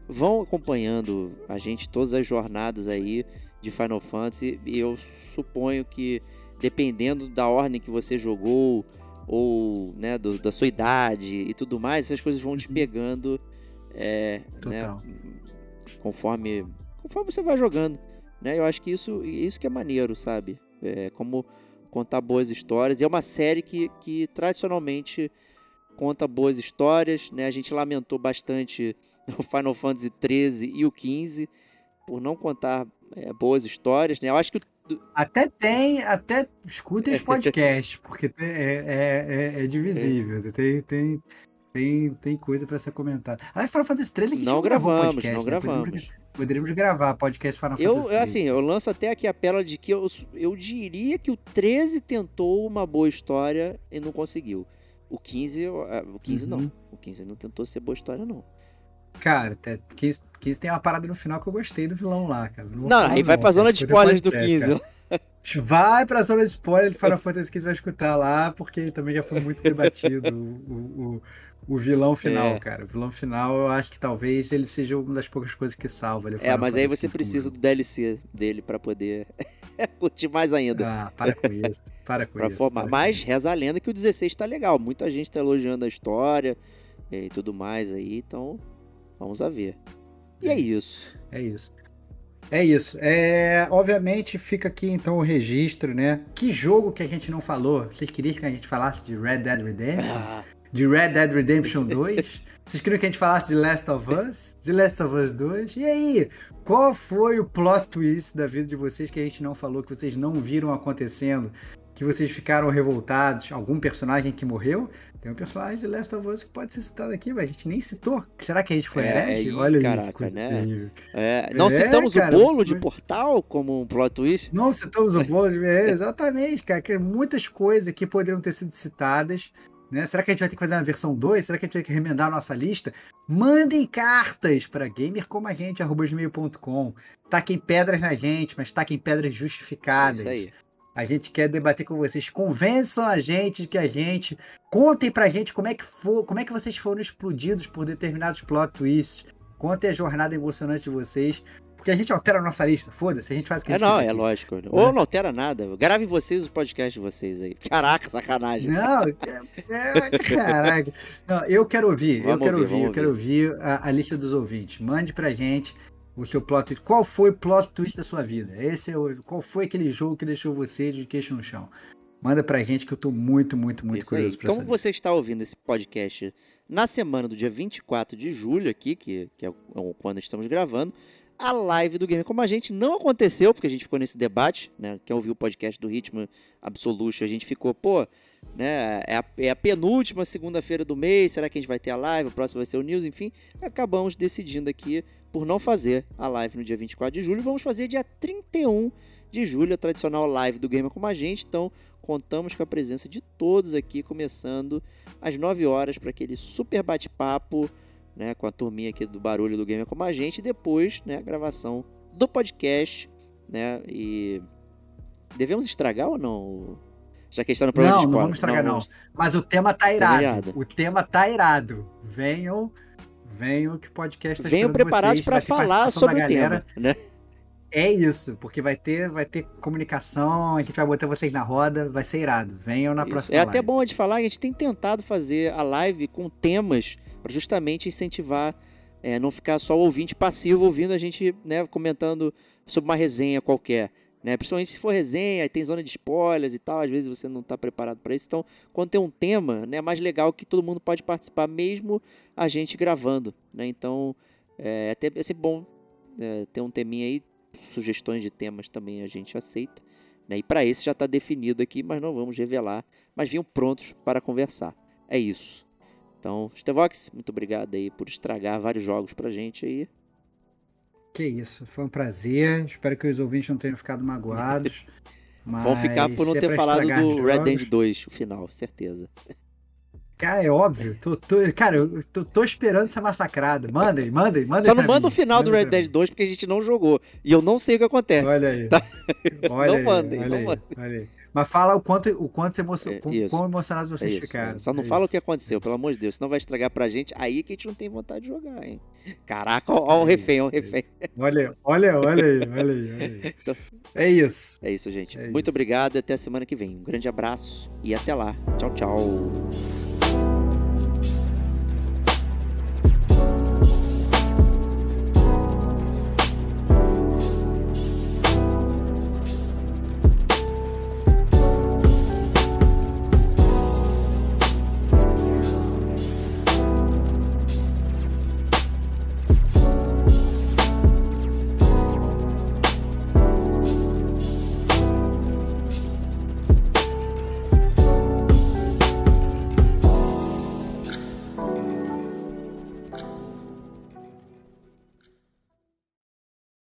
vão acompanhando a gente todas as jornadas aí de Final Fantasy e eu suponho que dependendo da ordem que você jogou, ou né, do, da sua idade e tudo mais, essas coisas vão te uhum. pegando é, né, conforme, conforme você vai jogando. Né? Eu acho que isso, isso que é maneiro, sabe? É, como, contar boas histórias. E é uma série que, que tradicionalmente conta boas histórias, né? A gente lamentou bastante o Final Fantasy XIII e o XV por não contar é, boas histórias, né? Eu acho que até tem, até escutem os podcasts, porque é, é, é, é divisível. Tem, tem, tem, tem coisa para ser comentada. Ah, Final Fantasy 13 a gente não gravamos, podcast, não né? gravamos. Poderíamos, gravar podcast Final eu, Fantasy 13. Assim, eu lanço até aqui a pérola de que eu, eu diria que o 13 tentou uma boa história e não conseguiu. O 15, o 15 uhum. não. O 15 não tentou ser boa história, não. Cara, 15, 15 tem uma parada no final que eu gostei do vilão lá, cara. Não, não aí vai não, pra zona de spoilers do 15. Cara. Vai pra zona de spoiler de Final Fantasy que vai escutar lá, porque também já foi muito debatido o, o, o vilão final, é. cara. O vilão final, eu acho que talvez ele seja uma das poucas coisas que salva. É, mas aí você precisa do DLC dele para poder curtir mais ainda. Ah, para com isso. Para com pra isso. Formar. Para mas reza a lenda que o 16 tá legal. Muita gente tá elogiando a história e tudo mais aí, então vamos a ver. E é, é isso. isso. É isso. É isso. É, obviamente fica aqui então o registro, né? Que jogo que a gente não falou? Vocês queriam que a gente falasse de Red Dead Redemption? Ah. De Red Dead Redemption 2? Vocês queriam que a gente falasse de Last of Us? De Last of Us 2? E aí? Qual foi o plot twist da vida de vocês que a gente não falou, que vocês não viram acontecendo? Que vocês ficaram revoltados? Algum personagem que morreu? Tem um personagem de Last of Us que pode ser citado aqui, mas a gente nem citou. Será que a gente foi é, herege? Olha caraca, aí, né? É, não é, citamos cara, o bolo de portal como um plot twist? Não citamos o bolo de... É, exatamente, cara. Que muitas coisas que poderiam ter sido citadas. Né? Será que a gente vai ter que fazer uma versão 2? Será que a gente vai ter que remendar a nossa lista? Mandem cartas para gamercomagente.com. Taquem pedras na gente, mas taquem pedras justificadas. É. A gente quer debater com vocês. Convençam a gente de que a gente. Contem pra gente como é que for, como é que vocês foram explodidos por determinados plot twists. Contem a jornada emocionante de vocês. Porque a gente altera a nossa lista. Foda-se, a gente faz o que a é, gente É, não, é aqui. lógico. Ou não altera nada. Gravem vocês os podcasts de vocês aí. Caraca, sacanagem. Não, é, é, caraca. Não, eu quero ouvir, vamos eu quero ouvir, ouvir eu quero ouvir a, a, lista dos ouvintes. Mande pra gente o seu plot twist. Qual foi o plot twist da sua vida? Esse é o, qual foi aquele jogo que deixou você de queixo no chão? Manda pra gente que eu tô muito, muito, muito Isso curioso aí. pra Como saber. você está ouvindo esse podcast na semana do dia 24 de julho aqui, que, que é quando estamos gravando, a live do Gamer Como a gente não aconteceu, porque a gente ficou nesse debate, né? Quem ouviu o podcast do Ritmo Absolution, a gente ficou, pô, né? É a, é a penúltima segunda-feira do mês, será que a gente vai ter a live? O próximo vai ser o News, enfim. Acabamos decidindo aqui por não fazer a live no dia 24 de julho. Vamos fazer dia 31 de julho, a tradicional live do Gamer Como a Gente. Então, contamos com a presença de todos aqui, começando às 9 horas para aquele super bate-papo, né, com a turminha aqui do barulho do Gamer Como a Gente. E depois, né, a gravação do podcast, né, e... Devemos estragar ou não? Já que está no programa Não, não vamos estragar não, não. Mas o tema tá, tá irado. o tema tá irado. Venham Venham que o podcast tá Venham preparados para falar sobre o tema, né? É isso, porque vai ter, vai ter comunicação, a gente vai botar vocês na roda, vai ser irado. Venham na isso. próxima É live. até bom de falar, a gente tem tentado fazer a live com temas para justamente incentivar, é, não ficar só o ouvinte passivo ouvindo a gente né, comentando sobre uma resenha qualquer. Né? Principalmente se for resenha, tem zona de spoilers e tal, às vezes você não está preparado para isso. Então, quando tem um tema, né, é mais legal que todo mundo pode participar, mesmo a gente gravando. Né? Então, é, até, é sempre bom é, ter um teminha aí, sugestões de temas também a gente aceita. Né? E para esse já está definido aqui, mas não vamos revelar. Mas vinham prontos para conversar. É isso. Então, Stevox, muito obrigado aí por estragar vários jogos pra gente aí. Que isso, foi um prazer. Espero que os ouvintes não tenham ficado magoados. Vão ficar por não é ter falado do. Red Dead 2, o final, certeza. Cara, é óbvio. Tô, tô, cara, eu tô, tô, esperando ser massacrado. Mandem, mandem, mandem. Só não manda mim. o final do Red Dead 2 porque a gente não jogou. E eu não sei o que acontece. Olha aí. Tá? Olha não aí, mandem, olha não aí, mandem. Olha aí. Mas fala o quanto, o quanto emocion... é, quão emocionados vocês é ficaram. Só não é fala isso. o que aconteceu, pelo amor de Deus. Senão vai estragar pra gente. Aí que a gente não tem vontade de jogar, hein? Caraca, ó, o é refém, ó o refém. Olha, olha, olha aí, olha aí, olha aí. Então, é isso. É isso, gente. Muito isso. obrigado e até a semana que vem. Um grande abraço e até lá. Tchau, tchau.